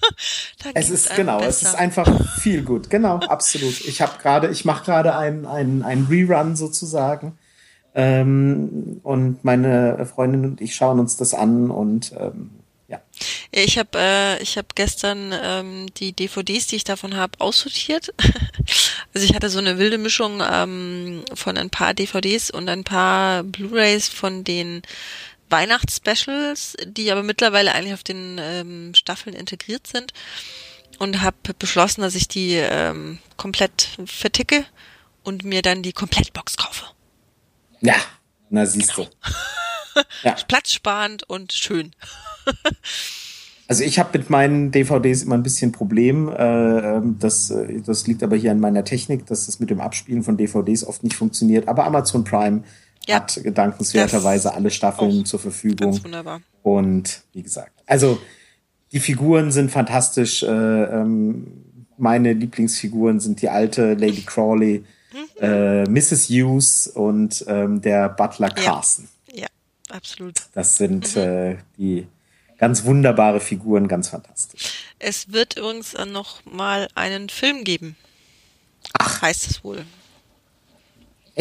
Speaker 1: es ist genau, besser. es ist einfach viel gut. Genau, absolut. Ich habe gerade, ich mache gerade einen ein Rerun sozusagen. Ähm, und meine Freundin und ich schauen uns das an und ähm, ja.
Speaker 2: Ich habe äh, ich habe gestern ähm, die DVDs, die ich davon habe, aussortiert. also ich hatte so eine wilde Mischung ähm, von ein paar DVDs und ein paar Blu-rays von den Weihnachtsspecials, die aber mittlerweile eigentlich auf den ähm, Staffeln integriert sind und habe beschlossen, dass ich die ähm, komplett verticke und mir dann die Komplettbox kaufe.
Speaker 1: Ja, na siehst genau.
Speaker 2: du. ja. Platzsparend und schön.
Speaker 1: Also ich habe mit meinen DVDs immer ein bisschen Problem. Äh, ähm, das, äh, das liegt aber hier an meiner Technik, dass das mit dem Abspielen von DVDs oft nicht funktioniert. Aber Amazon Prime ja. hat gedankenswerterweise alle Staffeln zur Verfügung. Ganz wunderbar. Und wie gesagt, also die Figuren sind fantastisch. Äh, ähm, meine Lieblingsfiguren sind die alte Lady Crawley, mhm. äh, Mrs. Hughes und ähm, der Butler Carson.
Speaker 2: Ja, ja absolut.
Speaker 1: Das sind mhm. äh, die ganz wunderbare Figuren, ganz fantastisch.
Speaker 2: Es wird übrigens noch mal einen Film geben. Ach. Heißt es wohl.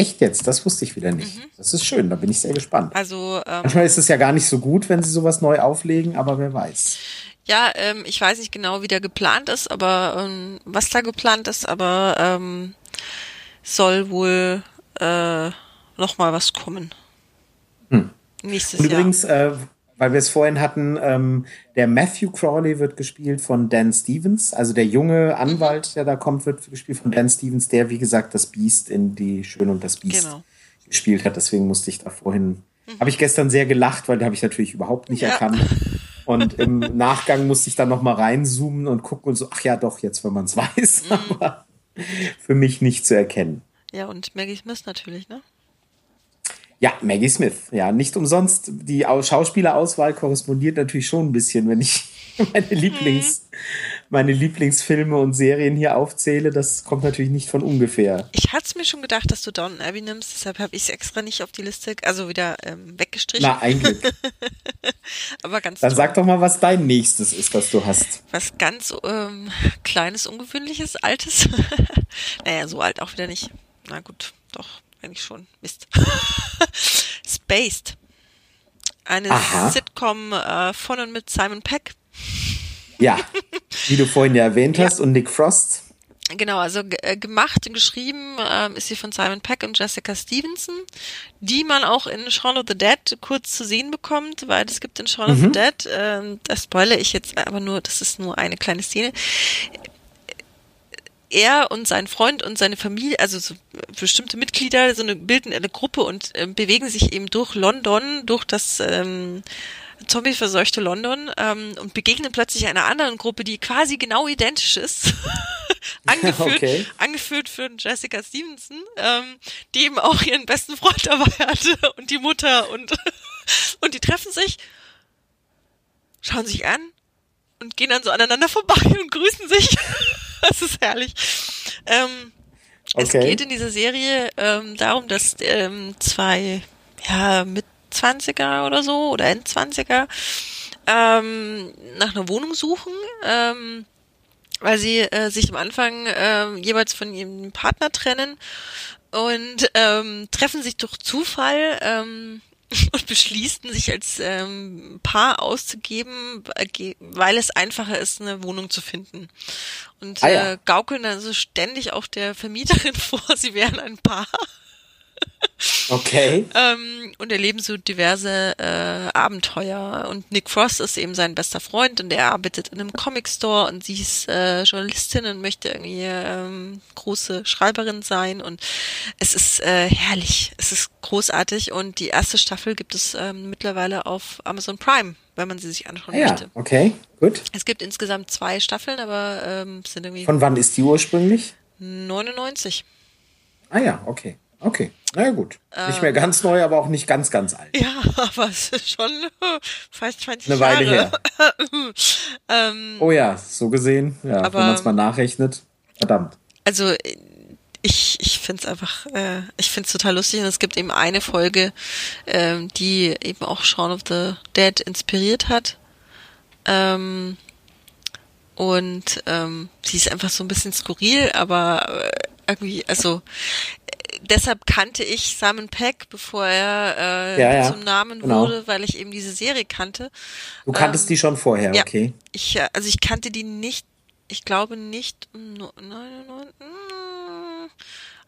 Speaker 1: Echt jetzt? Das wusste ich wieder nicht. Mhm. Das ist schön, da bin ich sehr gespannt.
Speaker 2: Also ähm,
Speaker 1: manchmal ist es ja gar nicht so gut, wenn sie sowas neu auflegen, aber wer weiß.
Speaker 2: Ja, ähm, ich weiß nicht genau, wie der geplant ist, aber ähm, was da geplant ist, aber ähm, soll wohl äh, noch mal was kommen.
Speaker 1: Hm. Nächstes übrigens, Jahr. Äh, weil wir es vorhin hatten, ähm, der Matthew Crawley wird gespielt von Dan Stevens, also der junge Anwalt, der da kommt, wird gespielt von Dan Stevens, der wie gesagt das Beast in die Schön und das Biest genau. gespielt hat. Deswegen musste ich da vorhin, mhm. habe ich gestern sehr gelacht, weil da habe ich natürlich überhaupt nicht ja. erkannt. Und im Nachgang musste ich dann noch mal reinzoomen und gucken und so, ach ja, doch, jetzt, wenn man es weiß, mhm. aber für mich nicht zu erkennen.
Speaker 2: Ja, und Maggie Smith natürlich, ne?
Speaker 1: Ja, Maggie Smith. Ja, nicht umsonst. Die Schauspielerauswahl korrespondiert natürlich schon ein bisschen, wenn ich meine Lieblings, mhm. meine Lieblingsfilme und Serien hier aufzähle. Das kommt natürlich nicht von ungefähr.
Speaker 2: Ich hatte mir schon gedacht, dass du Downton Abbey nimmst, deshalb habe ich es extra nicht auf die Liste, also wieder ähm, weggestrichen.
Speaker 1: Na, eigentlich.
Speaker 2: Aber ganz
Speaker 1: Dann toll. sag doch mal, was dein nächstes ist, das du hast.
Speaker 2: Was ganz ähm, kleines, ungewöhnliches, altes. naja, so alt auch wieder nicht. Na gut, doch eigentlich schon. Mist. Spaced. Eine Aha. Sitcom äh, von und mit Simon Peck.
Speaker 1: Ja, wie du vorhin ja erwähnt hast, ja. und Nick Frost.
Speaker 2: Genau, also äh, gemacht und geschrieben ähm, ist sie von Simon Peck und Jessica Stevenson, die man auch in Shaun of the Dead kurz zu sehen bekommt, weil es gibt in Shaun mhm. of the mhm. Dead, äh, das spoilere ich jetzt aber nur, das ist nur eine kleine Szene, er und sein Freund und seine Familie, also so bestimmte Mitglieder, so eine bilden eine Gruppe und äh, bewegen sich eben durch London, durch das ähm, zombie-verseuchte London ähm, und begegnen plötzlich einer anderen Gruppe, die quasi genau identisch ist. angeführt, okay. angeführt für Jessica Stevenson, ähm, die eben auch ihren besten Freund dabei hatte und die Mutter und und die treffen sich, schauen sich an und gehen dann so aneinander vorbei und grüßen sich. das ist herrlich. Ähm, okay. Es geht in dieser Serie ähm, darum, dass ähm, zwei ja mit 20er oder so oder Endzwanziger ähm, nach einer Wohnung suchen, ähm, weil sie äh, sich am Anfang äh, jeweils von ihrem Partner trennen und ähm, treffen sich durch Zufall ähm, und beschließen, sich als ähm, Paar auszugeben, weil es einfacher ist, eine Wohnung zu finden. Und ah, ja. äh, gaukeln dann so ständig auch der Vermieterin vor, sie wären ein Paar.
Speaker 1: Okay.
Speaker 2: ähm, und erleben so diverse äh, Abenteuer. Und Nick Frost ist eben sein bester Freund und er arbeitet in einem Comic-Store und sie ist äh, Journalistin und möchte irgendwie ähm, große Schreiberin sein. Und es ist äh, herrlich, es ist großartig. Und die erste Staffel gibt es ähm, mittlerweile auf Amazon Prime, wenn man sie sich anschauen ja, möchte.
Speaker 1: Okay, gut.
Speaker 2: Es gibt insgesamt zwei Staffeln, aber ähm, sind irgendwie.
Speaker 1: Von wann ist die ursprünglich?
Speaker 2: 99.
Speaker 1: Ah ja, okay. Okay, na ja, gut. Nicht mehr ganz neu, aber auch nicht ganz, ganz alt.
Speaker 2: Ja, aber es ist schon fast 20
Speaker 1: Eine Weile Jahre. her. ähm, oh ja, so gesehen, ja, aber, wenn man es mal nachrechnet. Verdammt.
Speaker 2: Also ich, ich finde es einfach, äh, ich finde es total lustig und es gibt eben eine Folge, ähm, die eben auch Shaun of the Dead inspiriert hat. Ähm, Und ähm, sie ist einfach so ein bisschen skurril, aber äh, irgendwie, also deshalb kannte ich Simon Peck, bevor er äh, ja, ja, zum Namen genau. wurde, weil ich eben diese Serie kannte.
Speaker 1: Du kanntest ähm, die schon vorher, ja, okay.
Speaker 2: Ich, äh, also ich kannte die nicht, ich glaube nicht,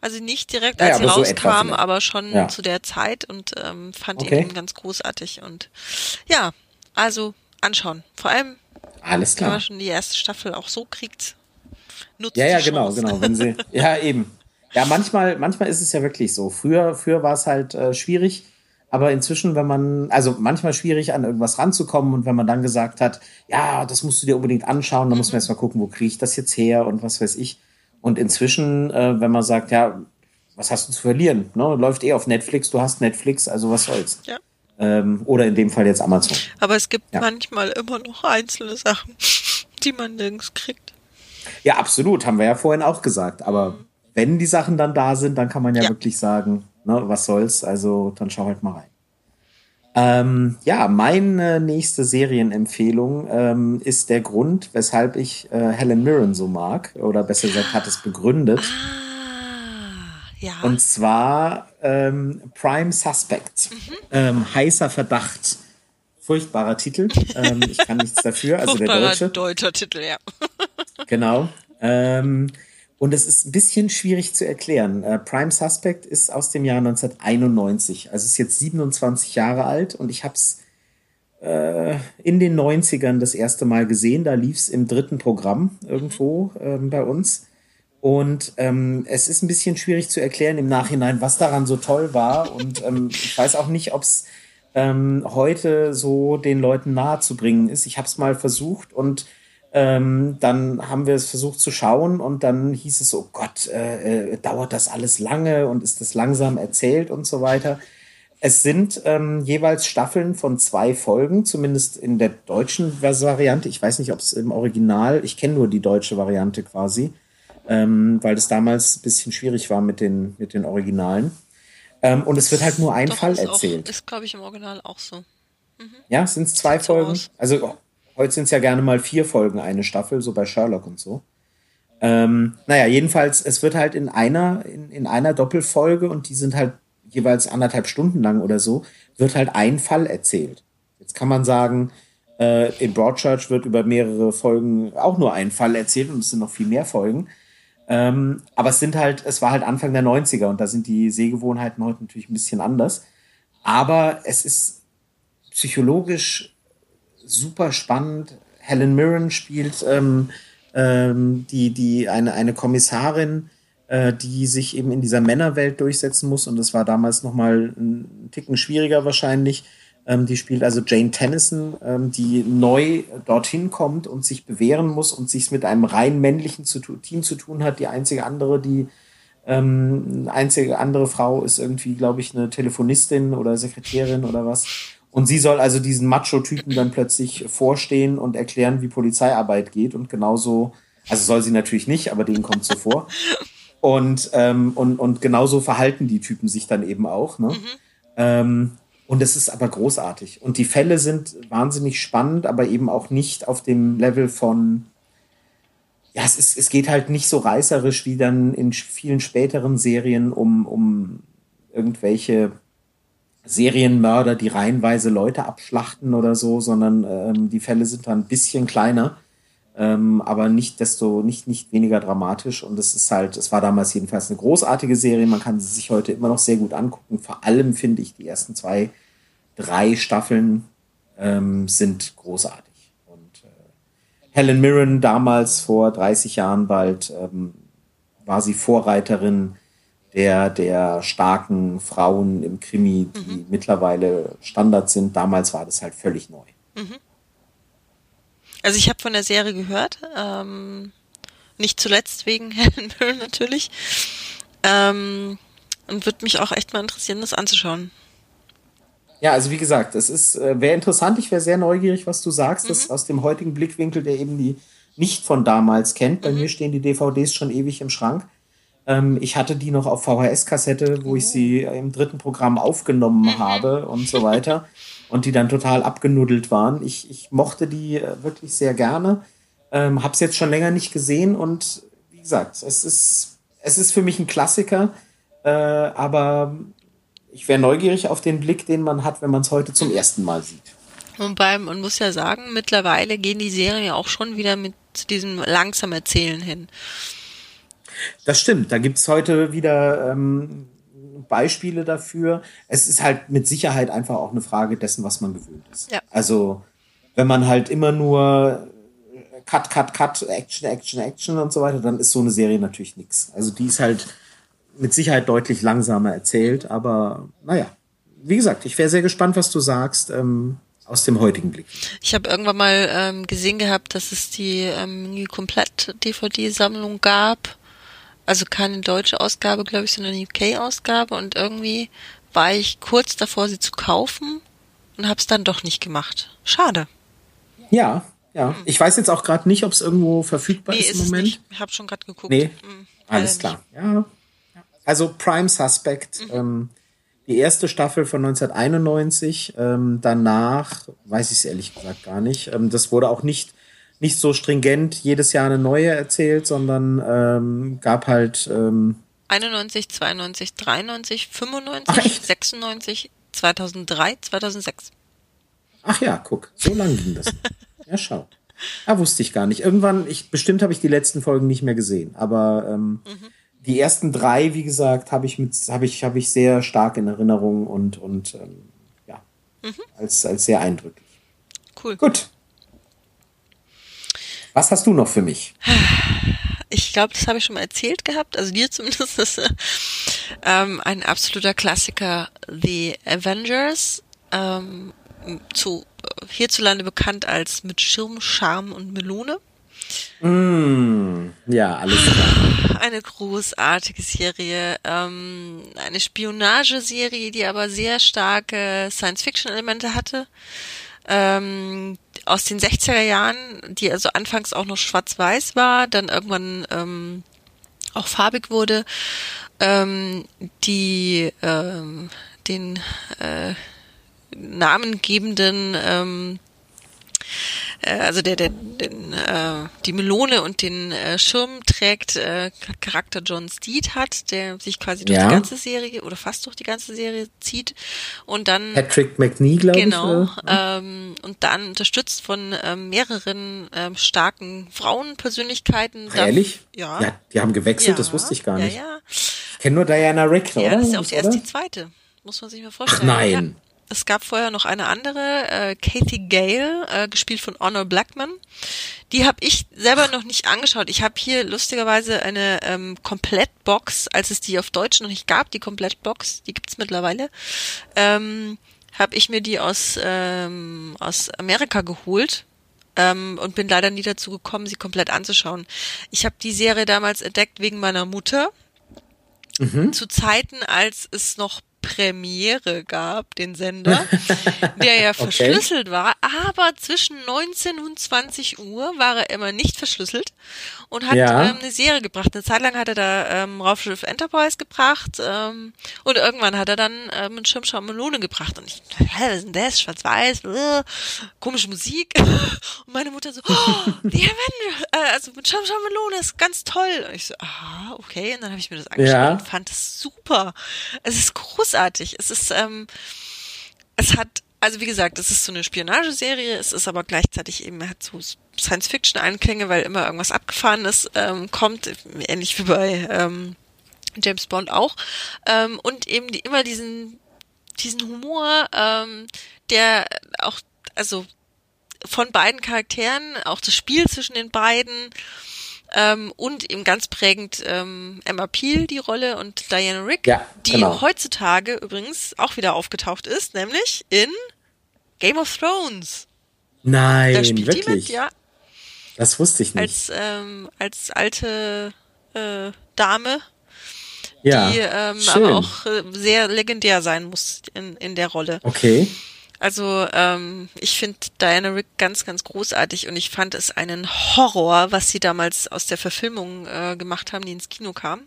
Speaker 2: also nicht direkt, als ja, sie rauskam, so aber schon zu der Zeit und ähm, fand okay. ihn ganz großartig. Und ja, also anschauen. Vor allem,
Speaker 1: Alles klar. wenn
Speaker 2: man schon die erste Staffel auch so kriegt,
Speaker 1: nutzt Ja, ja, genau, genau. Wenn sie, ja, eben. Ja, manchmal, manchmal ist es ja wirklich so. Früher, früher war es halt äh, schwierig. Aber inzwischen, wenn man, also manchmal schwierig an irgendwas ranzukommen und wenn man dann gesagt hat, ja, das musst du dir unbedingt anschauen, dann mhm. muss man mhm. erst mal gucken, wo kriege ich das jetzt her und was weiß ich. Und inzwischen, äh, wenn man sagt, ja, was hast du zu verlieren? Ne? Läuft eh auf Netflix, du hast Netflix, also was soll's. Ja. Ähm, oder in dem Fall jetzt Amazon.
Speaker 2: Aber es gibt ja. manchmal immer noch einzelne Sachen, die man nirgends kriegt.
Speaker 1: Ja, absolut, haben wir ja vorhin auch gesagt. Aber mhm. Wenn die Sachen dann da sind, dann kann man ja, ja. wirklich sagen, ne, was soll's, also dann schau halt mal rein. Ähm, ja, meine nächste Serienempfehlung ähm, ist der Grund, weshalb ich äh, Helen Mirren so mag, oder besser gesagt hat es begründet. Ah, ja. Und zwar ähm, Prime Suspect, mhm. ähm, heißer Verdacht. Furchtbarer Titel. ähm, ich kann nichts dafür, also der deutsche.
Speaker 2: deutscher Titel, ja.
Speaker 1: genau. Und es ist ein bisschen schwierig zu erklären. Äh, Prime Suspect ist aus dem Jahr 1991, also ist jetzt 27 Jahre alt und ich habe es äh, in den 90ern das erste Mal gesehen. Da lief es im dritten Programm irgendwo ähm, bei uns. Und ähm, es ist ein bisschen schwierig zu erklären im Nachhinein, was daran so toll war. Und ähm, ich weiß auch nicht, ob es ähm, heute so den Leuten nahe zu bringen ist. Ich habe es mal versucht und ähm, dann haben wir es versucht zu schauen und dann hieß es, oh Gott, äh, äh, dauert das alles lange und ist das langsam erzählt und so weiter. Es sind ähm, jeweils Staffeln von zwei Folgen, zumindest in der deutschen Variante. Ich weiß nicht, ob es im Original, ich kenne nur die deutsche Variante quasi, ähm, weil das damals ein bisschen schwierig war mit den, mit den Originalen. Ähm, und es wird halt nur ein Doch, Fall
Speaker 2: ist
Speaker 1: erzählt.
Speaker 2: Auch, ist, glaube ich, im Original auch so.
Speaker 1: Mhm. Ja, sind es zwei Folgen? So also Heute sind es ja gerne mal vier Folgen eine Staffel, so bei Sherlock und so. Ähm, naja, jedenfalls, es wird halt in einer, in, in einer Doppelfolge und die sind halt jeweils anderthalb Stunden lang oder so, wird halt ein Fall erzählt. Jetzt kann man sagen, äh, in Broadchurch wird über mehrere Folgen auch nur ein Fall erzählt und es sind noch viel mehr Folgen. Ähm, aber es sind halt, es war halt Anfang der 90er und da sind die Sehgewohnheiten heute natürlich ein bisschen anders. Aber es ist psychologisch super spannend. Helen Mirren spielt ähm, ähm, die, die eine, eine Kommissarin, äh, die sich eben in dieser Männerwelt durchsetzen muss. Und das war damals nochmal ein Ticken schwieriger wahrscheinlich. Ähm, die spielt also Jane Tennyson, ähm, die neu dorthin kommt und sich bewähren muss und sich mit einem rein männlichen zu Team zu tun hat. Die einzige andere, die ähm, einzige andere Frau ist irgendwie, glaube ich, eine Telefonistin oder Sekretärin oder was. Und sie soll also diesen Macho-Typen dann plötzlich vorstehen und erklären, wie Polizeiarbeit geht. Und genauso, also soll sie natürlich nicht, aber denen kommt so vor. Und, ähm, und, und genauso verhalten die Typen sich dann eben auch. Ne? Mhm. Ähm, und es ist aber großartig. Und die Fälle sind wahnsinnig spannend, aber eben auch nicht auf dem Level von, ja, es, ist, es geht halt nicht so reißerisch wie dann in vielen späteren Serien um, um irgendwelche Serienmörder, die reihenweise Leute abschlachten oder so, sondern ähm, die Fälle sind dann ein bisschen kleiner, ähm, aber nicht desto, nicht, nicht weniger dramatisch. Und es ist halt, es war damals jedenfalls eine großartige Serie. Man kann sie sich heute immer noch sehr gut angucken. Vor allem finde ich, die ersten zwei, drei Staffeln ähm, sind großartig. Und äh, Helen Mirren damals vor 30 Jahren bald ähm, war sie Vorreiterin der, der starken Frauen im Krimi, die mhm. mittlerweile Standard sind. Damals war das halt völlig neu. Mhm.
Speaker 2: Also ich habe von der Serie gehört, ähm, nicht zuletzt wegen Helen Mirren natürlich. Ähm, und würde mich auch echt mal interessieren, das anzuschauen.
Speaker 1: Ja, also wie gesagt, es ist, äh, wäre interessant, ich wäre sehr neugierig, was du sagst, mhm. das aus dem heutigen Blickwinkel, der eben die nicht von damals kennt. Bei mhm. mir stehen die DVDs schon ewig im Schrank. Ähm, ich hatte die noch auf VHS-Kassette, wo ich sie im dritten Programm aufgenommen mhm. habe und so weiter. Und die dann total abgenuddelt waren. Ich, ich mochte die äh, wirklich sehr gerne. Ähm, hab's jetzt schon länger nicht gesehen und wie gesagt, es ist, es ist für mich ein Klassiker, äh, aber ich wäre neugierig auf den Blick, den man hat, wenn man es heute zum ersten Mal sieht.
Speaker 2: Und beim, man muss ja sagen, mittlerweile gehen die Serien ja auch schon wieder mit diesem langsam Erzählen hin.
Speaker 1: Das stimmt, da gibt's heute wieder ähm, Beispiele dafür. Es ist halt mit Sicherheit einfach auch eine Frage dessen, was man gewöhnt ist.
Speaker 2: Ja.
Speaker 1: Also, wenn man halt immer nur Cut, Cut, Cut, Action, Action, Action und so weiter, dann ist so eine Serie natürlich nichts. Also die ist halt mit Sicherheit deutlich langsamer erzählt, aber naja, wie gesagt, ich wäre sehr gespannt, was du sagst ähm, aus dem heutigen Blick.
Speaker 2: Ich habe irgendwann mal ähm, gesehen gehabt, dass es die ähm, komplett-DVD-Sammlung gab. Also keine deutsche Ausgabe, glaube ich, sondern eine UK-Ausgabe. Und irgendwie war ich kurz davor, sie zu kaufen und habe es dann doch nicht gemacht. Schade.
Speaker 1: Ja, ja. Ich weiß jetzt auch gerade nicht, ob es irgendwo verfügbar
Speaker 2: Nee,
Speaker 1: ist
Speaker 2: ist
Speaker 1: im Moment.
Speaker 2: nicht. Ich habe schon gerade geguckt.
Speaker 1: Nee,
Speaker 2: Hm,
Speaker 1: alles klar. Ja. Also Prime Suspect, ähm, die erste Staffel von 1991. Ähm, danach weiß ich es ehrlich gesagt gar nicht. Ähm, das wurde auch nicht nicht so stringent jedes Jahr eine neue erzählt, sondern ähm, gab halt ähm,
Speaker 2: 91, 92, 93, 95,
Speaker 1: Ach, echt?
Speaker 2: 96, 2003, 2006.
Speaker 1: Ach ja, guck, so lang ging das. ja, schau. Ah, wusste ich gar nicht. Irgendwann, ich bestimmt habe ich die letzten Folgen nicht mehr gesehen, aber ähm, die ersten drei, wie gesagt, habe ich mit, habe ich, habe ich sehr stark in Erinnerung und und ähm, ja, als als sehr eindrücklich.
Speaker 2: Cool.
Speaker 1: Gut. Was hast du noch für mich?
Speaker 2: Ich glaube, das habe ich schon mal erzählt gehabt, also dir zumindest. Äh, ähm, ein absoluter Klassiker, The Avengers, ähm, zu, äh, hierzulande bekannt als Mit Schirm, Charme und Melone.
Speaker 1: Mm, ja, alles klar.
Speaker 2: Eine großartige Serie, ähm, eine Spionageserie, die aber sehr starke Science-Fiction-Elemente hatte. Ähm, aus den 60er Jahren, die also anfangs auch noch schwarz-weiß war, dann irgendwann ähm, auch farbig wurde, ähm, die ähm, den äh, namengebenden ähm, äh, also der, der den, äh, die Melone und den äh, Schirm trägt äh, Charakter John Steed hat, der sich quasi durch
Speaker 1: Ja.
Speaker 2: die ganze Serie oder fast durch die ganze Serie zieht und dann
Speaker 1: Patrick McNee, glaube
Speaker 2: genau
Speaker 1: ich. oder?
Speaker 2: ähm, und dann unterstützt von ähm, mehreren ähm, starken Frauenpersönlichkeiten.
Speaker 1: Ach, ehrlich?
Speaker 2: Ja.
Speaker 1: ja. Die haben gewechselt, das wusste ich gar nicht.
Speaker 2: Ja, ja.
Speaker 1: Ich kenne nur Diana Rick,
Speaker 2: Ja,
Speaker 1: oder?
Speaker 2: das ist ja auch erst die zweite. Muss man sich mal
Speaker 1: Ach
Speaker 2: vorstellen.
Speaker 1: nein.
Speaker 2: Es gab vorher noch eine andere, äh, Kathy Gale, äh, gespielt von Honor Blackman. Die habe ich selber noch nicht angeschaut. Ich habe hier lustigerweise eine ähm, Komplettbox, als es die auf Deutsch noch nicht gab, die Komplettbox, die gibt's mittlerweile, ähm, habe ich mir die aus, ähm, aus Amerika geholt ähm, und bin leider nie dazu gekommen, sie komplett anzuschauen. Ich habe die Serie damals entdeckt wegen meiner Mutter zu Zeiten, als es noch Premiere gab, den Sender, der ja verschlüsselt war, aber zwischen 19 und 20 Uhr war er immer nicht verschlüsselt und hat
Speaker 1: Ja.
Speaker 2: ähm, eine Serie gebracht. Eine Zeit lang hat er da ähm, Raumschiff Enterprise gebracht ähm, und irgendwann hat er dann ähm, einen Schirmschau Melone gebracht und ich, hä, was ist denn das? Schwarz-Weiß, äh, komische Musik und meine Mutter so, oh, die Avenger, äh, also mit Schirmschau Melone ist ganz toll. Und ich so, aha, okay, und dann habe ich mir das angeschaut
Speaker 1: Ja.
Speaker 2: und fand es super. Es ist großartig. Es ist, ähm, es hat, also wie gesagt, es ist so eine Spionageserie, es ist aber gleichzeitig eben, hat so Science-Fiction-Einklänge, weil immer irgendwas Abgefahrenes ähm, kommt, ähnlich wie bei ähm, James Bond auch. Ähm, und eben die, immer diesen, diesen Humor, ähm, der auch, also von beiden Charakteren, auch das Spiel zwischen den beiden, ähm, und eben ganz prägend ähm, Emma Peel die Rolle und Diana Rick,
Speaker 1: Ja,
Speaker 2: die
Speaker 1: genau.
Speaker 2: heutzutage übrigens auch wieder aufgetaucht ist, nämlich in Game of Thrones.
Speaker 1: Nein,
Speaker 2: Da spielt
Speaker 1: wirklich.
Speaker 2: die mit, ja,
Speaker 1: Das wusste ich nicht.
Speaker 2: als ähm, als alte äh, Dame,
Speaker 1: ja,
Speaker 2: die ähm,
Speaker 1: schön.
Speaker 2: aber auch äh, sehr legendär sein muss in, in der Rolle.
Speaker 1: Okay.
Speaker 2: Also ähm, ich finde Diana Rick ganz, ganz großartig und ich fand es einen Horror, was sie damals aus der Verfilmung äh, gemacht haben, die ins Kino kam.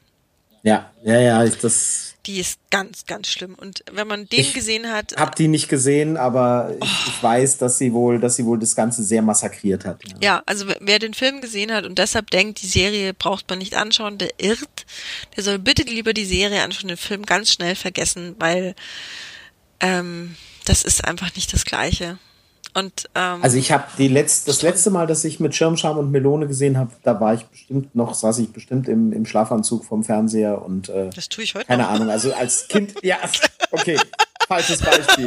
Speaker 1: Ja, ja, ja, ist das
Speaker 2: die ist ganz, ganz schlimm. Und wenn man den ich gesehen hat.
Speaker 1: Hab die nicht gesehen, aber oh. ich, ich, weiß, dass sie wohl, dass sie wohl das Ganze sehr massakriert hat.
Speaker 2: Ja. ja, also wer den Film gesehen hat und deshalb denkt, die Serie braucht man nicht anschauen, der irrt. Der soll bitte lieber die Serie anschauen, den Film ganz schnell vergessen, weil ähm, das ist einfach nicht das Gleiche. Und, ähm,
Speaker 1: also ich habe die letzte, das letzte Mal, dass ich mit Schirmscham und Melone gesehen habe, da war ich bestimmt noch, saß ich bestimmt im, im Schlafanzug vom Fernseher und äh,
Speaker 2: das tue ich heute.
Speaker 1: Keine
Speaker 2: noch.
Speaker 1: Ahnung, also als Kind, ja, okay, falsches Beispiel.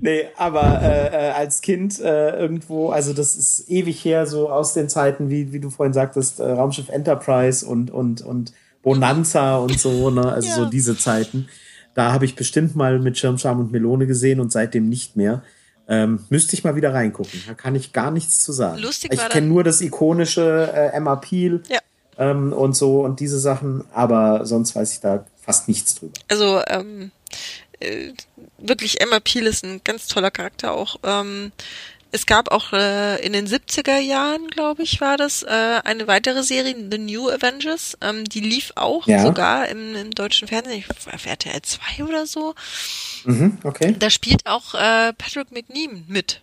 Speaker 1: nee, aber äh, äh, als Kind äh, irgendwo, also das ist ewig her, so aus den Zeiten, wie, wie du vorhin sagtest, äh, Raumschiff Enterprise und, und, und Bonanza und so, ne? Also ja. so diese Zeiten. Da habe ich bestimmt mal mit Schirmscham und Melone gesehen und seitdem nicht mehr. Ähm, müsste ich mal wieder reingucken. Da kann ich gar nichts zu sagen. Lustig ich kenne nur das ikonische äh, Emma Peel ja. ähm, und so und diese Sachen, aber sonst weiß ich da fast nichts drüber.
Speaker 2: Also ähm, äh, wirklich Emma Peel ist ein ganz toller Charakter auch. Ähm, es gab auch äh, in den 70er Jahren, glaube ich, war das, äh, eine weitere Serie, The New Avengers. Ähm, die lief auch ja. sogar im, im deutschen Fernsehen, auf RTL 2 oder so.
Speaker 1: Mhm, okay.
Speaker 2: Da spielt auch äh, Patrick McNeam mit.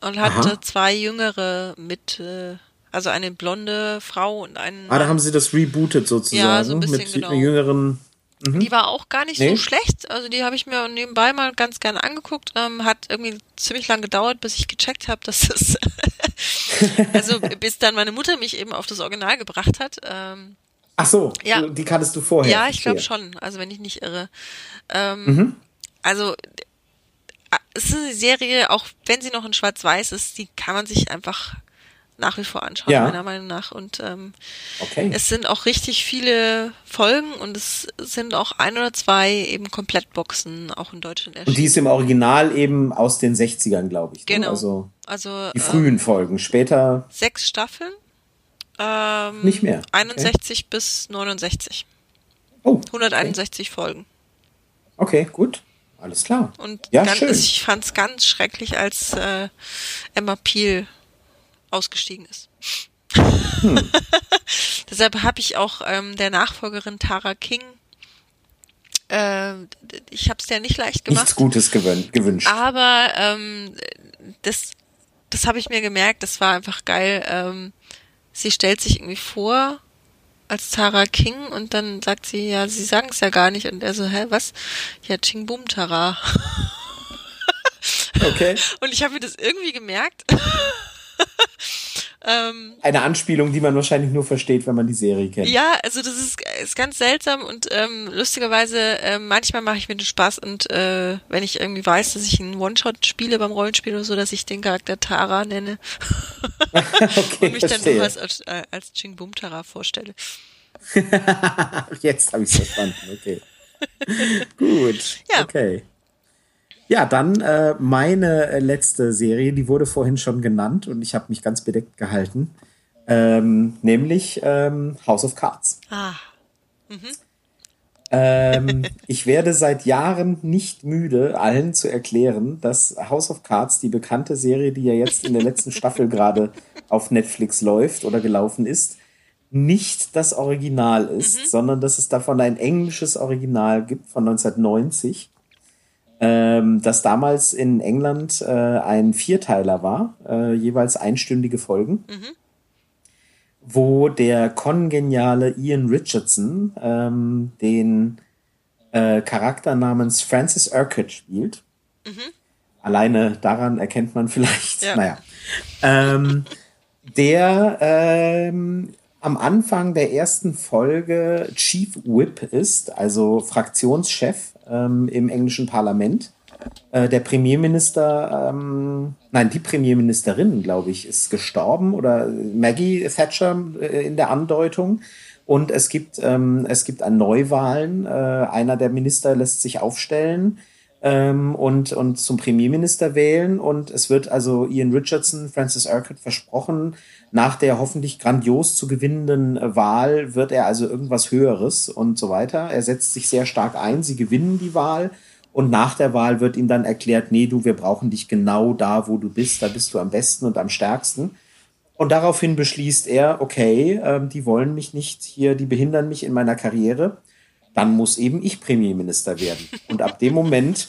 Speaker 2: Und hat Aha. zwei jüngere mit, äh, also eine blonde Frau und einen.
Speaker 1: Ah, da haben sie das rebootet sozusagen. Ja, so ein bisschen, mit genau. jüngeren
Speaker 2: Mhm. Die war auch gar nicht nee. so schlecht. Also die habe ich mir nebenbei mal ganz gerne angeguckt. Ähm, hat irgendwie ziemlich lang gedauert, bis ich gecheckt habe, dass es also bis dann meine Mutter mich eben auf das Original gebracht hat. Ähm,
Speaker 1: Ach so, ja. die kanntest du vorher.
Speaker 2: Ja, ich glaube schon. Also wenn ich nicht irre. Ähm, mhm. Also äh, es ist eine Serie, auch wenn sie noch in Schwarz-Weiß ist, die kann man sich einfach nach wie vor anschauen, ja. meiner Meinung nach. Und ähm, okay. es sind auch richtig viele Folgen und es sind auch ein oder zwei eben Komplettboxen auch in Deutschland
Speaker 1: erschienen. Und die ist im Original eben aus den 60ern, glaube ich.
Speaker 2: Ne? Genau.
Speaker 1: Also,
Speaker 2: also
Speaker 1: die frühen ähm, Folgen. Später.
Speaker 2: Sechs Staffeln. Ähm,
Speaker 1: Nicht mehr. Okay.
Speaker 2: 61 bis 69. Oh. 161 okay. Folgen.
Speaker 1: Okay, gut. Alles klar.
Speaker 2: Und ja, ganz, schön. ich fand es ganz schrecklich, als äh, Emma Peel ausgestiegen ist. Hm. Deshalb habe ich auch ähm, der Nachfolgerin Tara King äh, ich habe es ja nicht leicht gemacht.
Speaker 1: Nichts Gutes gewünscht.
Speaker 2: Aber ähm, das, das habe ich mir gemerkt, das war einfach geil. Ähm, sie stellt sich irgendwie vor als Tara King und dann sagt sie, ja, sie sagen es ja gar nicht. Und er so, hä, was? Ja, Ching Boom Tara.
Speaker 1: Okay.
Speaker 2: Und ich habe mir das irgendwie gemerkt.
Speaker 1: ähm, Eine Anspielung, die man wahrscheinlich nur versteht, wenn man die Serie kennt.
Speaker 2: Ja, also das ist, ist ganz seltsam und ähm, lustigerweise, äh, manchmal mache ich mir den Spaß und äh, wenn ich irgendwie weiß, dass ich einen One-Shot spiele beim Rollenspiel oder so, dass ich den Charakter Tara nenne. okay, und mich verstehe. dann nur als, als, äh, als Ching Boom Tara vorstelle.
Speaker 1: Jetzt habe ich es verstanden, okay. Gut. Ja. Okay. Ja, dann äh, meine äh, letzte Serie, die wurde vorhin schon genannt und ich habe mich ganz bedeckt gehalten, ähm, nämlich ähm, House of Cards.
Speaker 2: Ah. Mhm.
Speaker 1: Ähm, ich werde seit Jahren nicht müde, allen zu erklären, dass House of Cards, die bekannte Serie, die ja jetzt in der letzten Staffel gerade auf Netflix läuft oder gelaufen ist, nicht das Original ist, mhm. sondern dass es davon ein englisches Original gibt von 1990 ähm, das damals in England äh, ein Vierteiler war, äh, jeweils einstündige Folgen, mhm. wo der kongeniale Ian Richardson ähm, den äh, Charakter namens Francis Urquhart spielt. Mhm. Alleine daran erkennt man vielleicht, ja. naja. Ähm, der ähm, am Anfang der ersten Folge Chief Whip ist, also Fraktionschef ähm, im englischen Parlament. Äh, der Premierminister, ähm, nein, die Premierministerin, glaube ich, ist gestorben oder Maggie Thatcher äh, in der Andeutung. Und es gibt, ähm, es gibt an Neuwahlen. Äh, einer der Minister lässt sich aufstellen ähm, und, und zum Premierminister wählen. Und es wird also Ian Richardson, Francis Urquhart versprochen, nach der hoffentlich grandios zu gewinnenden äh, Wahl wird er also irgendwas Höheres und so weiter. Er setzt sich sehr stark ein. Sie gewinnen die Wahl. Und nach der Wahl wird ihm dann erklärt, nee, du, wir brauchen dich genau da, wo du bist. Da bist du am besten und am stärksten. Und daraufhin beschließt er, okay, äh, die wollen mich nicht hier, die behindern mich in meiner Karriere. Dann muss eben ich Premierminister werden. Und ab dem Moment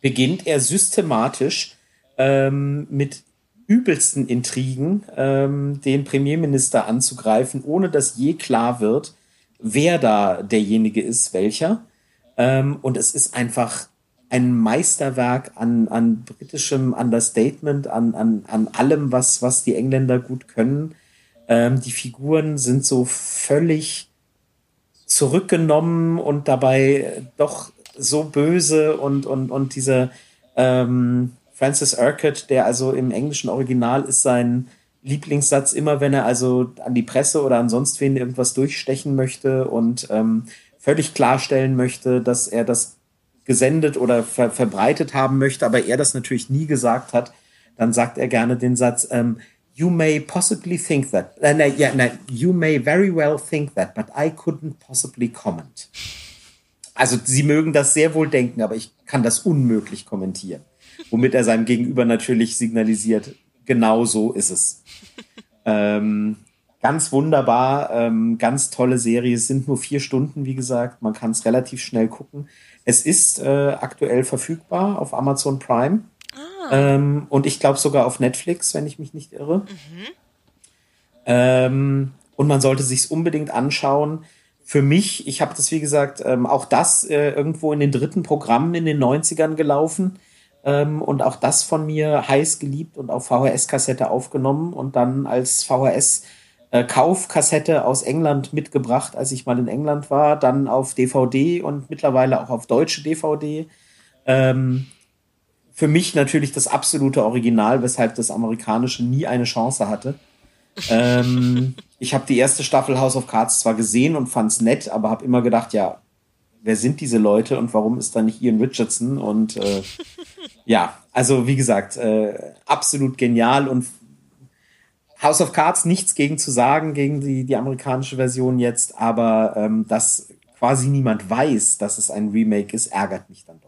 Speaker 1: beginnt er systematisch ähm, mit übelsten Intrigen ähm, den Premierminister anzugreifen, ohne dass je klar wird, wer da derjenige ist, welcher. Ähm, und es ist einfach ein Meisterwerk an, an britischem Understatement, an, an, an allem, was, was die Engländer gut können. Ähm, die Figuren sind so völlig zurückgenommen und dabei doch so böse und, und, und diese ähm, Francis Urquhart, der also im englischen Original ist sein Lieblingssatz immer, wenn er also an die Presse oder an sonst wen irgendwas durchstechen möchte und ähm, völlig klarstellen möchte, dass er das gesendet oder ver verbreitet haben möchte, aber er das natürlich nie gesagt hat, dann sagt er gerne den Satz, ähm, You may possibly think that. Äh, nein, ja, nein, you may very well think that, but I couldn't possibly comment. Also sie mögen das sehr wohl denken, aber ich kann das unmöglich kommentieren. Womit er seinem Gegenüber natürlich signalisiert, genau so ist es. ähm, ganz wunderbar, ähm, ganz tolle Serie. Es sind nur vier Stunden, wie gesagt. Man kann es relativ schnell gucken. Es ist äh, aktuell verfügbar auf Amazon Prime. Ah. Ähm, und ich glaube sogar auf Netflix, wenn ich mich nicht irre. Mhm. Ähm, und man sollte sich unbedingt anschauen. Für mich, ich habe das, wie gesagt, ähm, auch das äh, irgendwo in den dritten Programmen in den 90ern gelaufen. Ähm, und auch das von mir heiß geliebt und auf VHS-Kassette aufgenommen und dann als VHS äh, Kaufkassette aus England mitgebracht, als ich mal in England war, dann auf DVD und mittlerweile auch auf deutsche DVD. Ähm, für mich natürlich das absolute Original, weshalb das amerikanische nie eine Chance hatte. ähm, ich habe die erste Staffel House of Cards zwar gesehen und fand's nett, aber habe immer gedacht, ja, wer sind diese Leute und warum ist da nicht Ian Richardson? Und äh, ja, also wie gesagt, äh, absolut genial und House of Cards nichts gegen zu sagen, gegen die, die amerikanische Version jetzt, aber ähm, dass quasi niemand weiß, dass es ein Remake ist, ärgert mich dann doch.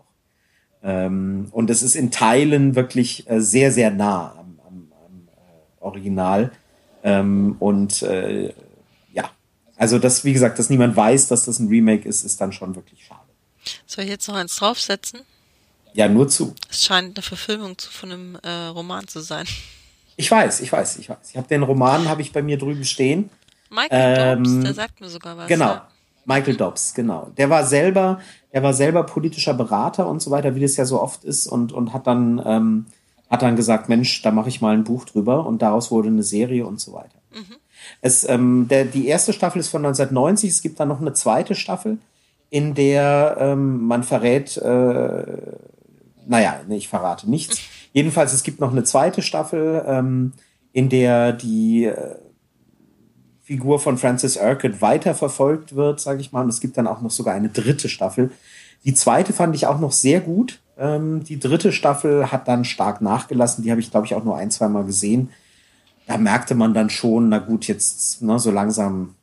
Speaker 1: Ähm, und es ist in Teilen wirklich äh, sehr, sehr nah am, am, am äh, Original. Ähm, und äh, ja, also das, wie gesagt, dass niemand weiß, dass das ein Remake ist, ist dann schon wirklich schade.
Speaker 2: Soll ich jetzt noch eins draufsetzen?
Speaker 1: Ja, nur zu.
Speaker 2: Es scheint eine Verfilmung von einem äh, Roman zu sein.
Speaker 1: Ich weiß, ich weiß, ich weiß. Ich habe den Roman, habe ich bei mir drüben stehen.
Speaker 2: Michael ähm, Dobbs, der sagt mir sogar was.
Speaker 1: Genau, ja. Michael Dobbs, genau. Der war selber, der war selber politischer Berater und so weiter, wie das ja so oft ist, und, und hat dann ähm, hat dann gesagt, Mensch, da mache ich mal ein Buch drüber und daraus wurde eine Serie und so weiter. Mhm. Es, ähm, der, die erste Staffel ist von 1990, es gibt dann noch eine zweite Staffel, in der ähm, man verrät, äh, naja, ich verrate nichts. Jedenfalls, es gibt noch eine zweite Staffel, ähm, in der die äh, Figur von Francis Urquhart weiterverfolgt wird, sage ich mal. Und es gibt dann auch noch sogar eine dritte Staffel. Die zweite fand ich auch noch sehr gut. Ähm, die dritte Staffel hat dann stark nachgelassen. Die habe ich, glaube ich, auch nur ein, zwei Mal gesehen. Da merkte man dann schon, na gut, jetzt ne, so langsam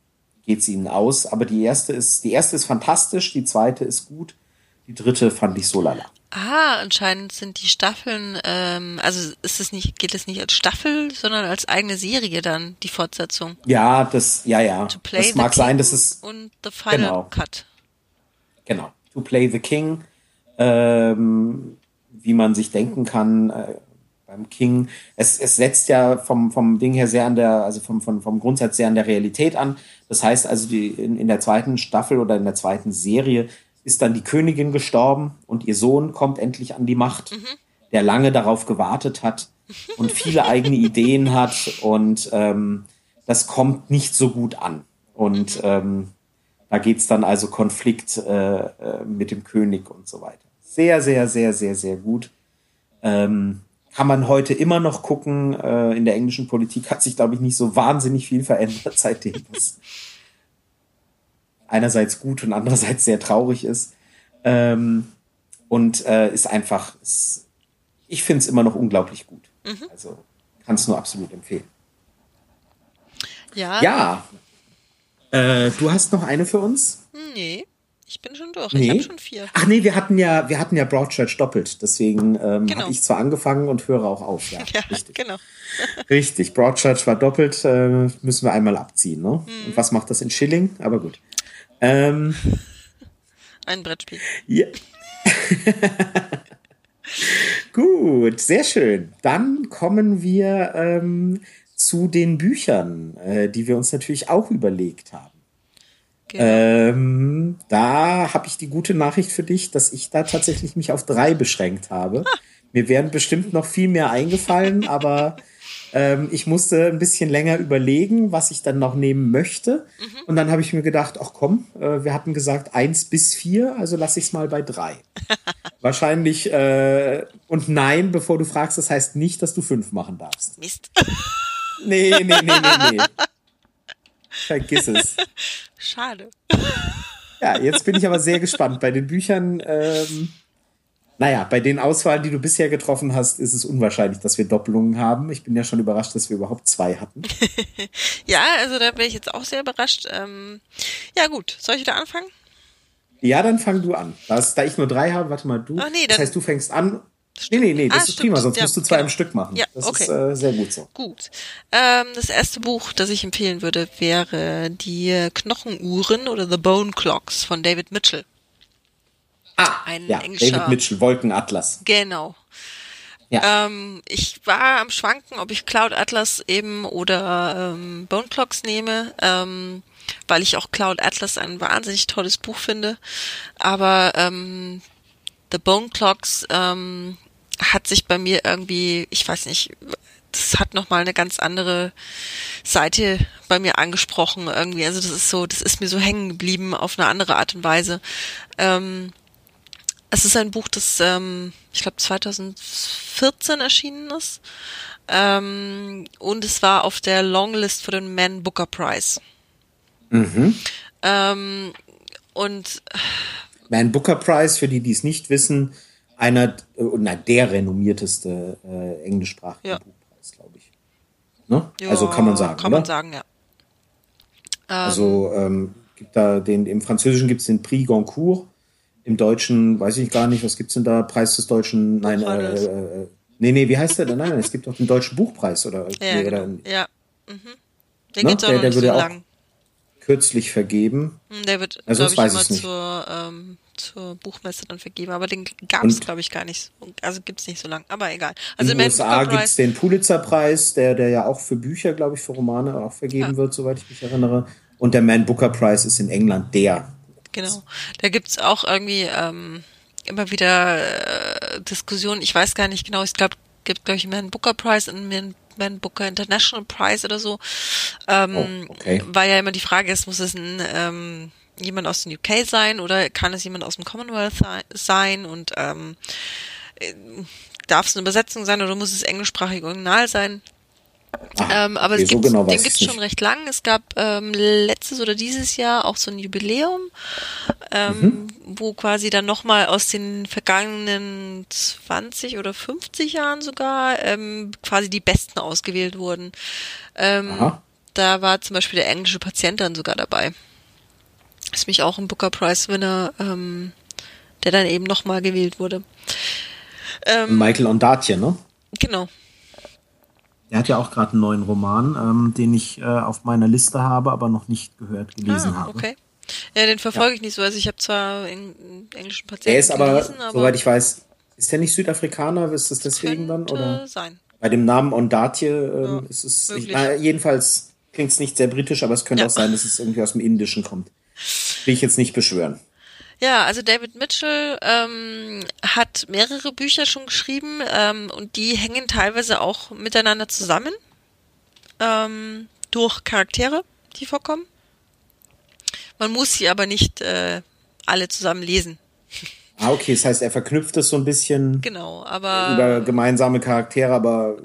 Speaker 1: geht es ihnen aus. Aber die erste ist, die erste ist fantastisch, die zweite ist gut, die dritte fand ich so lala.
Speaker 2: Ah, anscheinend sind die Staffeln, ähm, also ist es nicht, geht es nicht als Staffel, sondern als eigene Serie dann, die Fortsetzung.
Speaker 1: Ja, das, ja, ja.
Speaker 2: To play
Speaker 1: das mag
Speaker 2: King
Speaker 1: sein, dass es.
Speaker 2: Und The Final
Speaker 1: genau.
Speaker 2: Cut.
Speaker 1: Genau. To play the King, ähm, wie man sich denken kann, äh, beim King. Es, es setzt ja vom, vom Ding her sehr an der, also vom, vom, vom Grundsatz sehr an der Realität an. Das heißt also, die, in, in der zweiten Staffel oder in der zweiten Serie ist dann die Königin gestorben und ihr Sohn kommt endlich an die Macht, mhm. der lange darauf gewartet hat und viele eigene Ideen hat und ähm, das kommt nicht so gut an. Und mhm. ähm, da geht's dann also Konflikt äh, äh, mit dem König und so weiter. Sehr, sehr, sehr, sehr, sehr gut. Ähm, kann man heute immer noch gucken. Äh, in der englischen Politik hat sich, glaube ich, nicht so wahnsinnig viel verändert seitdem. Einerseits gut und andererseits sehr traurig ist. Ähm, und äh, ist einfach, ist, ich finde es immer noch unglaublich gut. Mhm. Also kann es nur absolut empfehlen.
Speaker 2: Ja.
Speaker 1: Ja. Äh, du hast noch eine für uns?
Speaker 2: Nee. Ich bin schon durch.
Speaker 1: Nee.
Speaker 2: Ich habe schon vier.
Speaker 1: Ach nee, wir hatten ja, wir hatten ja Broadchurch doppelt. Deswegen ähm,
Speaker 2: Genau.
Speaker 1: habe ich zwar angefangen und höre auch auf. Ja,
Speaker 2: Ja,
Speaker 1: richtig.
Speaker 2: genau.
Speaker 1: Richtig. Broadchurch war doppelt, äh, müssen wir einmal abziehen. Ne?
Speaker 2: Mhm.
Speaker 1: Und was macht das in Schilling? Aber gut. Ähm,
Speaker 2: Ein Brettspiel.
Speaker 1: ja. gut, sehr schön. Dann kommen wir ähm, zu den Büchern, äh, die wir uns natürlich auch überlegt haben.
Speaker 2: Genau.
Speaker 1: Ähm, da habe ich die gute Nachricht für dich, dass ich da tatsächlich mich auf drei beschränkt habe. Mir wären bestimmt noch viel mehr eingefallen, aber ähm, ich musste ein bisschen länger überlegen, was ich dann noch nehmen möchte. Und dann habe ich mir gedacht, ach komm, äh, wir hatten gesagt eins bis vier, also lasse ich es mal bei drei. Wahrscheinlich äh, und nein, bevor du fragst, das heißt nicht, dass du fünf machen darfst.
Speaker 2: Mist.
Speaker 1: Nee, nee, nee, nee, nee. Vergiss es.
Speaker 2: Schade.
Speaker 1: Ja, jetzt bin ich aber sehr gespannt. Bei den Büchern, ähm, naja, bei den Auswahlen, die du bisher getroffen hast, ist es unwahrscheinlich, dass wir Doppelungen haben. Ich bin ja schon überrascht, dass wir überhaupt zwei hatten.
Speaker 2: Ja, also da bin ich jetzt auch sehr überrascht. Ähm, ja gut, soll ich wieder anfangen?
Speaker 1: Ja, dann fang du an. Das, da ich nur drei habe, warte mal, du.
Speaker 2: Ach nee,
Speaker 1: das heißt, du fängst an. Nee, nee, nee, das
Speaker 2: Ah,
Speaker 1: ist
Speaker 2: stimmt.
Speaker 1: prima, sonst
Speaker 2: Ja,
Speaker 1: musst du zwei
Speaker 2: genau.
Speaker 1: am Stück machen.
Speaker 2: Ja,
Speaker 1: das
Speaker 2: okay.
Speaker 1: ist äh, sehr gut so.
Speaker 2: Gut. Ähm, das erste Buch, das ich empfehlen würde, wäre die Knochenuhren oder The Bone Clocks von David Mitchell.
Speaker 1: Ah,
Speaker 2: Ein
Speaker 1: ja,
Speaker 2: englischer-
Speaker 1: David Mitchell, Wolkenatlas.
Speaker 2: Genau.
Speaker 1: Ja.
Speaker 2: Ähm, ich war am Schwanken, ob ich Cloud Atlas eben oder ähm, Bone Clocks nehme, ähm, weil ich auch Cloud Atlas ein wahnsinnig tolles Buch finde. Aber ähm, The Bone Clocks ähm, hat sich bei mir irgendwie, ich weiß nicht, das hat nochmal eine ganz andere Seite bei mir angesprochen irgendwie. Also das ist so, das ist mir so hängen geblieben auf eine andere Art und Weise. Ähm, es ist ein Buch, das ähm, ich glaube 2014 erschienen ist. Ähm, und es war auf der Longlist für den Man Booker Prize. Ähm, und
Speaker 1: Man Booker Prize, für die, die es nicht wissen, einer, äh, na, der renommierteste äh, englischsprachige
Speaker 2: Ja.
Speaker 1: Buchpreis, glaube ich. Ne?
Speaker 2: ja,
Speaker 1: also kann man sagen,
Speaker 2: Kann
Speaker 1: oder?
Speaker 2: man sagen, ja.
Speaker 1: Also ähm, gibt da den, im Französischen gibt es den Prix Goncourt, im Deutschen weiß ich gar nicht, was gibt's denn da? Preis des Deutschen, nein, äh,
Speaker 2: Buchhandels.
Speaker 1: äh, nee, nee, wie heißt der denn? Nein, nein, es gibt doch den Deutschen Buchpreis oder,
Speaker 2: Ja,
Speaker 1: nee,
Speaker 2: genau.
Speaker 1: oder
Speaker 2: ja. Mhm. Der
Speaker 1: Ne?
Speaker 2: gibt's auch
Speaker 1: Der- der
Speaker 2: nicht so
Speaker 1: würde auch-
Speaker 2: lang.
Speaker 1: kürzlich vergeben.
Speaker 2: Hm, Der wird,
Speaker 1: Also
Speaker 2: glaube ich,
Speaker 1: weiß ich
Speaker 2: immer
Speaker 1: nicht.
Speaker 2: zur, ähm, zur Buchmesse dann vergeben. Aber den gab's,
Speaker 1: Und-
Speaker 2: glaube ich, gar nicht. Also gibt's nicht so lang. Aber egal.
Speaker 1: In
Speaker 2: Also
Speaker 1: den
Speaker 2: Man
Speaker 1: USA
Speaker 2: Booker
Speaker 1: gibt's den Pulitzerpreis, der, der ja auch für Bücher, glaube ich, für Romane auch vergeben
Speaker 2: Ja.
Speaker 1: wird, soweit ich mich erinnere. Und der Man Booker Prize ist in England der.
Speaker 2: Genau. Da gibt's auch irgendwie ähm, immer wieder äh, Diskussionen. Ich weiß gar nicht genau. Ich glaube, gibt glaube ich einen Man Booker Prize und einen Man Booker International Prize oder so. Ähm,
Speaker 1: Oh, okay.
Speaker 2: Weil ja immer die Frage ist, muss es ein ähm, jemand aus den UK sein oder kann es jemand aus dem Commonwealth sei- sein und ähm, äh, darf es eine Übersetzung sein oder muss es englischsprachig original sein?
Speaker 1: Ah,
Speaker 2: Ähm, aber
Speaker 1: okay,
Speaker 2: es
Speaker 1: so
Speaker 2: gibt,
Speaker 1: genau
Speaker 2: den gibt's
Speaker 1: nicht.
Speaker 2: schon recht lang. Es gab ähm, letztes oder dieses Jahr auch so ein Jubiläum, ähm,
Speaker 1: Mhm.
Speaker 2: wo quasi dann nochmal aus den vergangenen 20 oder 50 Jahren sogar ähm, quasi die Besten ausgewählt wurden. Ähm, da war zum Beispiel der englische Patient dann sogar dabei. Ist mich auch ein Booker Prize Winner, ähm, der dann eben nochmal gewählt wurde. Ähm,
Speaker 1: Michael Ondatje, ne?
Speaker 2: genau.
Speaker 1: Er hat ja auch gerade einen neuen Roman, ähm, den ich äh, auf meiner Liste habe, aber noch nicht gehört, gelesen
Speaker 2: ah,
Speaker 1: habe.
Speaker 2: okay. Ja, den verfolge ich nicht so. Also ich habe zwar in, in englischen Patienten
Speaker 1: Er ist aber,
Speaker 2: gelesen, aber
Speaker 1: soweit ich weiß, ist er nicht Südafrikaner? Ist das deswegen dann? Oder?
Speaker 2: sein.
Speaker 1: Bei dem Namen Ondatje ähm,
Speaker 2: Ja,
Speaker 1: ist es. Ich, na, jedenfalls klingt es nicht sehr britisch, aber es könnte
Speaker 2: Ja.
Speaker 1: auch sein, dass es irgendwie aus dem Indischen kommt. Will ich jetzt nicht beschwören.
Speaker 2: Ja, also David Mitchell ähm, hat mehrere Bücher schon geschrieben ähm, und die hängen teilweise auch miteinander zusammen ähm, durch Charaktere, die vorkommen. Man muss sie aber nicht äh, alle zusammen lesen.
Speaker 1: Ah, okay, das heißt, er verknüpft es so ein bisschen
Speaker 2: Genau, aber
Speaker 1: über gemeinsame Charaktere, aber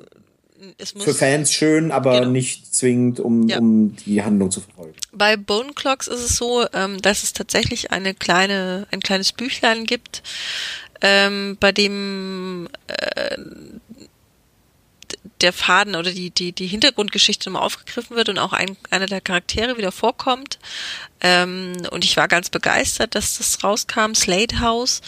Speaker 1: für Fans schön, aber
Speaker 2: Genau.
Speaker 1: nicht zwingend, um,
Speaker 2: Ja.
Speaker 1: um die Handlung zu verfolgen.
Speaker 2: Bei Bone Clocks ist es so, ähm, dass es tatsächlich eine kleine, ein kleines Büchlein gibt, ähm, bei dem äh, der Faden oder die, die, die Hintergrundgeschichte nochmal aufgegriffen wird und auch ein, einer der Charaktere wieder vorkommt. Ähm, und ich war ganz begeistert, dass das rauskam, Slade House.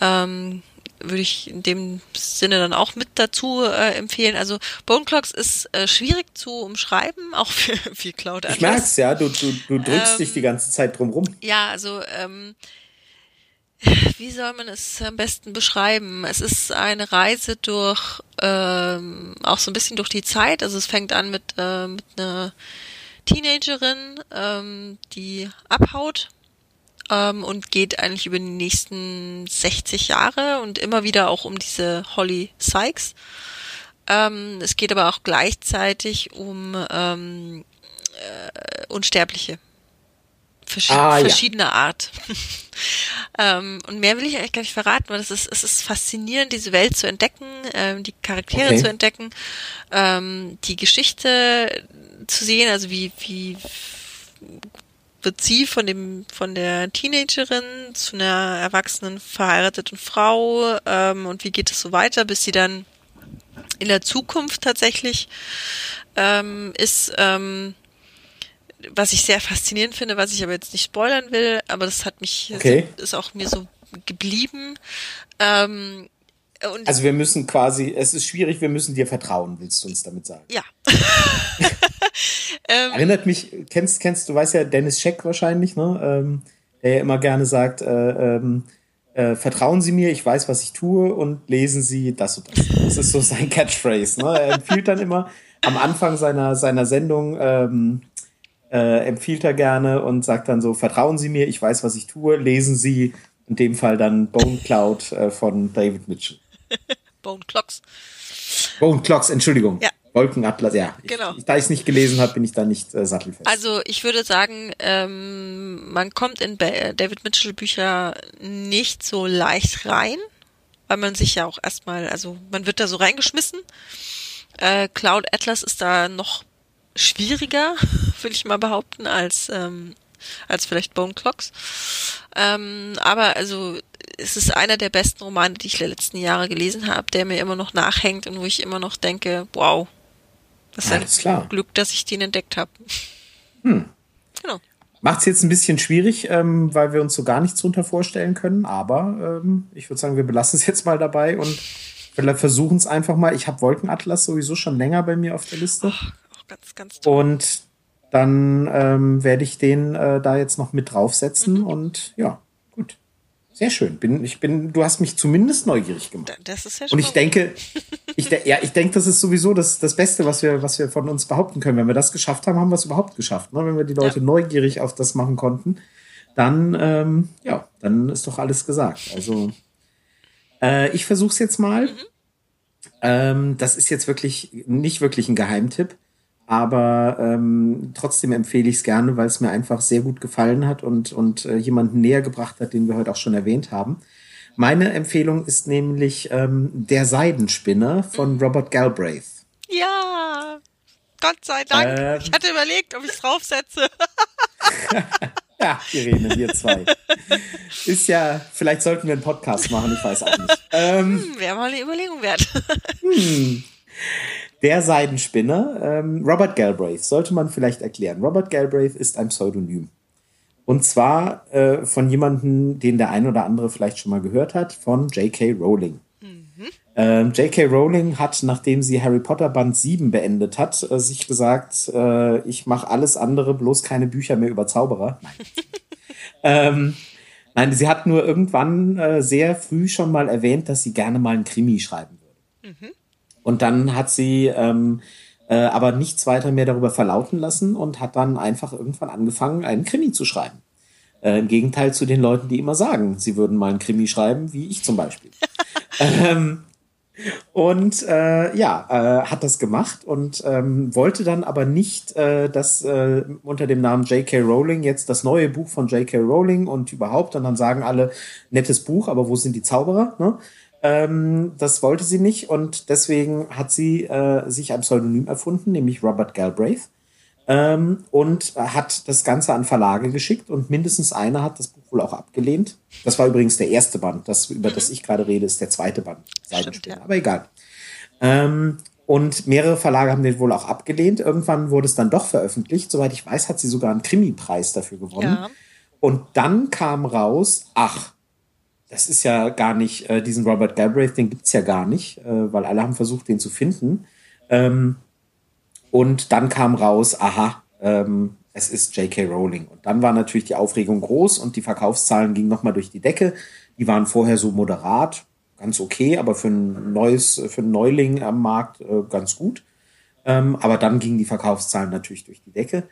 Speaker 2: Ähm, würde ich in dem Sinne dann auch mit dazu äh, empfehlen. Also Bone Clocks ist äh, schwierig zu umschreiben, auch für, für Cloud
Speaker 1: Atlas. Ich merk's, ja, du, du, du drückst ähm, dich die ganze Zeit drum rum.
Speaker 2: Ja, also ähm, wie soll man es am besten beschreiben? Es ist eine Reise durch, ähm, auch so ein bisschen durch die Zeit. Also es fängt an mit, äh, mit einer Teenagerin, ähm, die abhaut ähm, und geht eigentlich über die nächsten 60 Jahre und immer wieder auch um diese Holly Sykes. Ähm, es geht aber auch gleichzeitig um ähm, äh, Unsterbliche Versch ah, verschiedener ja. Art. ähm, und mehr will ich eigentlich gar nicht verraten, weil es ist, es ist faszinierend, diese Welt zu entdecken, ähm, die Charaktere okay. zu entdecken, ähm, die Geschichte zu sehen, also wie, wie wird sie von dem von der Teenagerin zu einer erwachsenen verheirateten Frau ähm, und wie geht es so weiter, bis sie dann in der Zukunft tatsächlich ähm, ist. Ähm, was ich sehr faszinierend finde, was ich aber jetzt nicht spoilern will, aber das hat mich, okay. ist auch mir so geblieben. Ähm,
Speaker 1: also wir müssen quasi, es ist schwierig, wir müssen dir vertrauen, willst du uns damit sagen?
Speaker 2: Ja.
Speaker 1: ähm, Erinnert mich, kennst, kennst, du weißt ja Dennis Scheck wahrscheinlich, ne? Ähm, der ja immer gerne sagt, äh, ähm, äh, vertrauen Sie mir, ich weiß, was ich tue und lesen Sie das und das. Das ist so sein Catchphrase. Ne? Er empfiehlt dann immer am Anfang seiner, seiner Sendung, ähm, äh, empfiehlt er gerne und sagt dann so, vertrauen Sie mir, ich weiß, was ich tue, lesen Sie in dem Fall dann Bone Cloud äh, von David Mitchell.
Speaker 2: Bone Clocks.
Speaker 1: Bone Clocks, Entschuldigung. Ja. Wolkenatlas, ja. Genau. Ich, da ich es nicht gelesen habe, bin ich da nicht äh, sattelfest.
Speaker 2: Also ich würde sagen, ähm, man kommt in ba äh, David Mitchell Bücher nicht so leicht rein, weil man sich ja auch erstmal, also man wird da so reingeschmissen. Äh, Cloud Atlas ist da noch schwieriger, würde ich mal behaupten, als, ähm, als vielleicht Bone Clocks. Ähm, aber also es ist einer der besten Romane, die ich in den letzten Jahre gelesen habe, der mir immer noch nachhängt und wo ich immer noch denke, wow, das ist ein klar. Glück, dass ich den entdeckt habe.
Speaker 1: Hm. Genau. Macht es jetzt ein bisschen schwierig, ähm, weil wir uns so gar nichts drunter vorstellen können, aber ähm, ich würde sagen, wir belassen es jetzt mal dabei und versuchen es einfach mal. Ich habe Wolkenatlas sowieso schon länger bei mir auf der Liste. Oh ganz, ganz toll. Und dann ähm, werde ich den äh, da jetzt noch mit draufsetzen mhm. und ja. Sehr schön. Bin, ich bin, du hast mich zumindest neugierig gemacht.
Speaker 2: Das ist ja
Speaker 1: schon. Und ich denke, ich de ja, ich denke, das ist sowieso das, das Beste, was wir, was wir von uns behaupten können. Wenn wir das geschafft haben, haben wir es überhaupt geschafft. Ne? Wenn wir die Leute ja. neugierig auf das machen konnten, dann, ähm, ja, dann ist doch alles gesagt. Also, äh, ich versuche es jetzt mal. Mhm. Ähm, das ist jetzt wirklich nicht wirklich ein Geheimtipp aber ähm, trotzdem empfehle ich es gerne, weil es mir einfach sehr gut gefallen hat und, und äh, jemanden näher gebracht hat, den wir heute auch schon erwähnt haben. Meine Empfehlung ist nämlich ähm, Der Seidenspinner von mhm. Robert Galbraith.
Speaker 2: Ja, Gott sei Dank. Ähm, ich hatte überlegt, ob ich es draufsetze.
Speaker 1: ja, Irene, wir zwei. Ist ja, vielleicht sollten wir einen Podcast machen, ich weiß auch nicht. Ähm,
Speaker 2: hm, Wäre mal eine Überlegung wert.
Speaker 1: hm. Der Seidenspinner, ähm, Robert Galbraith, sollte man vielleicht erklären. Robert Galbraith ist ein Pseudonym. Und zwar äh, von jemandem, den der ein oder andere vielleicht schon mal gehört hat, von J.K. Rowling. Mhm. Ähm, J.K. Rowling hat, nachdem sie Harry Potter Band 7 beendet hat, äh, sich gesagt, äh, ich mache alles andere, bloß keine Bücher mehr über Zauberer. Nein. ähm, nein, sie hat nur irgendwann äh, sehr früh schon mal erwähnt, dass sie gerne mal einen Krimi schreiben würde. Mhm. Und dann hat sie ähm, äh, aber nichts weiter mehr darüber verlauten lassen und hat dann einfach irgendwann angefangen, einen Krimi zu schreiben. Äh, Im Gegenteil zu den Leuten, die immer sagen, sie würden mal einen Krimi schreiben, wie ich zum Beispiel. ähm, und äh, ja, äh, hat das gemacht und ähm, wollte dann aber nicht, äh, dass äh, unter dem Namen J.K. Rowling jetzt das neue Buch von J.K. Rowling und überhaupt, und dann sagen alle, nettes Buch, aber wo sind die Zauberer? Ne? Ähm, das wollte sie nicht und deswegen hat sie äh, sich ein Pseudonym erfunden, nämlich Robert Galbraith. Ähm, und hat das Ganze an Verlage geschickt und mindestens einer hat das Buch wohl auch abgelehnt. Das war übrigens der erste Band. Das, über mhm. das ich gerade rede, ist der zweite Band. Stimmt, ja. Aber egal. Ähm, Und mehrere Verlage haben den wohl auch abgelehnt. Irgendwann wurde es dann doch veröffentlicht. Soweit ich weiß, hat sie sogar einen Krimi-Preis dafür gewonnen. Ja. Und dann kam raus, ach, das ist ja gar nicht, äh, diesen Robert Galbraith, den gibt's ja gar nicht, äh, weil alle haben versucht, den zu finden. Ähm, und dann kam raus, aha, ähm, es ist J.K. Rowling. Und dann war natürlich die Aufregung groß und die Verkaufszahlen gingen nochmal durch die Decke. Die waren vorher so moderat, ganz okay, aber für ein neues, für einen Neuling am Markt äh, ganz gut. Ähm, aber dann gingen die Verkaufszahlen natürlich durch die Decke.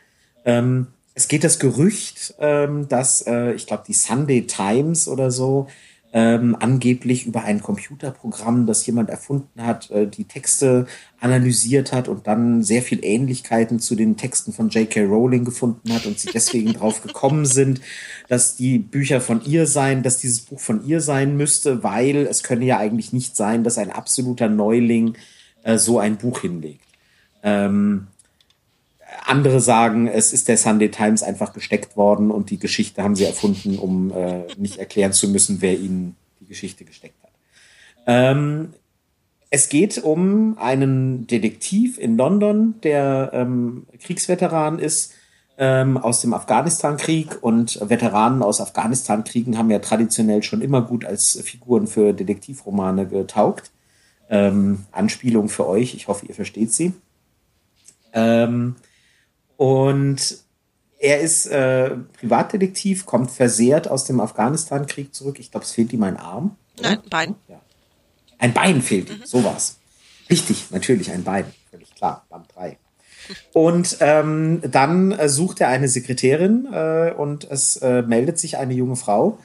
Speaker 1: Ähm, es geht das Gerücht, ähm, dass äh, ich glaube die Sunday Times oder so ähm, angeblich über ein Computerprogramm, das jemand erfunden hat, äh, die Texte analysiert hat und dann sehr viel Ähnlichkeiten zu den Texten von J.K. Rowling gefunden hat und sie deswegen drauf gekommen sind, dass die Bücher von ihr seien, dass dieses Buch von ihr sein müsste, weil es könne ja eigentlich nicht sein, dass ein absoluter Neuling äh, so ein Buch hinlegt. Ähm, andere sagen, es ist der Sunday Times einfach gesteckt worden und die Geschichte haben sie erfunden, um äh, nicht erklären zu müssen, wer ihnen die Geschichte gesteckt hat. Ähm, es geht um einen Detektiv in London, der ähm, Kriegsveteran ist ähm, aus dem Afghanistan-Krieg und Veteranen aus Afghanistan-Kriegen haben ja traditionell schon immer gut als Figuren für Detektivromane getaugt. Ähm, Anspielung für euch, ich hoffe, ihr versteht sie. Ähm, und er ist äh, Privatdetektiv, kommt versehrt aus dem Afghanistan-Krieg zurück. Ich glaube, es fehlt ihm ein Arm.
Speaker 2: Nein, ein Bein.
Speaker 1: Ja. Ein Bein fehlt ihm, mhm. so war's. Richtig, natürlich ein Bein, völlig klar, Band 3. Und ähm, dann äh, sucht er eine Sekretärin äh, und es äh, meldet sich eine junge Frau.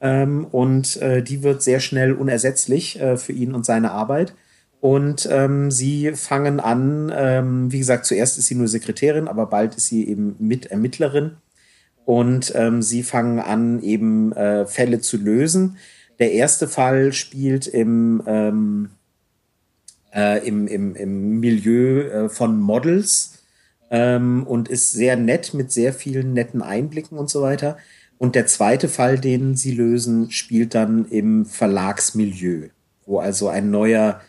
Speaker 1: Ähm, und äh, die wird sehr schnell unersetzlich äh, für ihn und seine Arbeit. Und ähm, sie fangen an, ähm, wie gesagt, zuerst ist sie nur Sekretärin, aber bald ist sie eben Mitermittlerin. Und ähm, sie fangen an, eben äh, Fälle zu lösen. Der erste Fall spielt im, ähm, äh, im, im, im Milieu äh, von Models ähm, und ist sehr nett mit sehr vielen netten Einblicken und so weiter. Und der zweite Fall, den sie lösen, spielt dann im Verlagsmilieu, wo also ein neuer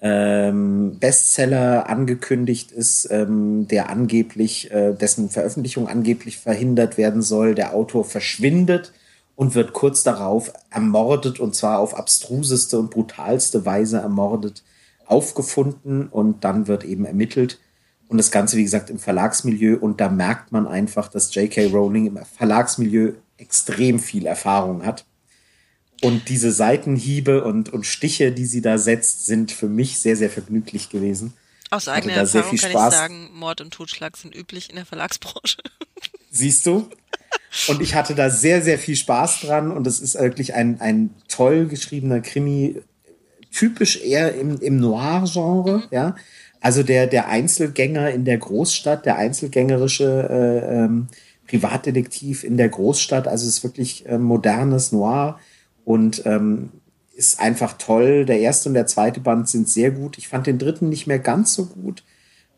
Speaker 1: ähm, Bestseller angekündigt ist, ähm, der angeblich, äh, dessen Veröffentlichung angeblich verhindert werden soll. Der Autor verschwindet und wird kurz darauf ermordet und zwar auf abstruseste und brutalste Weise ermordet, aufgefunden und dann wird eben ermittelt. Und das Ganze, wie gesagt, im Verlagsmilieu. Und da merkt man einfach, dass J.K. Rowling im Verlagsmilieu extrem viel Erfahrung hat. Und diese Seitenhiebe und, und Stiche, die sie da setzt, sind für mich sehr, sehr vergnüglich gewesen.
Speaker 2: Aus eigener Erfahrung kann Spaß. ich sagen, Mord und Totschlag sind üblich in der Verlagsbranche.
Speaker 1: Siehst du? Und ich hatte da sehr, sehr viel Spaß dran und es ist wirklich ein, ein toll geschriebener Krimi, typisch eher im, im Noir-Genre, mhm. ja. Also der, der Einzelgänger in der Großstadt, der einzelgängerische äh, ähm, Privatdetektiv in der Großstadt, also es ist wirklich äh, modernes Noir und ähm, ist einfach toll. Der erste und der zweite Band sind sehr gut. Ich fand den dritten nicht mehr ganz so gut.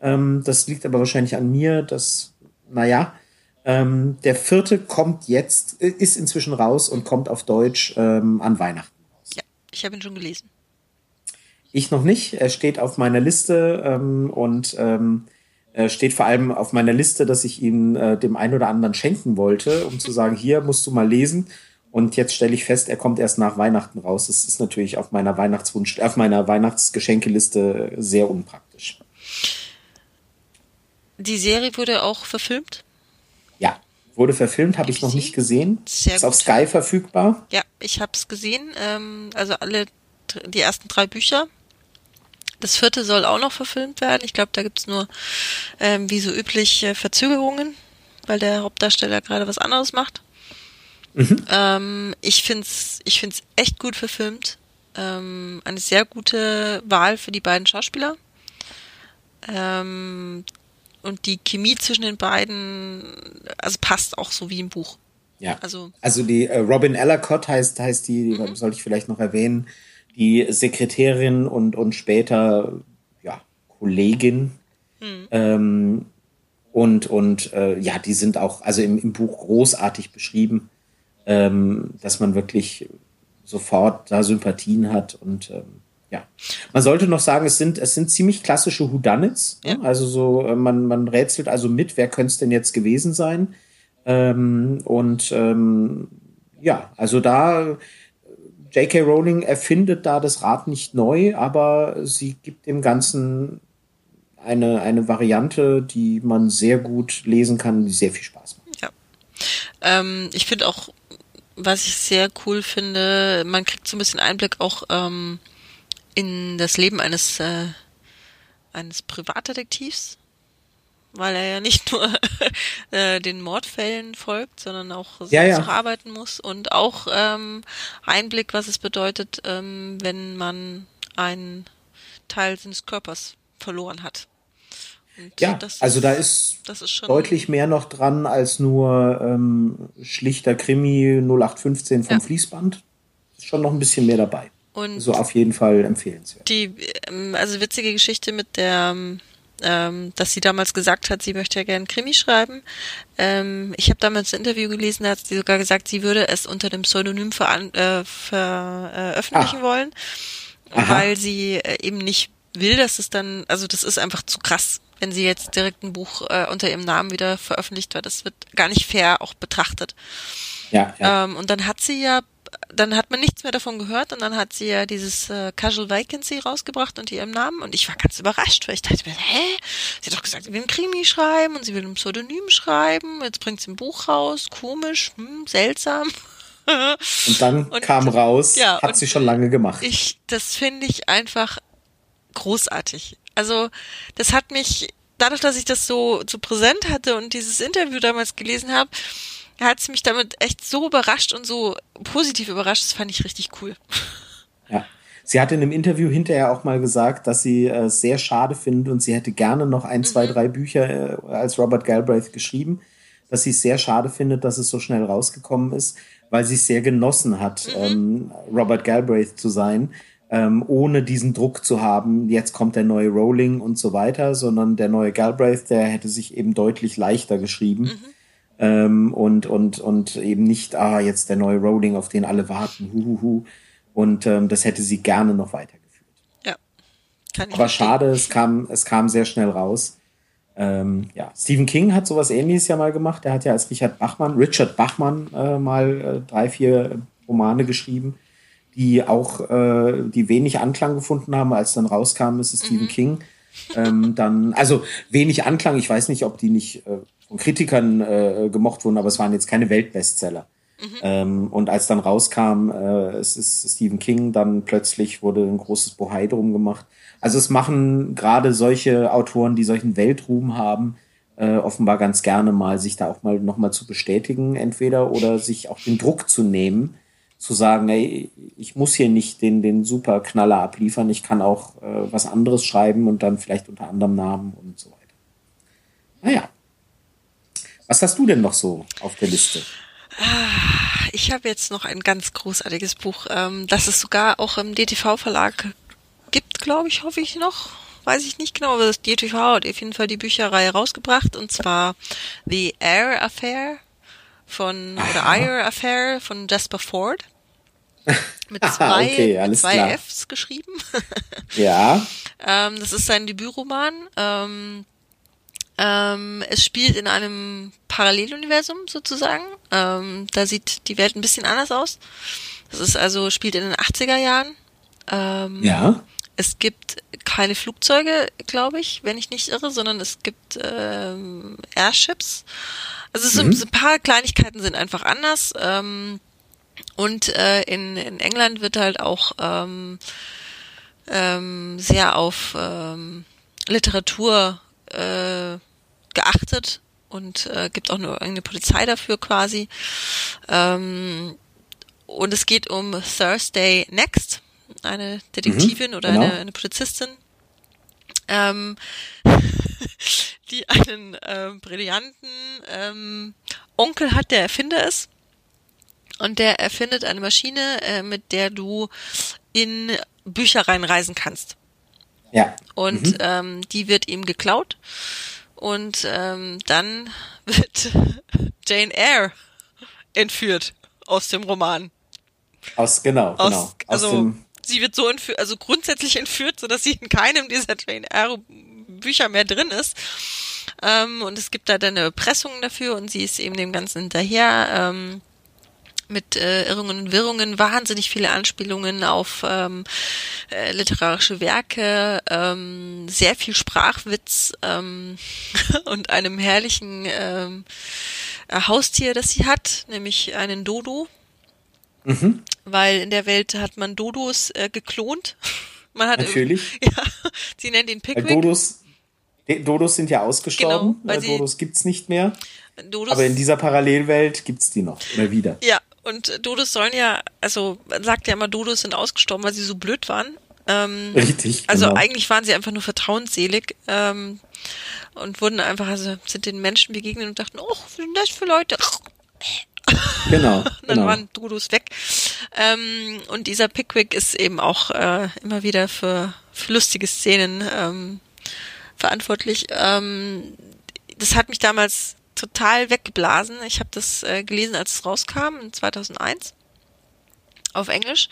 Speaker 1: Ähm, das liegt aber wahrscheinlich an mir, dass, naja, ähm, der vierte kommt jetzt, ist inzwischen raus und kommt auf Deutsch ähm, an Weihnachten raus.
Speaker 2: Ja, ich habe ihn schon gelesen.
Speaker 1: Ich noch nicht. Er steht auf meiner Liste ähm, und ähm, er steht vor allem auf meiner Liste, dass ich ihn äh, dem einen oder anderen schenken wollte, um zu sagen, hier musst du mal lesen. Und jetzt stelle ich fest, er kommt erst nach Weihnachten raus. Das ist natürlich auf meiner Weihnachtswunsch, auf meiner Weihnachtsgeschenkeliste sehr unpraktisch.
Speaker 2: Die Serie wurde auch verfilmt?
Speaker 1: Ja, wurde verfilmt, habe ich noch nicht gesehen. Sehr ist gut. auf Sky verfügbar.
Speaker 2: Ja, ich habe es gesehen. Ähm, also alle die ersten drei Bücher. Das vierte soll auch noch verfilmt werden. Ich glaube, da gibt's nur ähm, wie so üblich äh, Verzögerungen, weil der Hauptdarsteller gerade was anderes macht. Mhm. Ähm, ich find's, ich find's echt gut verfilmt. Ähm, eine sehr gute Wahl für die beiden Schauspieler. Ähm, und die Chemie zwischen den beiden, also passt auch so wie im Buch.
Speaker 1: Ja. Also, also die äh, Robin Ellercott heißt, heißt die, mhm. soll ich vielleicht noch erwähnen, die Sekretärin und, und später ja, Kollegin. Mhm. Ähm, und und äh, ja, die sind auch also im, im Buch großartig beschrieben ähm, dass man wirklich sofort da Sympathien hat und ähm, Ja. Man sollte noch sagen, es sind, es sind ziemlich klassische Whodunits. Ja. Also so, äh, man, man rätselt also mit, wer könnte es denn jetzt gewesen sein. Ähm, und ähm, ja, also da J.K. Rowling erfindet da das Rad nicht neu, aber sie gibt dem Ganzen eine, eine Variante, die man sehr gut lesen kann, die sehr viel Spaß macht.
Speaker 2: Ja. Ähm, ich finde auch, was ich sehr cool finde, man kriegt so ein bisschen Einblick auch ähm, in das Leben eines, äh, eines Privatdetektivs, weil er ja nicht nur äh, den Mordfällen folgt, sondern auch
Speaker 1: ja, ja.
Speaker 2: arbeiten muss und auch ähm, Einblick, was es bedeutet, ähm, wenn man einen Teil seines Körpers verloren hat.
Speaker 1: Und ja, also da ist, ist deutlich mehr noch dran als nur ähm, schlichter Krimi 0815 vom ja. Fließband. Ist schon noch ein bisschen mehr dabei. Und so auf jeden Fall empfehlenswert.
Speaker 2: Die, ähm, also witzige Geschichte mit der, ähm, dass sie damals gesagt hat, sie möchte ja gerne Krimi schreiben. Ähm, ich habe damals ein Interview gelesen, da hat sie sogar gesagt, sie würde es unter dem Pseudonym veran äh, veröffentlichen äh, wollen, Aha. weil sie äh, eben nicht will, dass es dann, also das ist einfach zu krass, wenn sie jetzt direkt ein Buch äh, unter ihrem Namen wieder veröffentlicht, weil das wird gar nicht fair auch betrachtet.
Speaker 1: Ja, ja.
Speaker 2: Ähm, und dann hat sie ja dann hat man nichts mehr davon gehört und dann hat sie ja dieses äh, Casual Vacancy rausgebracht unter ihrem Namen und ich war ganz überrascht, weil ich dachte mir, hä? Sie hat doch gesagt, sie will ein Krimi schreiben und sie will ein Pseudonym schreiben, jetzt bringt sie ein Buch raus, komisch, hm, seltsam.
Speaker 1: und dann und, kam raus, ja, hat sie schon lange gemacht.
Speaker 2: Ich, das finde ich einfach großartig. Also, das hat mich, dadurch, dass ich das so, so präsent hatte und dieses Interview damals gelesen habe, hat es mich damit echt so überrascht und so positiv überrascht. Das fand ich richtig cool.
Speaker 1: Ja. Sie hat in einem Interview hinterher auch mal gesagt, dass sie äh, sehr schade findet und sie hätte gerne noch ein, mhm. zwei, drei Bücher äh, als Robert Galbraith geschrieben, dass sie es sehr schade findet, dass es so schnell rausgekommen ist, weil sie es sehr genossen hat, mhm. ähm, Robert Galbraith zu sein, ähm, ohne diesen Druck zu haben, jetzt kommt der neue Rowling und so weiter, sondern der neue Galbraith, der hätte sich eben deutlich leichter geschrieben. Mhm ähm, und, und, und eben nicht, ah, jetzt der neue Rolling, auf den alle warten, huhuhu. Und ähm, das hätte sie gerne noch weitergeführt.
Speaker 2: Ja.
Speaker 1: Kann ich Aber verstehen. schade, es kam, es kam sehr schnell raus. Ähm, ja, Stephen King hat sowas ähnliches ja mal gemacht. Der hat ja als Richard Bachmann, Richard Bachmann äh, mal äh, drei, vier Romane geschrieben, die auch, äh, die wenig Anklang gefunden haben, als dann rauskam, ist es mhm. Stephen King. Ähm, dann, also wenig Anklang, ich weiß nicht, ob die nicht äh, von Kritikern äh, gemocht wurden, aber es waren jetzt keine Weltbestseller. Mhm. Ähm, und als dann rauskam, äh, es ist Stephen King, dann plötzlich wurde ein großes Bohai drum gemacht. Also es machen gerade solche Autoren, die solchen Weltruhm haben, äh, offenbar ganz gerne mal, sich da auch mal nochmal zu bestätigen, entweder oder sich auch den Druck zu nehmen, zu sagen, ey, ich muss hier nicht den, den super Knaller abliefern, ich kann auch äh, was anderes schreiben und dann vielleicht unter anderem Namen und so weiter. Naja. Was hast du denn noch so auf der Liste?
Speaker 2: Ah, ich habe jetzt noch ein ganz großartiges Buch, ähm, das es sogar auch im DTV-Verlag gibt, glaube ich, hoffe ich noch. Weiß ich nicht genau, aber das DTV hat auf jeden Fall die Bücherreihe rausgebracht und zwar The Air Affair von Aha. oder Air Affair von Jasper Ford. Mit zwei, okay, mit zwei klar. Fs geschrieben.
Speaker 1: ja.
Speaker 2: Ähm, das ist sein Debütroman. Ähm, ähm, es spielt in einem Paralleluniversum sozusagen. Ähm, da sieht die Welt ein bisschen anders aus. Das ist also, spielt in den 80er Jahren. Ähm,
Speaker 1: ja.
Speaker 2: Es gibt keine Flugzeuge, glaube ich, wenn ich nicht irre, sondern es gibt ähm, Airships. Also es mhm. sind, ein paar Kleinigkeiten sind einfach anders. Ähm, und äh, in, in England wird halt auch ähm, ähm, sehr auf ähm, Literatur äh, geachtet und äh, gibt auch nur irgendeine Polizei dafür quasi. Ähm, und es geht um Thursday Next, eine Detektivin mhm, oder genau. eine, eine Polizistin, ähm, die einen äh, brillanten ähm, Onkel hat, der Erfinder ist. Und der erfindet eine Maschine, äh, mit der du in Büchereien reisen kannst.
Speaker 1: Ja.
Speaker 2: Und mhm. ähm, die wird ihm geklaut. Und ähm, dann wird Jane Eyre entführt aus dem Roman.
Speaker 1: Aus, genau, aus, genau.
Speaker 2: also,
Speaker 1: dem,
Speaker 2: sie wird so entführt, also grundsätzlich entführt, so dass sie in keinem dieser Jane Eyre Bücher mehr drin ist. Ähm, und es gibt da dann eine Erpressung dafür und sie ist eben dem Ganzen hinterher. Ähm, mit äh, Irrungen und Wirrungen, wahnsinnig viele Anspielungen auf ähm, äh, literarische Werke, ähm, sehr viel Sprachwitz ähm, und einem herrlichen ähm, äh, Haustier, das sie hat, nämlich einen Dodo. Mhm. Weil in der Welt hat man Dodos äh, geklont. Man hat
Speaker 1: Natürlich.
Speaker 2: Im, ja, sie nennt ihn Pickwick.
Speaker 1: Dodos, Dodos sind ja ausgestorben. Genau, Dodos gibt's nicht mehr. Dodos, aber in dieser Parallelwelt gibt's die noch. Oder wieder.
Speaker 2: Ja, und Dodos sollen ja, also man sagt ja immer, Dodos sind ausgestorben, weil sie so blöd waren. Ähm,
Speaker 1: Richtig.
Speaker 2: Also genau. eigentlich waren sie einfach nur vertrauensselig ähm, und wurden einfach, also sind den Menschen begegnet und dachten, oh, was sind das für Leute?
Speaker 1: Genau.
Speaker 2: dann
Speaker 1: genau.
Speaker 2: waren Dodos weg. Ähm, und dieser Pickwick ist eben auch äh, immer wieder für, für lustige Szenen ähm, verantwortlich. Ähm, das hat mich damals total weggeblasen. Ich habe das äh, gelesen, als es rauskam, 2001 auf Englisch.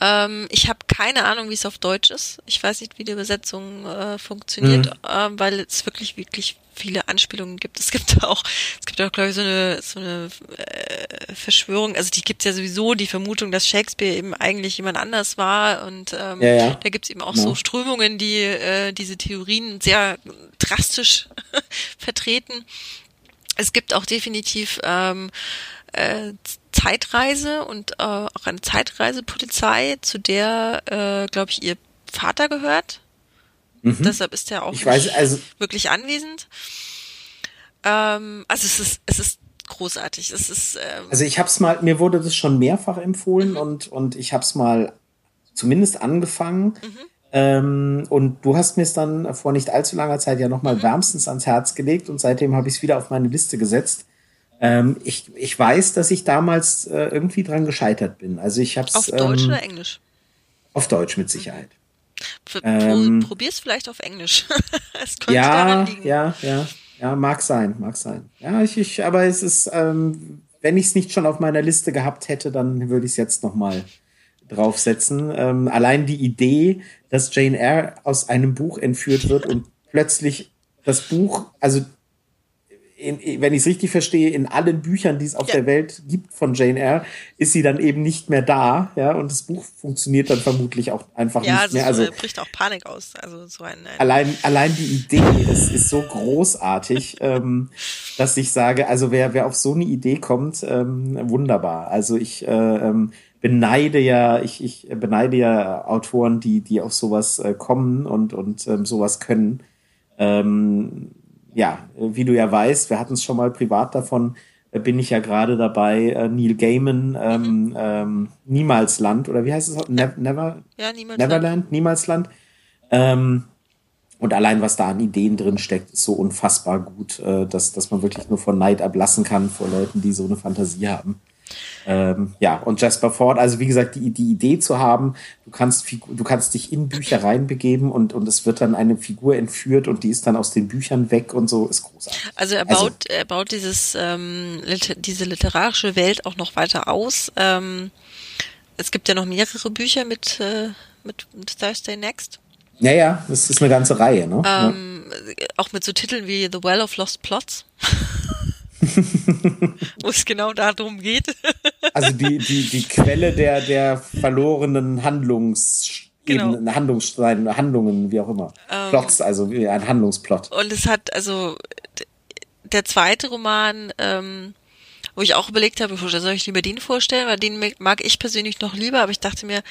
Speaker 2: Ähm, ich habe keine Ahnung, wie es auf Deutsch ist. Ich weiß nicht, wie die Übersetzung äh, funktioniert, mhm. äh, weil es wirklich, wirklich viele Anspielungen gibt. Es gibt auch, es gibt auch, glaube ich, so eine, so eine äh, Verschwörung, also die gibt es ja sowieso, die Vermutung, dass Shakespeare eben eigentlich jemand anders war und ähm, ja, ja. da gibt es eben auch ja. so Strömungen, die äh, diese Theorien sehr drastisch vertreten. Es gibt auch definitiv ähm, äh, Zeitreise und äh, auch eine Zeitreisepolizei, zu der, äh, glaube ich, ihr Vater gehört. Mhm. Deshalb ist er auch
Speaker 1: weiß, also
Speaker 2: wirklich anwesend. Ähm, also es ist, es ist großartig. Es ist, ähm,
Speaker 1: also ich habe es mal, mir wurde das schon mehrfach empfohlen mhm. und, und ich habe es mal zumindest angefangen. Mhm. Ähm, und du hast mir es dann vor nicht allzu langer Zeit ja nochmal mhm. wärmstens ans Herz gelegt und seitdem habe ich es wieder auf meine Liste gesetzt. Ähm, ich, ich weiß, dass ich damals äh, irgendwie dran gescheitert bin. Also ich habe
Speaker 2: Auf Deutsch ähm, oder Englisch?
Speaker 1: Auf Deutsch mit Sicherheit.
Speaker 2: Pro, ähm, probier's vielleicht auf Englisch.
Speaker 1: es könnte ja, daran liegen. Ja, ja, ja, mag sein, mag sein. Ja, ich, ich aber es ist, ähm, wenn ich es nicht schon auf meiner Liste gehabt hätte, dann würde ich es jetzt noch mal draufsetzen. Ähm, allein die Idee, dass Jane Eyre aus einem Buch entführt wird und plötzlich das Buch, also in, wenn ich es richtig verstehe, in allen Büchern, die es auf ja. der Welt gibt von Jane Eyre, ist sie dann eben nicht mehr da, ja, und das Buch funktioniert dann vermutlich auch einfach ja, nicht mehr.
Speaker 2: Also es bricht auch Panik aus. Also so ein, ein
Speaker 1: allein allein die Idee ist, ist so großartig, ähm, dass ich sage, also wer wer auf so eine Idee kommt, ähm, wunderbar. Also ich äh, ähm, beneide ja, ich, ich beneide ja Autoren, die die auf sowas äh, kommen und und ähm, sowas können. Ähm, ja, wie du ja weißt, wir hatten es schon mal privat davon, äh, bin ich ja gerade dabei, äh, Neil Gaiman, ähm, mhm. ähm, Niemalsland, oder wie heißt es? Ne Never,
Speaker 2: ja, Niemalsland.
Speaker 1: Neverland, Niemalsland. Ähm, und allein, was da an Ideen drin steckt, ist so unfassbar gut, äh, dass, dass man wirklich nur von Neid ablassen kann vor Leuten, die so eine Fantasie haben. Ähm, ja, und Jasper Ford, also wie gesagt, die, die Idee zu haben, du kannst, du kannst dich in Bücher reinbegeben und, und es wird dann eine Figur entführt und die ist dann aus den Büchern weg und so, ist großartig.
Speaker 2: Also er baut, also, er baut dieses, ähm, diese literarische Welt auch noch weiter aus. Ähm, es gibt ja noch mehrere Bücher mit, äh, mit, mit Thursday Next.
Speaker 1: Ja, ja, das ist eine ganze Reihe, ne?
Speaker 2: Ähm, ja. Auch mit so Titeln wie The Well of Lost Plots. wo es genau darum geht.
Speaker 1: also die, die, die Quelle der, der verlorenen Handlungs genau. Handlungs Handlungen, wie auch immer. Ähm, Plots, also wie ein Handlungsplot.
Speaker 2: Und es hat, also der zweite Roman, ähm, wo ich auch überlegt habe, soll ich lieber den vorstellen, weil den mag ich persönlich noch lieber, aber ich dachte mir,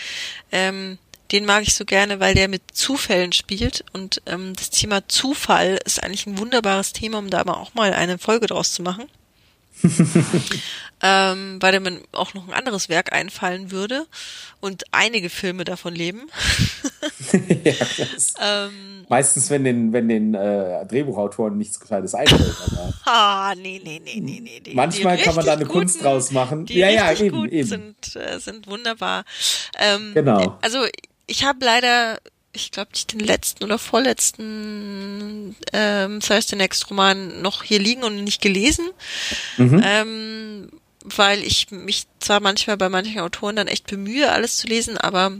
Speaker 2: ähm, den mag ich so gerne, weil der mit Zufällen spielt und ähm, das Thema Zufall ist eigentlich ein wunderbares Thema, um da aber auch mal eine Folge draus zu machen. ähm, weil mir auch noch ein anderes Werk einfallen würde und einige Filme davon leben.
Speaker 1: ja, ähm, Meistens, wenn den, wenn den äh, Drehbuchautoren nichts Gescheites einfällt.
Speaker 2: ah, nee, nee, nee, nee, nee.
Speaker 1: Manchmal kann man da eine guten, Kunst draus machen.
Speaker 2: Die ja, ja, eben, eben. Sind, äh, sind wunderbar. Ähm, genau. Also ich habe leider, ich glaube nicht den letzten oder vorletzten ähm, Thursday Next Roman noch hier liegen und nicht gelesen, mhm. ähm, weil ich mich zwar manchmal bei manchen Autoren dann echt bemühe, alles zu lesen, aber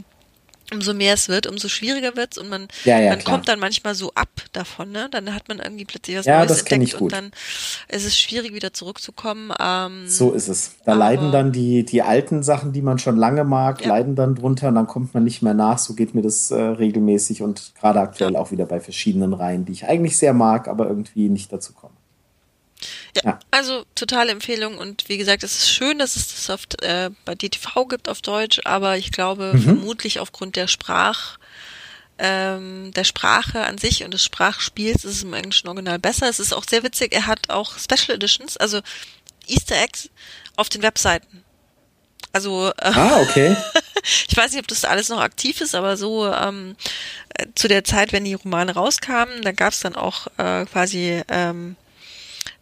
Speaker 2: umso mehr es wird, umso schwieriger wird's und man,
Speaker 1: Ja, ja,
Speaker 2: man
Speaker 1: klar.
Speaker 2: kommt dann manchmal so ab davon, ne? Dann hat man irgendwie plötzlich was
Speaker 1: Ja,
Speaker 2: Neues entdeckt und dann ist es schwierig wieder zurückzukommen. Ähm,
Speaker 1: So ist es. Da leiden dann die, die alten Sachen, die man schon lange mag,
Speaker 2: Ja.
Speaker 1: leiden dann drunter und dann kommt man nicht mehr nach. So geht mir das äh, regelmäßig und gerade aktuell auch wieder bei verschiedenen Reihen, die ich eigentlich sehr mag, aber irgendwie nicht dazu komme.
Speaker 2: Ja, also totale Empfehlung und wie gesagt, es ist schön, dass es das auf, äh, bei DTV gibt auf Deutsch, aber ich glaube
Speaker 1: Mhm.
Speaker 2: vermutlich aufgrund der Sprach ähm, der Sprache an sich und des Sprachspiels ist es im englischen Original besser. Es ist auch sehr witzig, er hat auch Special Editions, also Easter Eggs auf den Webseiten. Also äh,
Speaker 1: Ah, okay.
Speaker 2: ich weiß nicht, ob das alles noch aktiv ist, aber so ähm, äh, zu der Zeit, wenn die Romane rauskamen, da gab es dann auch äh, quasi ähm,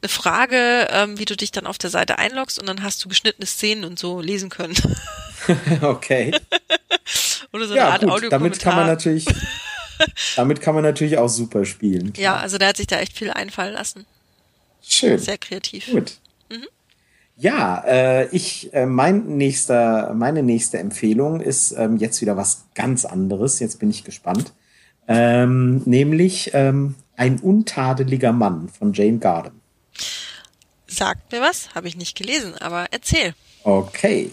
Speaker 2: eine Frage, ähm, wie du dich dann auf der Seite einloggst und dann hast du geschnittene Szenen und so lesen können.
Speaker 1: okay.
Speaker 2: Oder so eine
Speaker 1: Ja,
Speaker 2: Art
Speaker 1: gut. Damit kann man natürlich, damit kann man natürlich auch super spielen.
Speaker 2: Ja, also der hat sich da echt viel einfallen lassen.
Speaker 1: Schön.
Speaker 2: Sehr kreativ.
Speaker 1: Gut. Ja, äh, ich, äh, mein nächster, meine nächste Empfehlung ist ähm, jetzt wieder was ganz anderes. Jetzt bin ich gespannt. Ähm, nämlich ähm, ein untadeliger Mann von Jane Garden.
Speaker 2: Sagt mir was, habe ich nicht gelesen, aber erzähl.
Speaker 1: Okay.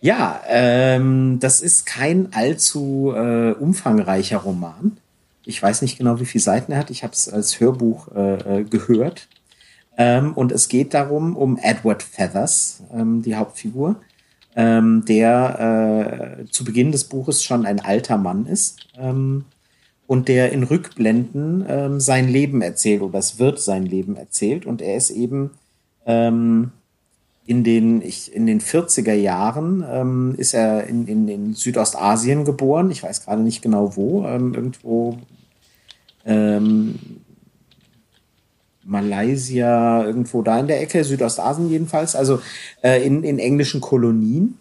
Speaker 1: Ja, ähm, das ist kein allzu äh, umfangreicher Roman. Ich weiß nicht genau, wie viele Seiten er hat. Ich habe es als Hörbuch äh, äh, gehört. Ähm, und es geht darum, um Edward Feathers, ähm, die Hauptfigur, ähm, der äh, zu Beginn des Buches schon ein alter Mann ist ähm, und der in Rückblenden ähm, sein Leben erzählt oder es wird sein Leben erzählt. Und er ist eben ähm, in den, ich, in den 40er Jahren ähm, ist er in, in, in Südostasien geboren. Ich weiß gerade nicht genau wo. Ähm, irgendwo ähm, Malaysia, irgendwo da in der Ecke, Südostasien jedenfalls. Also äh, in, in englischen Kolonien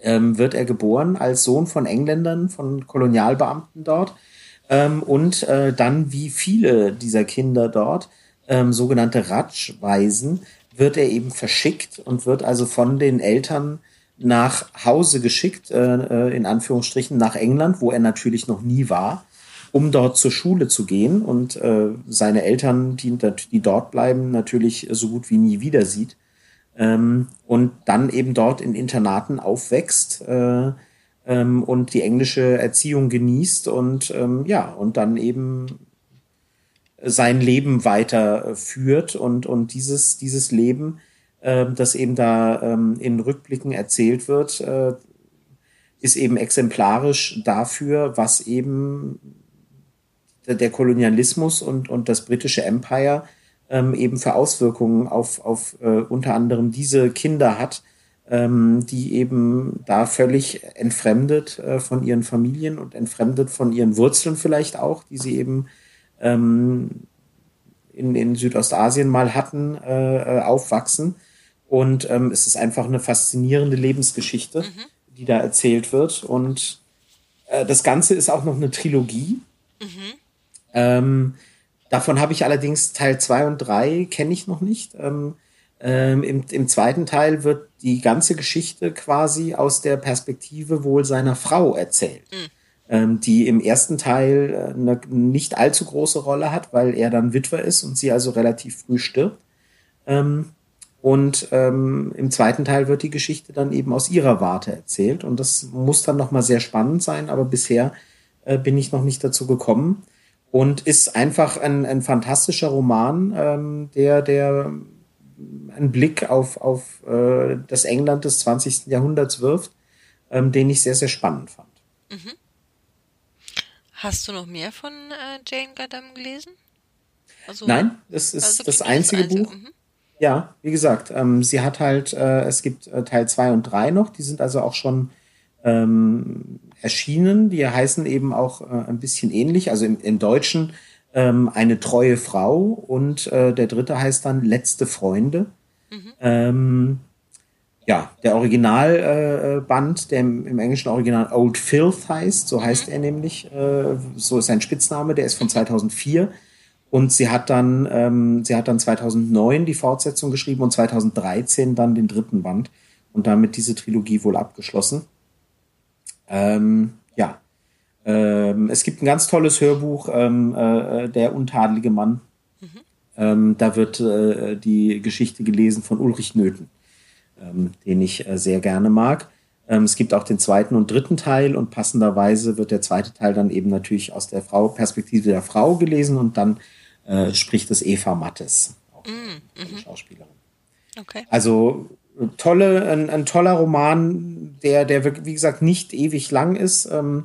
Speaker 1: ähm, wird er geboren als Sohn von Engländern, von Kolonialbeamten dort. Ähm, und äh, dann, wie viele dieser Kinder dort, ähm, sogenannte Ratschweisen, wird er eben verschickt und wird also von den Eltern nach Hause geschickt, äh, äh, in Anführungsstrichen nach England, wo er natürlich noch nie war, um dort zur Schule zu gehen. Und äh, seine Eltern, die, die dort bleiben, natürlich so gut wie nie wieder sieht. Ähm, und dann eben dort in Internaten aufwächst äh, ähm, und die englische Erziehung genießt und ähm, ja, und dann eben sein Leben weiter äh, und, und dieses, dieses Leben, äh, das eben da ähm, in Rückblicken erzählt wird, äh, ist eben exemplarisch dafür, was eben der, der Kolonialismus und, und das britische Empire ähm, eben für Auswirkungen auf, auf äh, unter anderem diese Kinder hat, ähm, die eben da völlig entfremdet äh, von ihren Familien und entfremdet von ihren Wurzeln vielleicht auch, die sie eben ähm, in, in Südostasien mal hatten, äh, äh, aufwachsen. Und ähm, es ist einfach eine faszinierende Lebensgeschichte, die da erzählt wird. Und äh, das Ganze ist auch noch eine Trilogie. Ähm, davon habe ich allerdings Teil 2 und 3 kenne ich noch nicht. Ähm, ähm, im, Im zweiten Teil wird die ganze Geschichte quasi aus der Perspektive wohl seiner Frau erzählt, ähm, die im ersten Teil äh, eine nicht allzu große Rolle hat, weil er dann Witwer ist und sie also relativ früh stirbt. Ähm, und ähm, im zweiten Teil wird die Geschichte dann eben aus ihrer Warte erzählt. Und das muss dann nochmal sehr spannend sein, aber bisher äh, bin ich noch nicht dazu gekommen. Und ist einfach ein, ein fantastischer Roman, ähm, der, der einen Blick auf, auf äh, das England des 20. Jahrhunderts wirft, ähm, den ich sehr, sehr spannend fand.
Speaker 2: Hast du noch mehr von äh, Jane Goddam gelesen? Also,
Speaker 1: Nein, das ist
Speaker 2: also
Speaker 1: das einzige
Speaker 2: Einzige.
Speaker 1: Buch.
Speaker 2: Mhm.
Speaker 1: Ja, wie gesagt, ähm, sie hat halt, äh, es gibt äh, Teil 2 und 3 noch, die sind also auch schon ähm, erschienen. Die heißen eben auch äh, ein bisschen ähnlich, also im, im Deutschen ähm, eine treue Frau und äh, der dritte heißt dann Letzte Freunde. Ähm, ja, der Originalband, äh, Band, der im, im englischen Original Old Filth heißt, so heißt er nämlich, äh, so ist sein Spitzname, der ist von 2004. Und sie hat dann, ähm, sie hat dann 2009 die Fortsetzung geschrieben und 2013 dann den dritten Band und damit diese Trilogie wohl abgeschlossen. Ähm, ja, Ähm, es gibt ein ganz tolles Hörbuch, ähm, äh, Der untadelige Mann. Mhm. Ähm, da wird äh, die Geschichte gelesen von Ulrich Nöthen, ähm, den ich äh, sehr gerne mag. Ähm, es gibt auch den zweiten und dritten Teil und passenderweise wird der zweite Teil dann eben natürlich aus der Frau, Perspektive der Frau gelesen und dann äh, spricht es Eva Mattes, auch mm, mhm. Schauspielerin. Okay. Also tolle, ein, ein, toller Roman, der, der wie gesagt nicht ewig lang ist, ähm,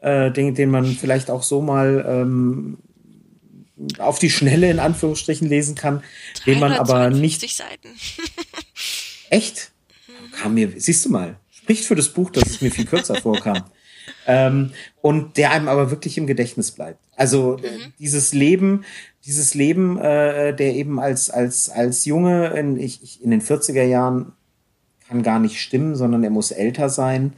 Speaker 1: äh, den, den man vielleicht auch so mal ähm, auf die Schnelle in Anführungsstrichen lesen kann, den man aber nicht.
Speaker 2: Seiten.
Speaker 1: Echt? Kam mir, siehst du mal, spricht für das Buch, dass es mir viel kürzer vorkam. Ähm, und der einem aber wirklich im Gedächtnis bleibt. Also mhm. dieses Leben, dieses Leben, äh, der eben als, als, als Junge in, ich, ich, in den 40er Jahren kann gar nicht stimmen, sondern er muss älter sein.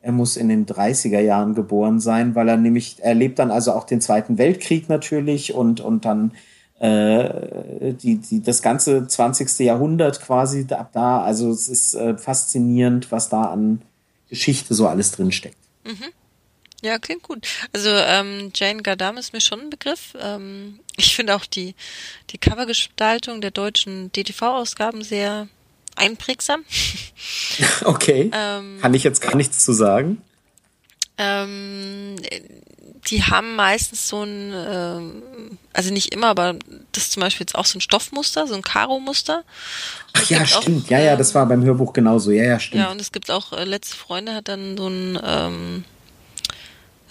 Speaker 1: Er muss in den 30er Jahren geboren sein, weil er nämlich, er lebt dann also auch den Zweiten Weltkrieg natürlich und, und dann äh, die, die, das ganze 20. Jahrhundert quasi ab da. Also es ist äh, faszinierend, was da an Geschichte so alles drinsteckt.
Speaker 2: Mhm. Ja, klingt gut. Also ähm, Jane Gardam ist mir schon ein Begriff. Ähm, ich finde auch die, die Covergestaltung der deutschen DTV-Ausgaben sehr einprägsam.
Speaker 1: Okay. Ähm, Kann ich jetzt gar nichts zu sagen.
Speaker 2: Ähm, die haben meistens so ein, ähm, also nicht immer, aber das ist zum Beispiel jetzt auch so ein Stoffmuster, so ein Karo-Muster.
Speaker 1: Ach ja, stimmt. Auch, ja, ja, das war beim Hörbuch genauso. Ja, ja, stimmt.
Speaker 2: Ja, und es gibt auch, äh, Letzte Freunde hat dann so ein, ähm,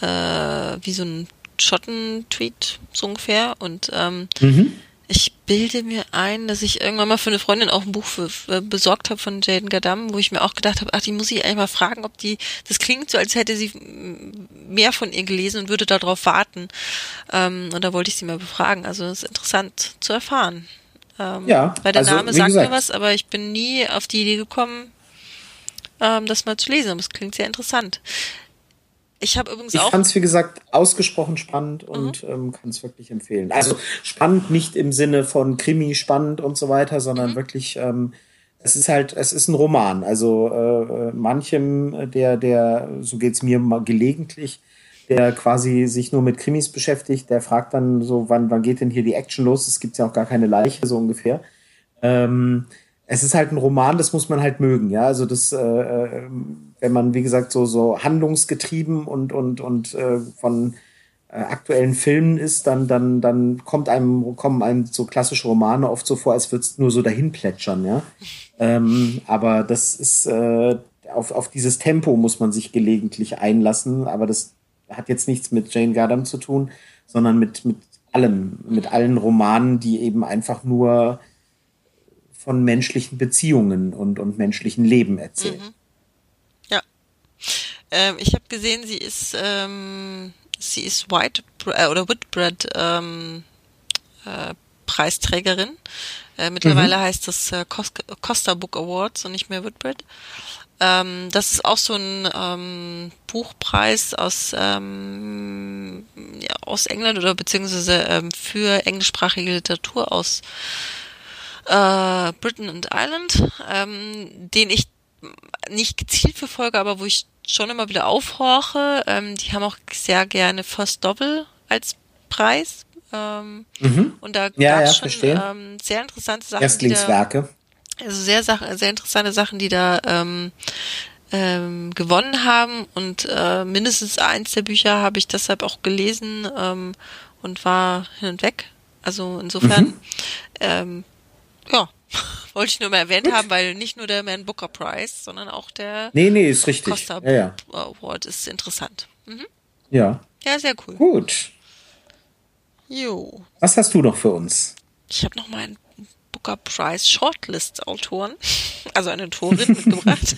Speaker 2: äh, wie so ein Schotten-Tweet, so ungefähr. Und ähm, mhm. Ich bilde mir ein, dass ich irgendwann mal für eine Freundin auch ein Buch für, für besorgt habe von Jaden Gadam, wo ich mir auch gedacht habe, ach, die muss ich eigentlich mal fragen, ob die, das klingt so, als hätte sie mehr von ihr gelesen und würde darauf warten. Ähm, und da wollte ich sie mal befragen. Also es ist interessant zu erfahren. Ähm, ja, weil der also, Name sagt gesagt. mir was, aber ich bin nie auf die Idee gekommen, ähm, das mal zu lesen. Aber es klingt sehr interessant. Ich habe übrigens
Speaker 1: ich
Speaker 2: auch.
Speaker 1: Ich fand es, wie gesagt, ausgesprochen spannend und mhm. ähm, kann es wirklich empfehlen. Also spannend nicht im Sinne von Krimi spannend und so weiter, sondern mhm. wirklich, ähm, es ist halt, es ist ein Roman. Also äh, manchem, der, der, so geht's mir mal gelegentlich, der quasi sich nur mit Krimis beschäftigt, der fragt dann so, wann, wann geht denn hier die Action los? Es gibt ja auch gar keine Leiche, so ungefähr. Ähm, es ist halt ein Roman, das muss man halt mögen, ja. Also das, äh, äh, wenn man, wie gesagt, so, so handlungsgetrieben und, und, und äh, von äh, aktuellen Filmen ist, dann, dann, dann kommt einem, kommen einem so klassische Romane oft so vor, als würde es nur so dahin plätschern, ja. Ähm, aber das ist, äh, auf, auf dieses Tempo muss man sich gelegentlich einlassen, aber das hat jetzt nichts mit Jane Gardam zu tun, sondern mit, mit allem, mit allen Romanen, die eben einfach nur von menschlichen Beziehungen und, und menschlichen Leben erzählt. Mhm.
Speaker 2: Ähm, ich habe gesehen, sie ist ähm, sie ist White äh, oder Whitbread ähm, äh, Preisträgerin. Äh, mittlerweile mhm. heißt das äh, Costa Book Awards und nicht mehr Whitbread. Ähm, das ist auch so ein ähm, Buchpreis aus ähm, ja, aus England oder beziehungsweise ähm, für englischsprachige Literatur aus äh, Britain and Ireland, ähm, den ich nicht gezielt verfolge, aber wo ich schon immer wieder aufhorche. Ähm, die haben auch sehr gerne First Double als Preis. Ähm, mhm. Und da
Speaker 1: ja,
Speaker 2: gab es ja, schon ähm, sehr interessante Sachen.
Speaker 1: Erstlingswerke.
Speaker 2: Da, also sehr, sehr interessante Sachen, die da ähm, ähm, gewonnen haben. Und äh, mindestens eins der Bücher habe ich deshalb auch gelesen ähm, und war hin und weg. Also insofern mhm. ähm, wollte ich nur mal erwähnt Gut. haben, weil nicht nur der Man Booker Prize, sondern auch der
Speaker 1: nee, nee, ist richtig.
Speaker 2: Costa
Speaker 1: ja, ja.
Speaker 2: Award ist interessant. Mhm.
Speaker 1: Ja.
Speaker 2: Ja, sehr cool.
Speaker 1: Gut.
Speaker 2: Jo.
Speaker 1: Was hast du noch für uns?
Speaker 2: Ich habe noch meinen Booker Prize Shortlist Autoren, also eine Autorin mitgebracht.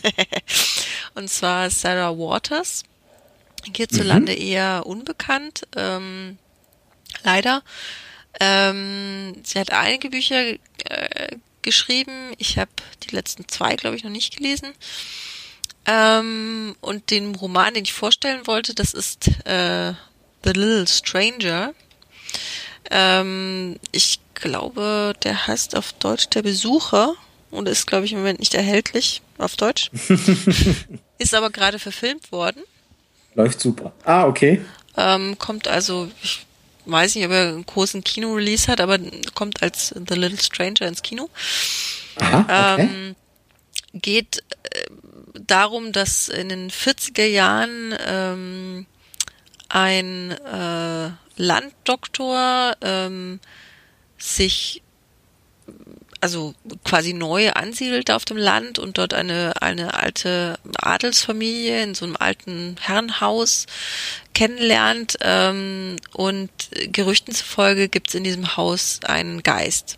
Speaker 2: Und zwar Sarah Waters. Hierzulande mhm. eher unbekannt. Ähm, leider. Ähm, sie hat einige Bücher äh, geschrieben. Ich habe die letzten zwei, glaube ich, noch nicht gelesen. Ähm, und den Roman, den ich vorstellen wollte, das ist äh, The Little Stranger. Ähm, ich glaube, der heißt auf Deutsch Der Besucher und ist, glaube ich, im Moment nicht erhältlich auf Deutsch. ist aber gerade verfilmt worden.
Speaker 1: Läuft super. Ah, okay.
Speaker 2: Ähm, kommt also, ich weiß nicht, ob er einen großen Kino-Release hat, aber kommt als The Little Stranger ins Kino. Aha, okay. ähm, geht äh, darum, dass in den 40er Jahren ähm, ein äh, Landdoktor ähm, sich also quasi neu ansiedelt auf dem Land und dort eine, eine alte Adelsfamilie in so einem alten Herrenhaus kennenlernt. Ähm, und Gerüchten zufolge gibt es in diesem Haus einen Geist.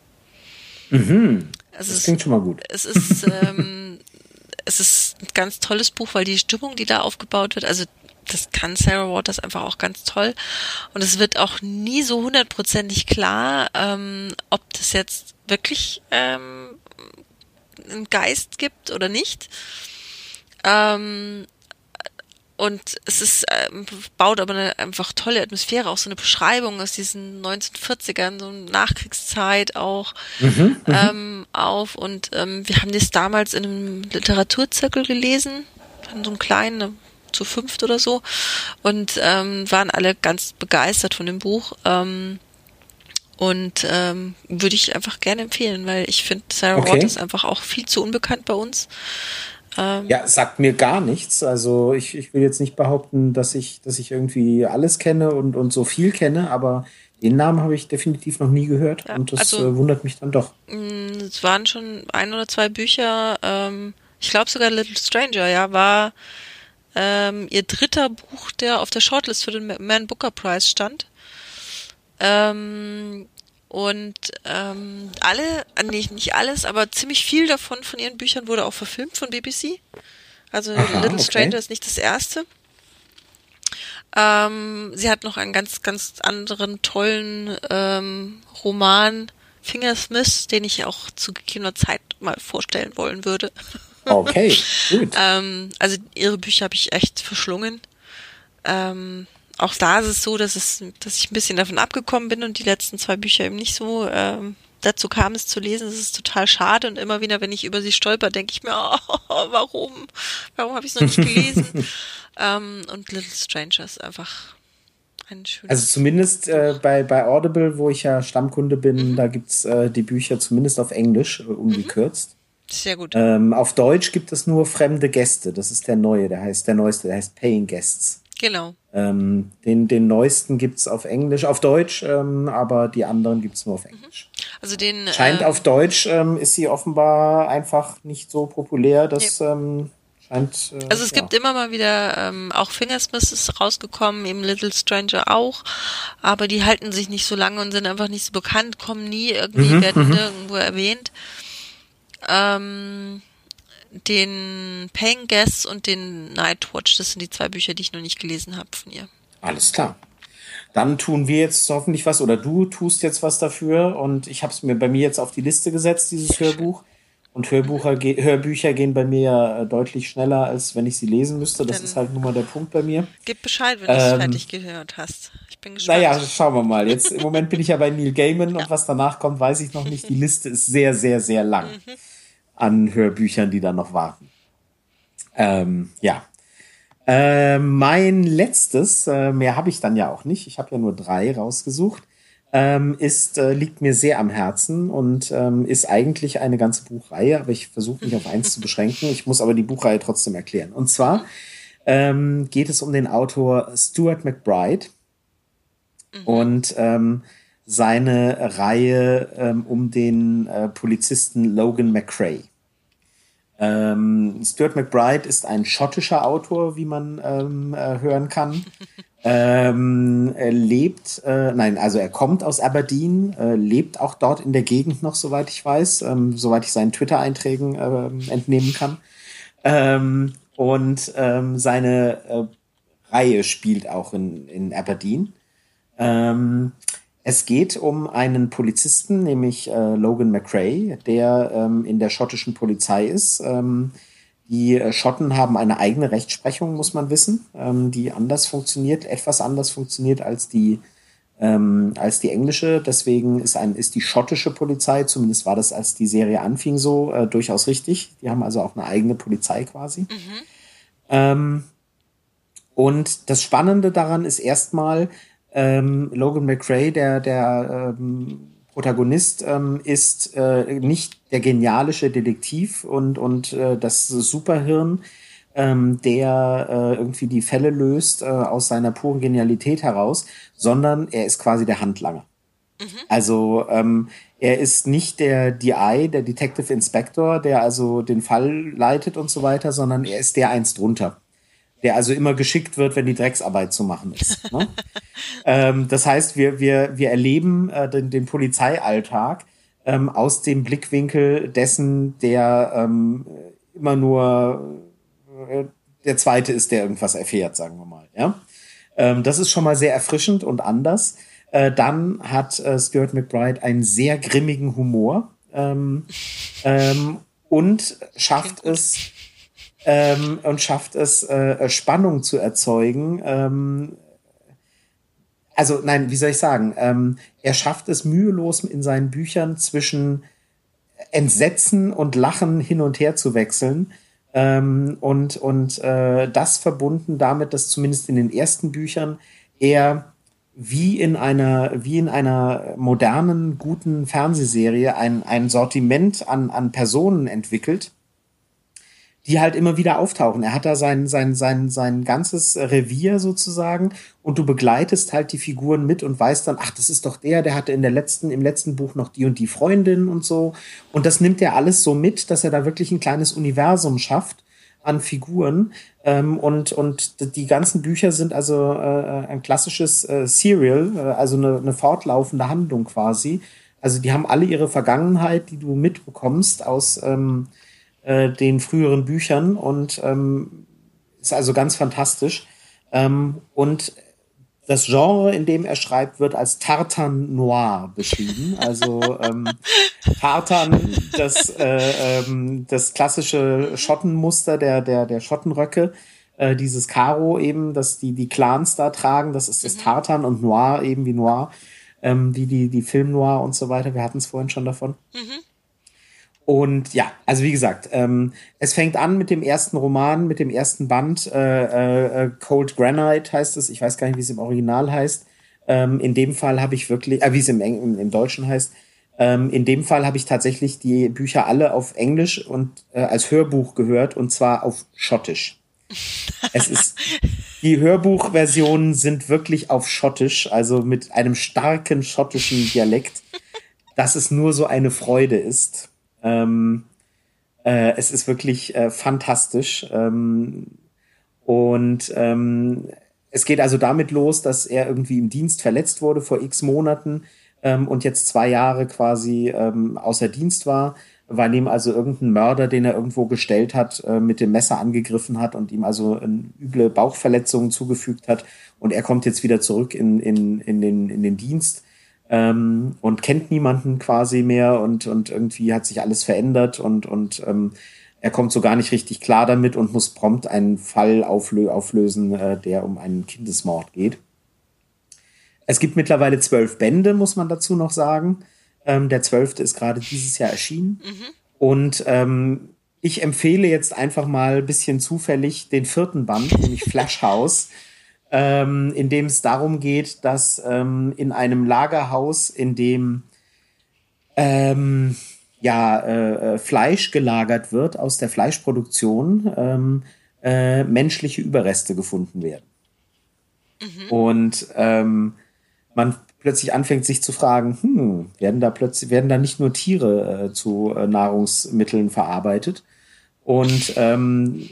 Speaker 1: Mhm. Also das klingt schon mal gut.
Speaker 2: Es ist, ähm, es ist ein ganz tolles Buch, weil die Stimmung, die da aufgebaut wird, also das kann Sarah Waters einfach auch ganz toll. Und es wird auch nie so hundertprozentig klar, ähm, ob das jetzt wirklich ähm, einen Geist gibt oder nicht. Ähm, und es ist, ähm, baut aber eine einfach tolle Atmosphäre, auch so eine Beschreibung aus diesen 1940ern, so Nachkriegszeit auch mhm, mhm, ähm, auf. Und ähm, wir haben das damals in einem Literaturzirkel gelesen, in so einem kleinen, zu fünft oder so, und ähm, waren alle ganz begeistert von dem Buch. Ähm, und ähm, würde ich einfach gerne empfehlen, weil ich finde Sarah okay. Waters einfach auch viel zu unbekannt bei uns.
Speaker 1: Ähm, ja, sagt mir gar nichts. Also ich, ich will jetzt nicht behaupten, dass ich, dass ich irgendwie alles kenne und, und so viel kenne, aber den Namen habe ich definitiv noch nie gehört ja, und das also, äh, wundert mich dann doch.
Speaker 2: Mm, es waren schon ein oder zwei Bücher, ähm, ich glaube sogar Little Stranger, ja, war ähm, ihr dritter Buch, der auf der Shortlist für den Man Booker Prize stand. Ähm, und ähm, alle, äh, nee, nicht alles, aber ziemlich viel davon von ihren Büchern wurde auch verfilmt von BBC. Also Aha, Little okay. Stranger ist nicht das erste. Ähm, sie hat noch einen ganz, ganz anderen tollen ähm, Roman, Fingersmith, den ich auch zu gegebener Zeit mal vorstellen wollen würde.
Speaker 1: Okay, gut.
Speaker 2: ähm, also ihre Bücher habe ich echt verschlungen. Ähm, auch da ist es so, dass es, dass ich ein bisschen davon abgekommen bin und die letzten zwei Bücher eben nicht so ähm, dazu kam, es zu lesen. Das ist total schade und immer wieder, wenn ich über sie stolper, denke ich mir, oh, warum, warum habe ich es noch nicht gelesen? ähm, und Little Stranger ist einfach ein schönes.
Speaker 1: Also zumindest äh, bei bei Audible, wo ich ja Stammkunde bin, mhm. da gibt's äh, die Bücher zumindest auf Englisch äh, ungekürzt. Mhm.
Speaker 2: Sehr gut.
Speaker 1: Ähm, auf Deutsch gibt es nur fremde Gäste. Das ist der neue, der heißt der neueste, der heißt Paying Guests.
Speaker 2: Genau.
Speaker 1: Ähm, den, den neuesten gibt's auf Englisch, auf Deutsch, ähm, aber die anderen gibt's nur auf mhm. Englisch.
Speaker 2: Also den
Speaker 1: scheint äh, auf Deutsch ähm, ist sie offenbar einfach nicht so populär, dass ja. ähm, scheint.
Speaker 2: Äh, also es ja. gibt immer mal wieder ähm, auch Fingersmith ist rausgekommen, eben Little Stranger auch, aber die halten sich nicht so lange und sind einfach nicht so bekannt, kommen nie irgendwie mhm, werden mhm. irgendwo erwähnt. Ähm, den Paying Guests und den Nightwatch. Das sind die zwei Bücher, die ich noch nicht gelesen habe von ihr.
Speaker 1: Alles klar. Dann tun wir jetzt hoffentlich was oder du tust jetzt was dafür und ich habe es mir bei mir jetzt auf die Liste gesetzt, dieses Hörbuch. Und Hörbucher, Hörbücher gehen bei mir ja äh, deutlich schneller, als wenn ich sie lesen müsste. Das Dann ist halt nun mal der Punkt bei mir.
Speaker 2: Gib Bescheid, wenn du es ähm, fertig gehört hast. Ich bin gespannt.
Speaker 1: Naja, schauen wir mal. Jetzt im Moment bin ich ja bei Neil Gaiman ja. und was danach kommt, weiß ich noch nicht. Die Liste ist sehr, sehr, sehr lang. An Hörbüchern, die da noch warten. Ähm, ja. Äh, mein letztes, äh, mehr habe ich dann ja auch nicht, ich habe ja nur drei rausgesucht, ähm, ist, äh, liegt mir sehr am Herzen und ähm, ist eigentlich eine ganze Buchreihe, aber ich versuche mich auf eins zu beschränken. Ich muss aber die Buchreihe trotzdem erklären. Und zwar ähm, geht es um den Autor Stuart McBride mhm. und ähm, seine Reihe ähm, um den äh, Polizisten Logan McCrae. Ähm, Stuart McBride ist ein schottischer Autor, wie man ähm, äh, hören kann. ähm, er lebt, äh, nein, also er kommt aus Aberdeen, äh, lebt auch dort in der Gegend noch, soweit ich weiß, ähm, soweit ich seinen Twitter-Einträgen äh, entnehmen kann. Ähm, und ähm, seine äh, Reihe spielt auch in, in Aberdeen. Es geht um einen Polizisten, nämlich äh, Logan McRae, der ähm, in der schottischen Polizei ist. Ähm, die äh, Schotten haben eine eigene Rechtsprechung, muss man wissen, ähm, die anders funktioniert, etwas anders funktioniert als die ähm, als die englische. Deswegen ist ein ist die schottische Polizei, zumindest war das, als die Serie anfing, so äh, durchaus richtig. Die haben also auch eine eigene Polizei quasi. Mhm. Ähm, Und das Spannende daran ist erstmal, ähm, Logan McRae, der, der ähm, Protagonist, ähm, ist äh, nicht der genialische Detektiv und, und äh, das Superhirn, ähm, der äh, irgendwie die Fälle löst äh, aus seiner puren Genialität heraus, sondern er ist quasi der Handlanger. Mhm. Also ähm, er ist nicht der DI, der Detective Inspector, der also den Fall leitet und so weiter, sondern er ist der eins drunter. Der also immer geschickt wird, wenn die Drecksarbeit zu machen ist. Ne? ähm, das heißt, wir, wir, wir erleben äh, den, den Polizeialltag ähm, aus dem Blickwinkel dessen, der ähm, immer nur äh, der zweite ist, der irgendwas erfährt, sagen wir mal. Ja? Ähm, das ist schon mal sehr erfrischend und anders. Äh, dann hat äh, Stuart McBride einen sehr grimmigen Humor ähm, ähm, und schafft es ähm, und schafft es äh, Spannung zu erzeugen. Ähm, also nein, wie soll ich sagen? Ähm, er schafft es mühelos in seinen Büchern zwischen Entsetzen und Lachen hin und her zu wechseln. Ähm, und und äh, das verbunden damit, dass zumindest in den ersten Büchern er wie in einer, wie in einer modernen, guten Fernsehserie ein, ein Sortiment an, an Personen entwickelt, die halt immer wieder auftauchen. Er hat da sein, sein, sein, sein ganzes Revier sozusagen und du begleitest halt die Figuren mit und weißt dann, ach, das ist doch der, der hatte in der letzten, im letzten Buch noch die und die Freundin und so. Und das nimmt er alles so mit, dass er da wirklich ein kleines Universum schafft an Figuren. Ähm, und, und die ganzen Bücher sind also äh, ein klassisches äh, Serial, äh, also eine, eine fortlaufende Handlung quasi. Also die haben alle ihre Vergangenheit, die du mitbekommst aus ähm, äh, den früheren Büchern und ähm, ist also ganz fantastisch. Ähm, und das Genre, in dem er schreibt, wird als Tartan Noir beschrieben. Also ähm, Tartan, das, äh, ähm, das klassische Schottenmuster der, der, der Schottenröcke, äh, dieses Karo eben, das die, die Clans da tragen, das ist das mhm. Tartan und Noir eben wie Noir, ähm, wie die, die Film Noir und so weiter. Wir hatten es vorhin schon davon. Mhm. Und ja, also wie gesagt, ähm, es fängt an mit dem ersten Roman, mit dem ersten Band. Äh, äh, Cold Granite heißt es. Ich weiß gar nicht, wie es im Original heißt. Ähm, in dem Fall habe ich wirklich, äh, wie es im, im, im Deutschen heißt. Ähm, in dem Fall habe ich tatsächlich die Bücher alle auf Englisch und äh, als Hörbuch gehört und zwar auf Schottisch. es ist die Hörbuchversionen sind wirklich auf Schottisch, also mit einem starken schottischen Dialekt, dass es nur so eine Freude ist. Ähm, äh, es ist wirklich äh, fantastisch. Ähm, und ähm, es geht also damit los, dass er irgendwie im Dienst verletzt wurde vor x Monaten ähm, und jetzt zwei Jahre quasi ähm, außer Dienst war, weil ihm also irgendein Mörder, den er irgendwo gestellt hat, äh, mit dem Messer angegriffen hat und ihm also eine üble Bauchverletzungen zugefügt hat. Und er kommt jetzt wieder zurück in, in, in, den, in den Dienst ähm, und kennt niemanden quasi mehr und, und irgendwie hat sich alles verändert und, und ähm, er kommt so gar nicht richtig klar damit und muss prompt einen Fall auflö auflösen, äh, der um einen Kindesmord geht. Es gibt mittlerweile zwölf Bände, muss man dazu noch sagen. Ähm, der zwölfte ist gerade dieses Jahr erschienen. Mhm. Und ähm, ich empfehle jetzt einfach mal bisschen zufällig den vierten Band, nämlich Flash House ähm, in dem es darum geht, dass ähm, in einem Lagerhaus, in dem ähm, ja äh, äh, Fleisch gelagert wird aus der Fleischproduktion, ähm, äh, menschliche Überreste gefunden werden. Mhm. Und ähm, man plötzlich anfängt sich zu fragen, hm, werden da plötzlich werden da nicht nur Tiere äh, zu äh, Nahrungsmitteln verarbeitet? Und ähm,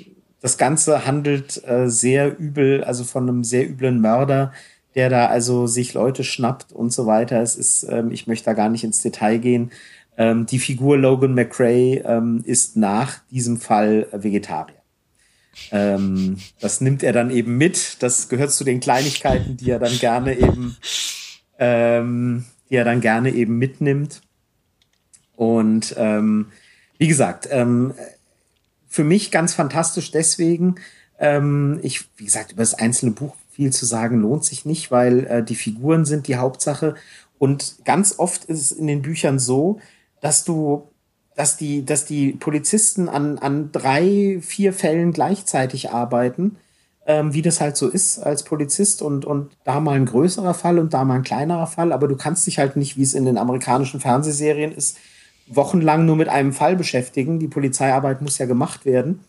Speaker 1: das Ganze handelt äh, sehr übel, also von einem sehr üblen Mörder, der da also sich Leute schnappt und so weiter. Es ist, ähm, ich möchte da gar nicht ins Detail gehen. Ähm, die Figur Logan McRae ähm, ist nach diesem Fall Vegetarier. Ähm, das nimmt er dann eben mit. Das gehört zu den Kleinigkeiten, die er dann gerne eben, ähm, die er dann gerne eben mitnimmt. Und ähm, wie gesagt, ähm, für mich ganz fantastisch deswegen. Ähm, ich, wie gesagt, über das einzelne Buch viel zu sagen lohnt sich nicht, weil äh, die Figuren sind die Hauptsache. Und ganz oft ist es in den Büchern so, dass du, dass die, dass die Polizisten an, an drei, vier Fällen gleichzeitig arbeiten ähm, wie das halt so ist als Polizist und, und da mal ein größerer Fall und da mal ein kleinerer Fall, aber du kannst dich halt nicht, wie es in den amerikanischen Fernsehserien ist, wochenlang nur mit einem Fall beschäftigen. Die Polizeiarbeit muss ja gemacht werden.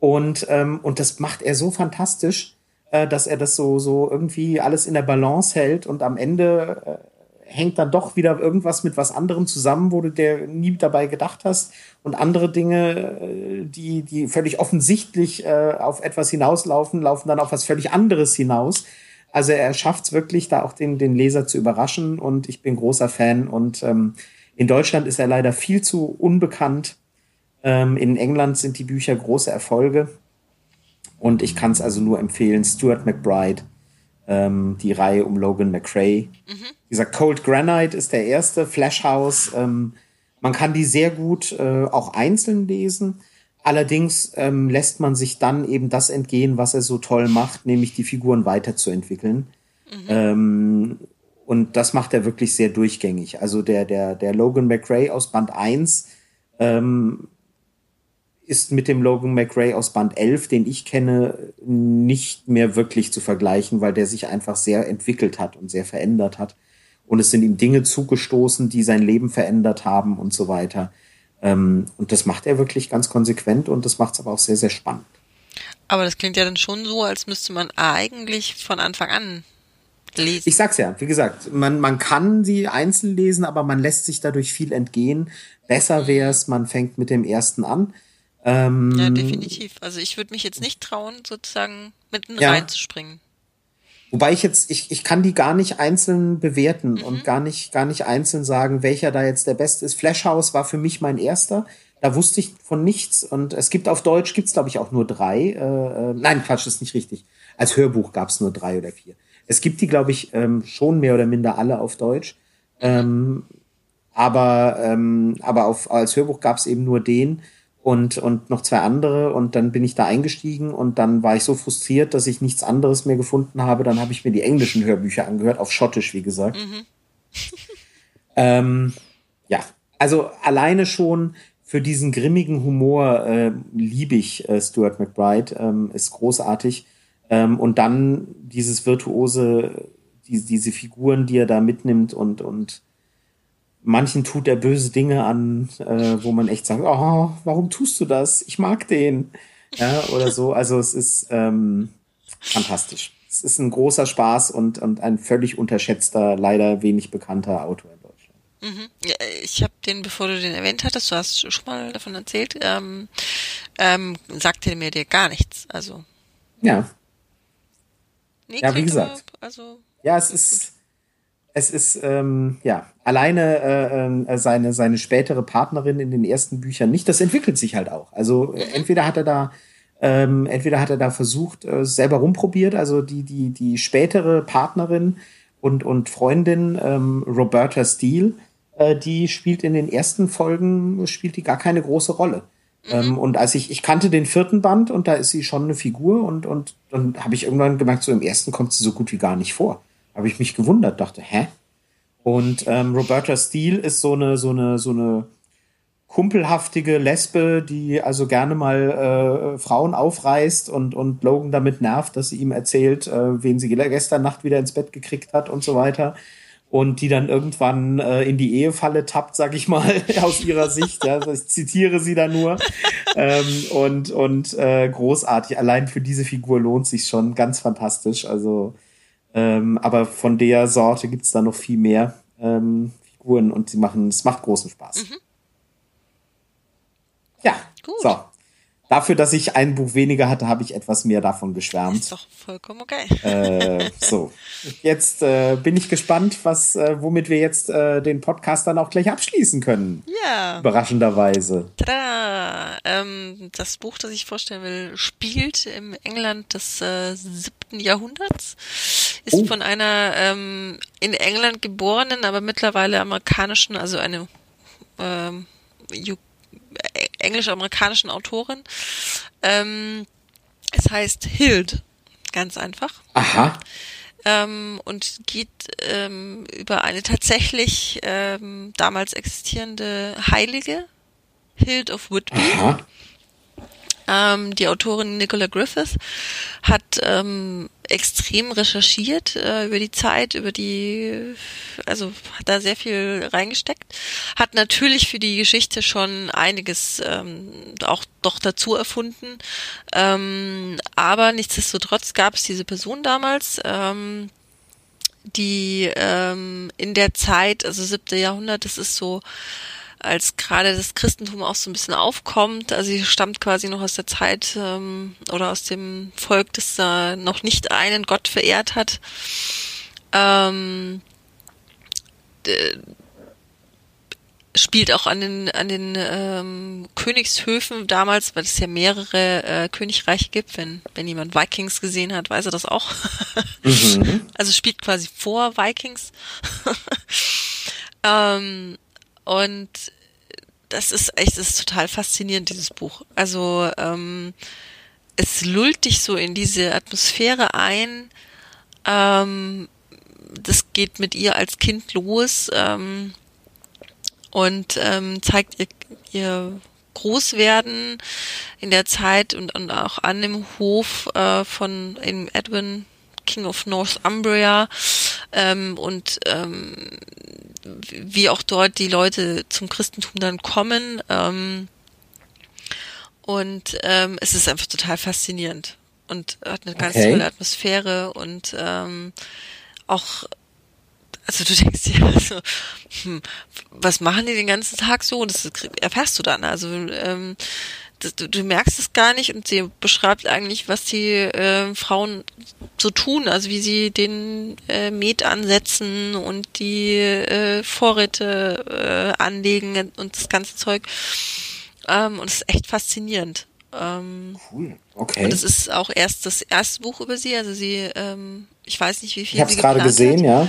Speaker 1: Und, ähm, und das macht er so fantastisch, äh, dass er das so, so irgendwie alles in der Balance hält und am Ende äh, hängt dann doch wieder irgendwas mit was anderem zusammen, wo du dir nie dabei gedacht hast. Und andere Dinge, äh, die, die völlig offensichtlich äh, auf etwas hinauslaufen, laufen dann auf was völlig anderes hinaus. Also er schafft es wirklich, da auch den, den Leser zu überraschen und ich bin großer Fan. Und ähm, in Deutschland ist er leider viel zu unbekannt. Ähm, in England sind die Bücher große Erfolge. Und ich kann es also nur empfehlen, Stuart McBride ähm, die Reihe um Logan McRae. Mhm. Dieser Cold Granite ist der erste, Flash House. Ähm, man kann die sehr gut äh, auch einzeln lesen. Allerdings ähm, lässt man sich dann eben das entgehen, was er so toll macht, nämlich die Figuren weiterzuentwickeln. Mhm. Ähm, und das macht er wirklich sehr durchgängig. Also der, der, der Logan McRae aus Band 1 ähm, ist mit dem Logan McRae aus Band 11, den ich kenne, nicht mehr wirklich zu vergleichen, weil der sich einfach sehr entwickelt hat und sehr verändert hat. Und es sind ihm Dinge zugestoßen, die sein Leben verändert haben und so weiter. Ähm, und das macht er wirklich ganz konsequent und das macht es aber auch sehr, sehr spannend.
Speaker 2: Aber das klingt ja dann schon so, als müsste man eigentlich von Anfang an lesen.
Speaker 1: Ich sag's ja, wie gesagt, man, man kann sie einzeln lesen, aber man lässt sich dadurch viel entgehen. Besser wäre es, man fängt mit dem ersten an.
Speaker 2: Ähm, ja, definitiv. Also ich würde mich jetzt nicht trauen, sozusagen mitten ja. reinzuspringen.
Speaker 1: Wobei ich jetzt, ich, ich kann die gar nicht einzeln bewerten mhm. und gar nicht, gar nicht einzeln sagen, welcher da jetzt der beste ist. Flash House war für mich mein erster. Da wusste ich von nichts und es gibt auf Deutsch, gibt's glaube ich auch nur drei. Äh, äh, nein, Quatsch, ist nicht richtig. Als Hörbuch gab's nur drei oder vier. Es gibt die, glaube ich, ähm, schon mehr oder minder alle auf Deutsch. Ähm, aber ähm, aber auf, als Hörbuch gab's eben nur den und, und noch zwei andere und dann bin ich da eingestiegen und dann war ich so frustriert, dass ich nichts anderes mehr gefunden habe. Dann habe ich mir die englischen Hörbücher angehört, auf Schottisch, wie gesagt. Mhm. ähm, ja, also alleine schon für diesen grimmigen Humor äh, liebe ich äh, Stuart McBride, ähm, ist großartig. Ähm, und dann dieses virtuose, die, diese Figuren, die er da mitnimmt und, und manchen tut er böse Dinge an, äh, wo man echt sagt, oh, warum tust du das? Ich mag den. Ja, oder so. Also es ist ähm, fantastisch. Es ist ein großer Spaß und, und ein völlig unterschätzter, leider wenig bekannter Autor in Deutschland.
Speaker 2: Mhm. Ich habe den, bevor du den erwähnt hattest, du hast schon mal davon erzählt, ähm, ähm, sagte mir dir gar nichts. Also.
Speaker 1: Ja. Nee, ja, wie gesagt. Also. Ja, es ist es ist ähm, ja alleine äh, äh, seine seine spätere Partnerin in den ersten Büchern nicht. Das entwickelt sich halt auch. Also äh, entweder hat er da ähm, entweder hat er da versucht äh, selber rumprobiert. Also die die die spätere Partnerin und und Freundin ähm, Roberta Steele, äh, die spielt in den ersten Folgen spielt die gar keine große Rolle. Mhm. Ähm, und als ich ich kannte den vierten Band und da ist sie schon eine Figur und und dann habe ich irgendwann gemerkt, so im ersten kommt sie so gut wie gar nicht vor habe ich mich gewundert, dachte, hä? Und ähm, Roberta Steele ist so eine, so eine, so eine kumpelhaftige Lesbe, die also gerne mal äh, Frauen aufreißt und, und Logan damit nervt, dass sie ihm erzählt, äh, wen sie gestern Nacht wieder ins Bett gekriegt hat und so weiter. Und die dann irgendwann äh, in die Ehefalle tappt, sag ich mal, aus ihrer Sicht. Ja, ich zitiere sie da nur. ähm, und und äh, großartig. Allein für diese Figur lohnt sich schon. Ganz fantastisch. Also ähm, aber von der Sorte gibt's da noch viel mehr ähm, Figuren und sie machen, es macht großen Spaß. Mhm. Ja, Gut. so. Dafür, dass ich ein Buch weniger hatte, habe ich etwas mehr davon geschwärmt.
Speaker 2: Ist doch vollkommen okay.
Speaker 1: Äh, so, jetzt äh, bin ich gespannt, was, äh, womit wir jetzt äh, den Podcast dann auch gleich abschließen können.
Speaker 2: Ja.
Speaker 1: Überraschenderweise.
Speaker 2: Tada! Ähm, das Buch, das ich vorstellen will, spielt im England des äh, siebten Jahrhunderts. Ist oh. von einer ähm, in England geborenen, aber mittlerweile amerikanischen, also eine ähm, englisch-amerikanischen Autorin. Ähm, es heißt Hild, ganz einfach.
Speaker 1: Aha.
Speaker 2: Ähm, und geht ähm, über eine tatsächlich ähm, damals existierende Heilige, Hild of Whitby. Aha. Ähm, die Autorin Nicola Griffith hat ähm, extrem recherchiert äh, über die Zeit, über die, also hat da sehr viel reingesteckt, hat natürlich für die Geschichte schon einiges ähm, auch doch dazu erfunden, ähm, aber nichtsdestotrotz gab es diese Person damals, ähm, die ähm, in der Zeit, also siebte Jahrhundert, das ist so als gerade das Christentum auch so ein bisschen aufkommt. Also sie stammt quasi noch aus der Zeit ähm, oder aus dem Volk, das äh, noch nicht einen Gott verehrt hat. Ähm, spielt auch an den an den ähm, Königshöfen damals, weil es ja mehrere äh, Königreiche gibt. Wenn wenn jemand Vikings gesehen hat, weiß er das auch. Mhm. Also spielt quasi vor Vikings. ähm, und das ist echt, das ist total faszinierend, dieses Buch. Also ähm, es lullt dich so in diese Atmosphäre ein. Ähm, das geht mit ihr als Kind los ähm, und ähm, zeigt ihr, ihr Großwerden in der Zeit und, und auch an dem Hof äh, von Edwin King of Northumbria ähm, und ähm, wie auch dort die Leute zum Christentum dann kommen. Ähm, und ähm, es ist einfach total faszinierend und hat eine ganz okay. tolle Atmosphäre und ähm, auch also du denkst dir, also, hm, was machen die den ganzen Tag so? Und das erfährst du dann. Also ähm, du, du merkst es gar nicht und sie beschreibt eigentlich, was die äh, Frauen so tun, also wie sie den äh, Met ansetzen und die äh, Vorräte äh, anlegen und das ganze Zeug. Ähm, und es ist echt faszinierend. Ähm,
Speaker 1: cool, okay.
Speaker 2: Und es ist auch erst das erste Buch über sie, also sie, ähm, ich weiß nicht, wie viel
Speaker 1: ich hab's sie gerade gesehen, hat. ja.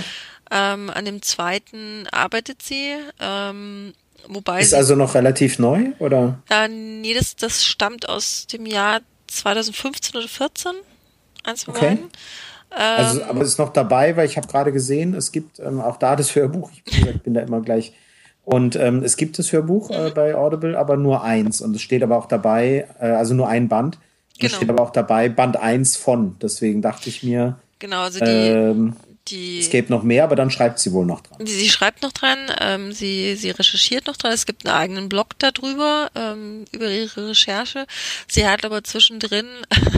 Speaker 2: Ähm, an dem zweiten arbeitet sie. Ähm, Wobei
Speaker 1: ist also noch relativ neu, oder?
Speaker 2: Äh, nee, das, das stammt aus dem Jahr 2015 oder 14. Eins von okay. beiden.
Speaker 1: Also, ähm, aber ist noch dabei, weil ich habe gerade gesehen, es gibt ähm, auch da das Hörbuch. Ich gesagt, bin da immer gleich. Und ähm, es gibt das Hörbuch äh, mhm. bei Audible, aber nur eins. Und es steht aber auch dabei, äh, also nur ein Band. Genau. Es steht aber auch dabei Band 1 von. Deswegen dachte ich mir.
Speaker 2: Genau, also die, ähm,
Speaker 1: die, es gäbe noch mehr, aber dann schreibt sie wohl noch dran.
Speaker 2: Sie schreibt noch dran, ähm, sie, sie recherchiert noch dran. Es gibt einen eigenen Blog darüber, ähm, über ihre Recherche. Sie hat aber zwischendrin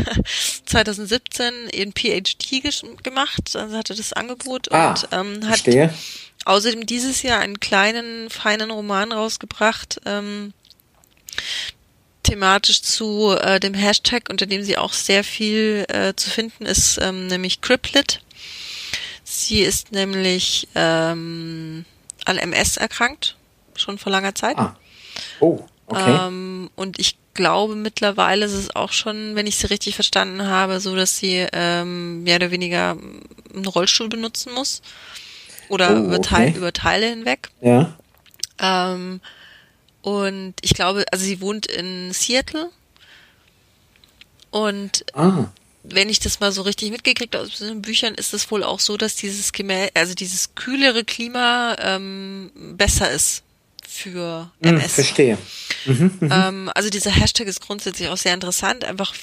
Speaker 2: 2017 ihren PhD gemacht, also hatte das Angebot
Speaker 1: ah,
Speaker 2: und ähm,
Speaker 1: hat verstehe.
Speaker 2: außerdem dieses Jahr einen kleinen, feinen Roman rausgebracht, ähm, thematisch zu äh, dem Hashtag, unter dem sie auch sehr viel äh, zu finden ist, ähm, nämlich Criplet. Sie ist nämlich ähm, an MS erkrankt, schon vor langer Zeit. Ah.
Speaker 1: Oh, okay.
Speaker 2: Ähm, und ich glaube mittlerweile ist es auch schon, wenn ich sie richtig verstanden habe, so, dass sie ähm, mehr oder weniger einen Rollstuhl benutzen muss. Oder oh, über, Teil, über Teile hinweg.
Speaker 1: Ja.
Speaker 2: Ähm, und ich glaube, also sie wohnt in Seattle. Und
Speaker 1: ah
Speaker 2: wenn ich das mal so richtig mitgekriegt habe aus den Büchern, ist es wohl auch so, dass dieses Gemä also dieses kühlere Klima ähm, besser ist für MS. Hm,
Speaker 1: verstehe.
Speaker 2: Mhm, mhm, ähm, also dieser Hashtag ist grundsätzlich auch sehr interessant. Einfach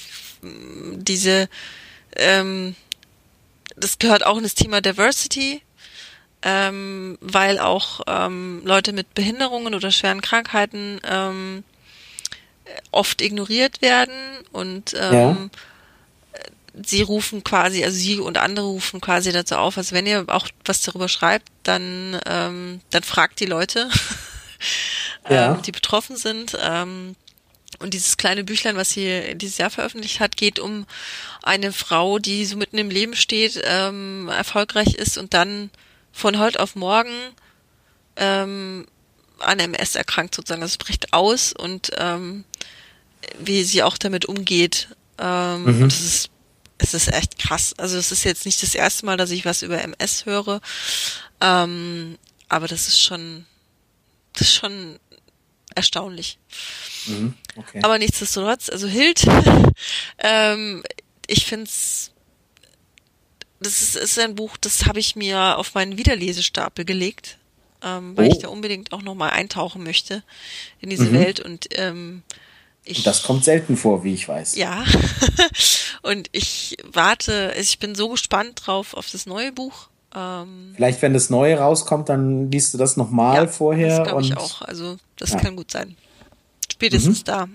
Speaker 2: diese, ähm, das gehört auch in das Thema Diversity, ähm, weil auch ähm, Leute mit Behinderungen oder schweren Krankheiten ähm, oft ignoriert werden und ähm, ja sie rufen quasi, also sie und andere rufen quasi dazu auf, also wenn ihr auch was darüber schreibt, dann, ähm, dann fragt die Leute, ja. ähm, die betroffen sind. Ähm, und dieses kleine Büchlein, was sie dieses Jahr veröffentlicht hat, geht um eine Frau, die so mitten im Leben steht, ähm, erfolgreich ist und dann von heute auf morgen ähm, an MS erkrankt sozusagen. Also es bricht aus und ähm, wie sie auch damit umgeht. Ähm, mhm. Und das ist es ist echt krass. Also es ist jetzt nicht das erste Mal, dass ich was über MS höre, ähm, aber das ist schon, das ist schon erstaunlich.
Speaker 1: Mhm, okay.
Speaker 2: Aber nichtsdestotrotz, also Hild, ähm, ich find's, das ist, ist ein Buch, das habe ich mir auf meinen Wiederlesestapel gelegt, ähm, weil oh. ich da unbedingt auch nochmal eintauchen möchte in diese mhm. Welt und ähm,
Speaker 1: ich, das kommt selten vor, wie ich weiß.
Speaker 2: Ja. und ich warte, also ich bin so gespannt drauf auf das neue Buch. Ähm,
Speaker 1: Vielleicht, wenn das neue rauskommt, dann liest du das nochmal ja, vorher.
Speaker 2: Das glaube ich auch. Also das ja. kann gut sein. Spätestens mhm. da.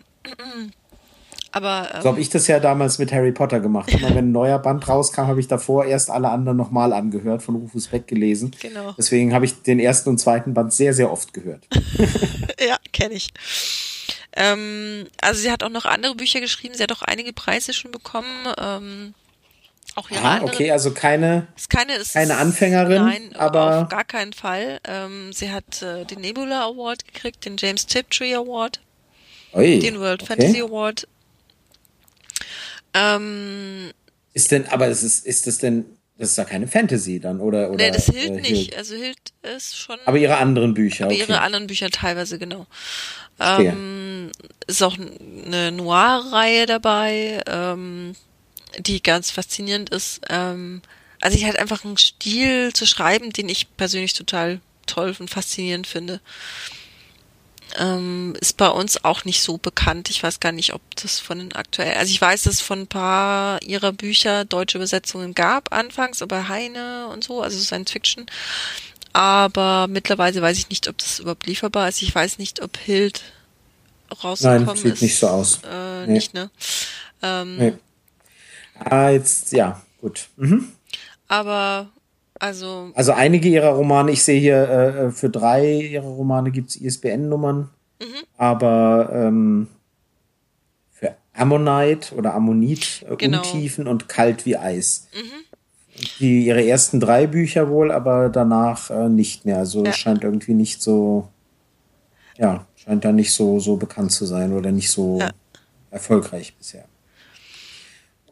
Speaker 2: Aber
Speaker 1: ähm, so habe ich das ja damals mit Harry Potter gemacht. Immer wenn ein neuer Band rauskam, habe ich davor erst alle anderen nochmal angehört, von Rufus Beck gelesen. Genau. Deswegen habe ich den ersten und zweiten Band sehr, sehr oft gehört.
Speaker 2: ja, kenne ich. Ähm, also sie hat auch noch andere Bücher geschrieben. Sie hat auch einige Preise schon bekommen. Ähm,
Speaker 1: auch ihre ah, okay, also keine,
Speaker 2: ist keine, ist,
Speaker 1: keine Anfängerin, nein, aber
Speaker 2: auf gar keinen Fall. Ähm, sie hat äh, den Nebula Award gekriegt, den James Tiptree Award, Ui, den World okay. Fantasy Award.
Speaker 1: Ähm, ist denn, aber ist, es, ist das denn, das ist ja keine Fantasy dann, oder? oder
Speaker 2: nee, das Hild äh, nicht. Also Hild ist schon.
Speaker 1: Aber ihre anderen Bücher.
Speaker 2: Aber okay. ihre anderen Bücher teilweise, genau. Ähm, ist auch eine Noir-Reihe dabei, ähm, die ganz faszinierend ist. Ähm, also ich halt einfach einen Stil zu schreiben, den ich persönlich total toll und faszinierend finde. Ähm, ist bei uns auch nicht so bekannt. Ich weiß gar nicht, ob das von den aktuellen, also ich weiß, dass es von ein paar ihrer Bücher deutsche Übersetzungen gab anfangs, aber Heine und so, also Science Fiction. Aber mittlerweile weiß ich nicht, ob das überhaupt lieferbar ist. Ich weiß nicht, ob Hild rausgekommen Nein,
Speaker 1: sieht
Speaker 2: ist.
Speaker 1: nicht so aus.
Speaker 2: Äh, nee. Nicht, ne? Ähm,
Speaker 1: nee. Ah, jetzt, ja, gut. Mhm.
Speaker 2: Aber, also.
Speaker 1: Also einige ihrer Romane, ich sehe hier, äh, für drei ihrer Romane gibt es ISBN-Nummern. Mhm. Aber ähm, für Ammonite oder Ammonit, äh, genau. Untiefen und Kalt wie Eis. Mhm die, ihre ersten drei Bücher wohl, aber danach äh, nicht mehr. Also ja. scheint irgendwie nicht so, ja, scheint da nicht so, so bekannt zu sein oder nicht so ja. erfolgreich bisher.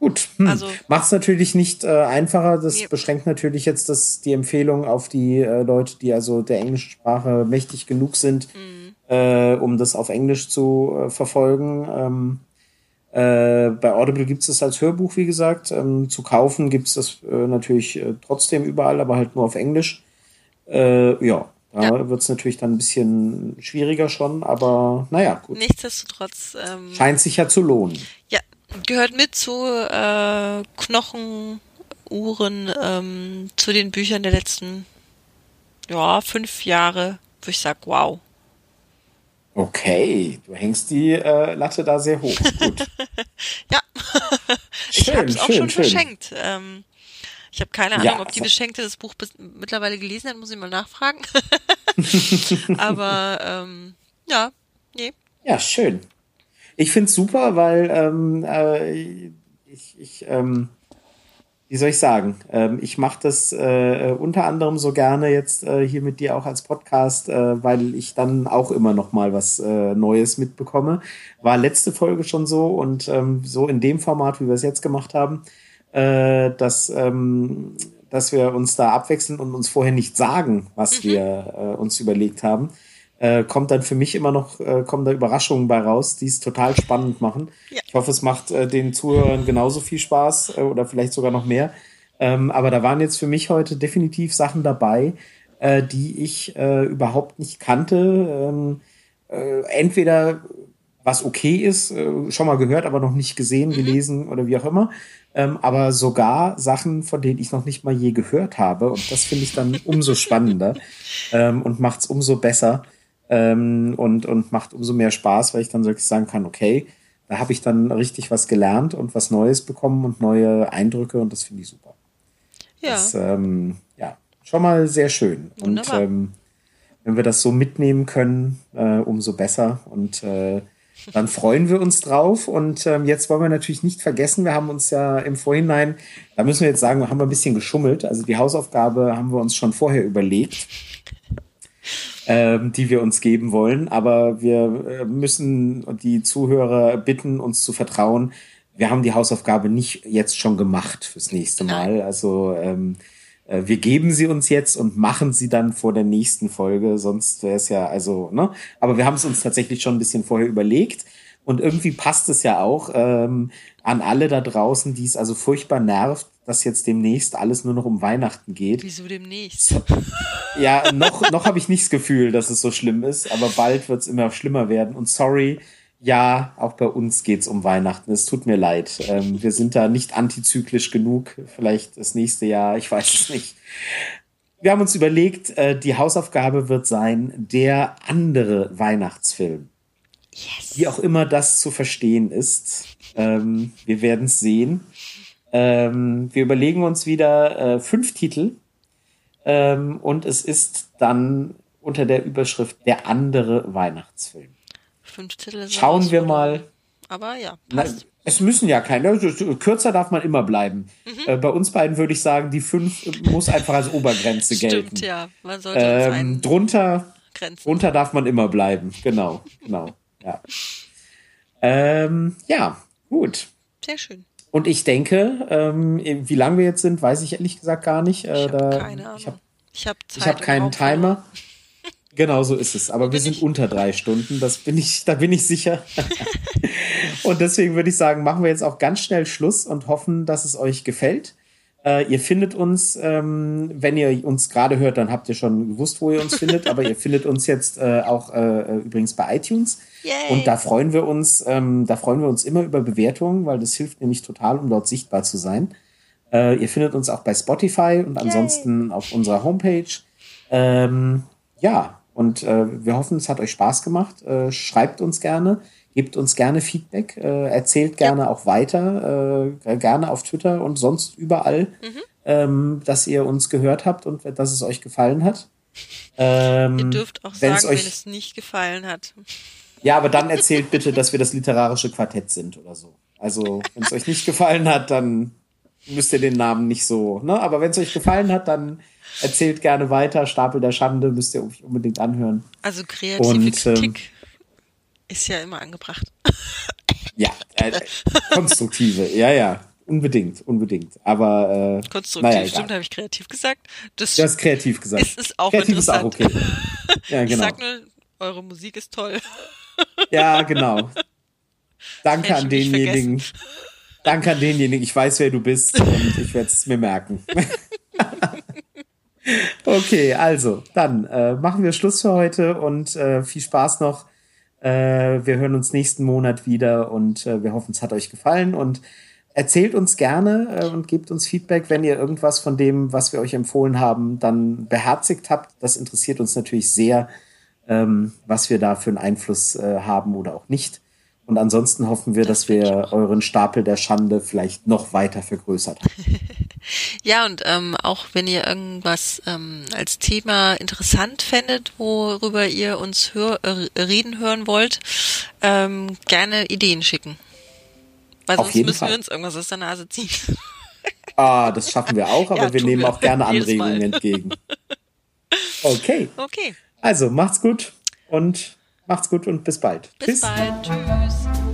Speaker 1: Gut, hm. also, macht es natürlich nicht äh, einfacher. Das nee. beschränkt natürlich jetzt das, die Empfehlung auf die äh, Leute, die also der englischen Sprache mächtig genug sind, mhm. äh, um das auf Englisch zu äh, verfolgen. Ähm, äh, bei Audible gibt es das als Hörbuch, wie gesagt. Ähm, zu kaufen gibt es das äh, natürlich äh, trotzdem überall, aber halt nur auf Englisch. Äh, ja, da ja. wird es natürlich dann ein bisschen schwieriger schon, aber naja,
Speaker 2: gut. Nichtsdestotrotz. Ähm,
Speaker 1: Scheint sich ja zu lohnen.
Speaker 2: Ja, gehört mit zu äh, Knochenuhren, ähm, zu den Büchern der letzten ja, fünf Jahre, wo ich sage, wow.
Speaker 1: Okay, du hängst die äh, Latte da sehr hoch. Gut.
Speaker 2: ja, ich habe es auch schön, schon schön. verschenkt. Ähm, ich habe keine Ahnung, ja, ob die Beschenkte das Buch bis, mittlerweile gelesen hat, muss ich mal nachfragen. Aber ähm, ja, nee.
Speaker 1: Ja, schön. Ich find's super, weil ähm, äh, ich, ich ähm, wie soll ich sagen, ähm, ich mache das äh, unter anderem so gerne jetzt äh, hier mit dir auch als Podcast, äh, weil ich dann auch immer noch mal was äh, Neues mitbekomme. War letzte Folge schon so und ähm, so in dem Format, wie wir es jetzt gemacht haben, äh, dass, ähm, dass wir uns da abwechseln und uns vorher nicht sagen, was mhm. wir äh, uns überlegt haben äh, kommt dann für mich immer noch, äh, kommen da Überraschungen bei raus, die es total spannend machen. Ja. Ich hoffe, es macht äh, den Zuhörern genauso viel Spaß äh, oder vielleicht sogar noch mehr. Ähm, aber da waren jetzt für mich heute definitiv Sachen dabei, äh, die ich äh, überhaupt nicht kannte. Ähm, äh, entweder was okay ist, äh, schon mal gehört, aber noch nicht gesehen, mhm. gelesen oder wie auch immer. Ähm, aber sogar Sachen, von denen ich noch nicht mal je gehört habe. Und das finde ich dann umso spannender ähm, und macht es umso besser ähm, und, und macht umso mehr Spaß, weil ich dann wirklich sagen kann, okay, da habe ich dann richtig was gelernt und was Neues bekommen und neue Eindrücke und das finde ich super. Ja. Das, ähm, ja, schon mal sehr schön. Wunderbar. Und ähm, wenn wir das so mitnehmen können, äh, umso besser. Und äh, dann freuen wir uns drauf. Und ähm, jetzt wollen wir natürlich nicht vergessen, wir haben uns ja im Vorhinein, da müssen wir jetzt sagen, haben wir ein bisschen geschummelt. Also die Hausaufgabe haben wir uns schon vorher überlegt ähm, die wir uns geben wollen. Aber wir äh, müssen die Zuhörer bitten, uns zu vertrauen. Wir haben die Hausaufgabe nicht jetzt schon gemacht fürs nächste Mal. Also ähm, äh, wir geben sie uns jetzt und machen sie dann vor der nächsten Folge. Sonst wäre es ja, also, ne? Aber wir haben es uns tatsächlich schon ein bisschen vorher überlegt. Und irgendwie passt es ja auch ähm, an alle da draußen, die es also furchtbar nervt, dass jetzt demnächst alles nur noch um Weihnachten geht.
Speaker 2: Wieso demnächst?
Speaker 1: Ja, noch, noch habe ich nicht das Gefühl, dass es so schlimm ist, aber bald wird es immer schlimmer werden. Und sorry, Ja, auch bei uns geht's um Weihnachten. Es tut mir leid. Ähm, wir sind da nicht antizyklisch genug. Vielleicht das nächste Jahr, ich weiß es nicht. Wir haben uns überlegt, äh, die Hausaufgabe wird sein, der andere Weihnachtsfilm. Yes. Wie auch immer das zu verstehen ist. Ähm, wir werden es sehen. Ähm, wir überlegen uns wieder äh, fünf Titel. Ähm, und es ist dann unter der Überschrift der andere Weihnachtsfilm.
Speaker 2: Fünf Titel
Speaker 1: Schauen wir mal.
Speaker 2: Aber ja.
Speaker 1: Na, es müssen ja keine. Kürzer darf man immer bleiben. Mhm. Äh, bei uns beiden würde ich sagen, die fünf muss einfach als Obergrenze gelten.
Speaker 2: Stimmt, ja. Man sollte
Speaker 1: ähm, drunter, drunter darf man immer bleiben. Genau, genau. Ja. Ähm, ja, gut.
Speaker 2: Sehr schön.
Speaker 1: Und ich denke, ähm, wie lange wir jetzt sind, weiß ich ehrlich gesagt gar nicht.
Speaker 2: Äh, ich habe keine Ahnung.
Speaker 1: Ich habe ich hab, hab keinen Timer. Genau so ist es. Aber wir sind ich? unter drei Stunden. Das bin ich, da bin ich sicher. und deswegen würde ich sagen, machen wir jetzt auch ganz schnell Schluss und hoffen, dass es euch gefällt. Äh, ihr findet uns, ähm, wenn ihr uns gerade hört, dann habt ihr schon gewusst, wo ihr uns findet, aber ihr findet uns jetzt äh, auch äh, übrigens bei iTunes. Yay. Und da freuen wir uns, ähm, da freuen wir uns immer über Bewertungen, weil das hilft nämlich total, um dort sichtbar zu sein. Äh, ihr findet uns auch bei Spotify und ansonsten Yay. auf unserer Homepage. Ähm, ja, und äh, wir hoffen, es hat euch Spaß gemacht. Äh, schreibt uns gerne, gebt uns gerne Feedback, äh, erzählt gerne ja. auch weiter, äh, gerne auf Twitter und sonst überall, mhm. ähm, dass ihr uns gehört habt und dass es euch gefallen hat.
Speaker 2: Ähm, ihr dürft auch sagen, euch, wenn es nicht gefallen hat.
Speaker 1: Ja, aber dann erzählt bitte, dass wir das literarische Quartett sind oder so. Also, wenn es euch nicht gefallen hat, dann müsst ihr den Namen nicht so, ne? Aber wenn es euch gefallen hat, dann erzählt gerne weiter. Stapel der Schande müsst ihr euch unbedingt anhören.
Speaker 2: Also kreative Und, Kritik ähm, ist ja immer angebracht.
Speaker 1: Ja, äh, konstruktive, ja, ja. Unbedingt, unbedingt. Aber äh,
Speaker 2: konstruktiv, naja, stimmt, habe ich kreativ gesagt.
Speaker 1: Das du hast kreativ gesagt.
Speaker 2: Ist, ist auch
Speaker 1: kreativ ist auch okay. Ja, genau.
Speaker 2: Ich sag nur, eure Musik ist toll.
Speaker 1: Ja, genau. Danke an denjenigen. Danke an denjenigen. Ich weiß, wer du bist und ich werde es mir merken. okay, also, dann äh, machen wir Schluss für heute und äh, viel Spaß noch. Äh, wir hören uns nächsten Monat wieder und äh, wir hoffen, es hat euch gefallen und erzählt uns gerne äh, und gebt uns Feedback, wenn ihr irgendwas von dem, was wir euch empfohlen haben, dann beherzigt habt. Das interessiert uns natürlich sehr, ähm, was wir da für einen Einfluss äh, haben oder auch nicht. Und ansonsten hoffen wir, das dass wir euren Stapel der Schande vielleicht noch weiter vergrößert haben.
Speaker 2: ja, und ähm, auch wenn ihr irgendwas ähm, als Thema interessant fändet, worüber ihr uns hör, äh, reden hören wollt, ähm, gerne Ideen schicken. Weil sonst müssen Fall. wir uns irgendwas aus der Nase ziehen.
Speaker 1: Ah, das schaffen wir auch, aber ja, wir nehmen wir. auch gerne Anregungen entgegen. Okay.
Speaker 2: Okay.
Speaker 1: Also macht's gut und macht's gut und bis bald.
Speaker 2: Bis Tschüss. bald. Tschüss.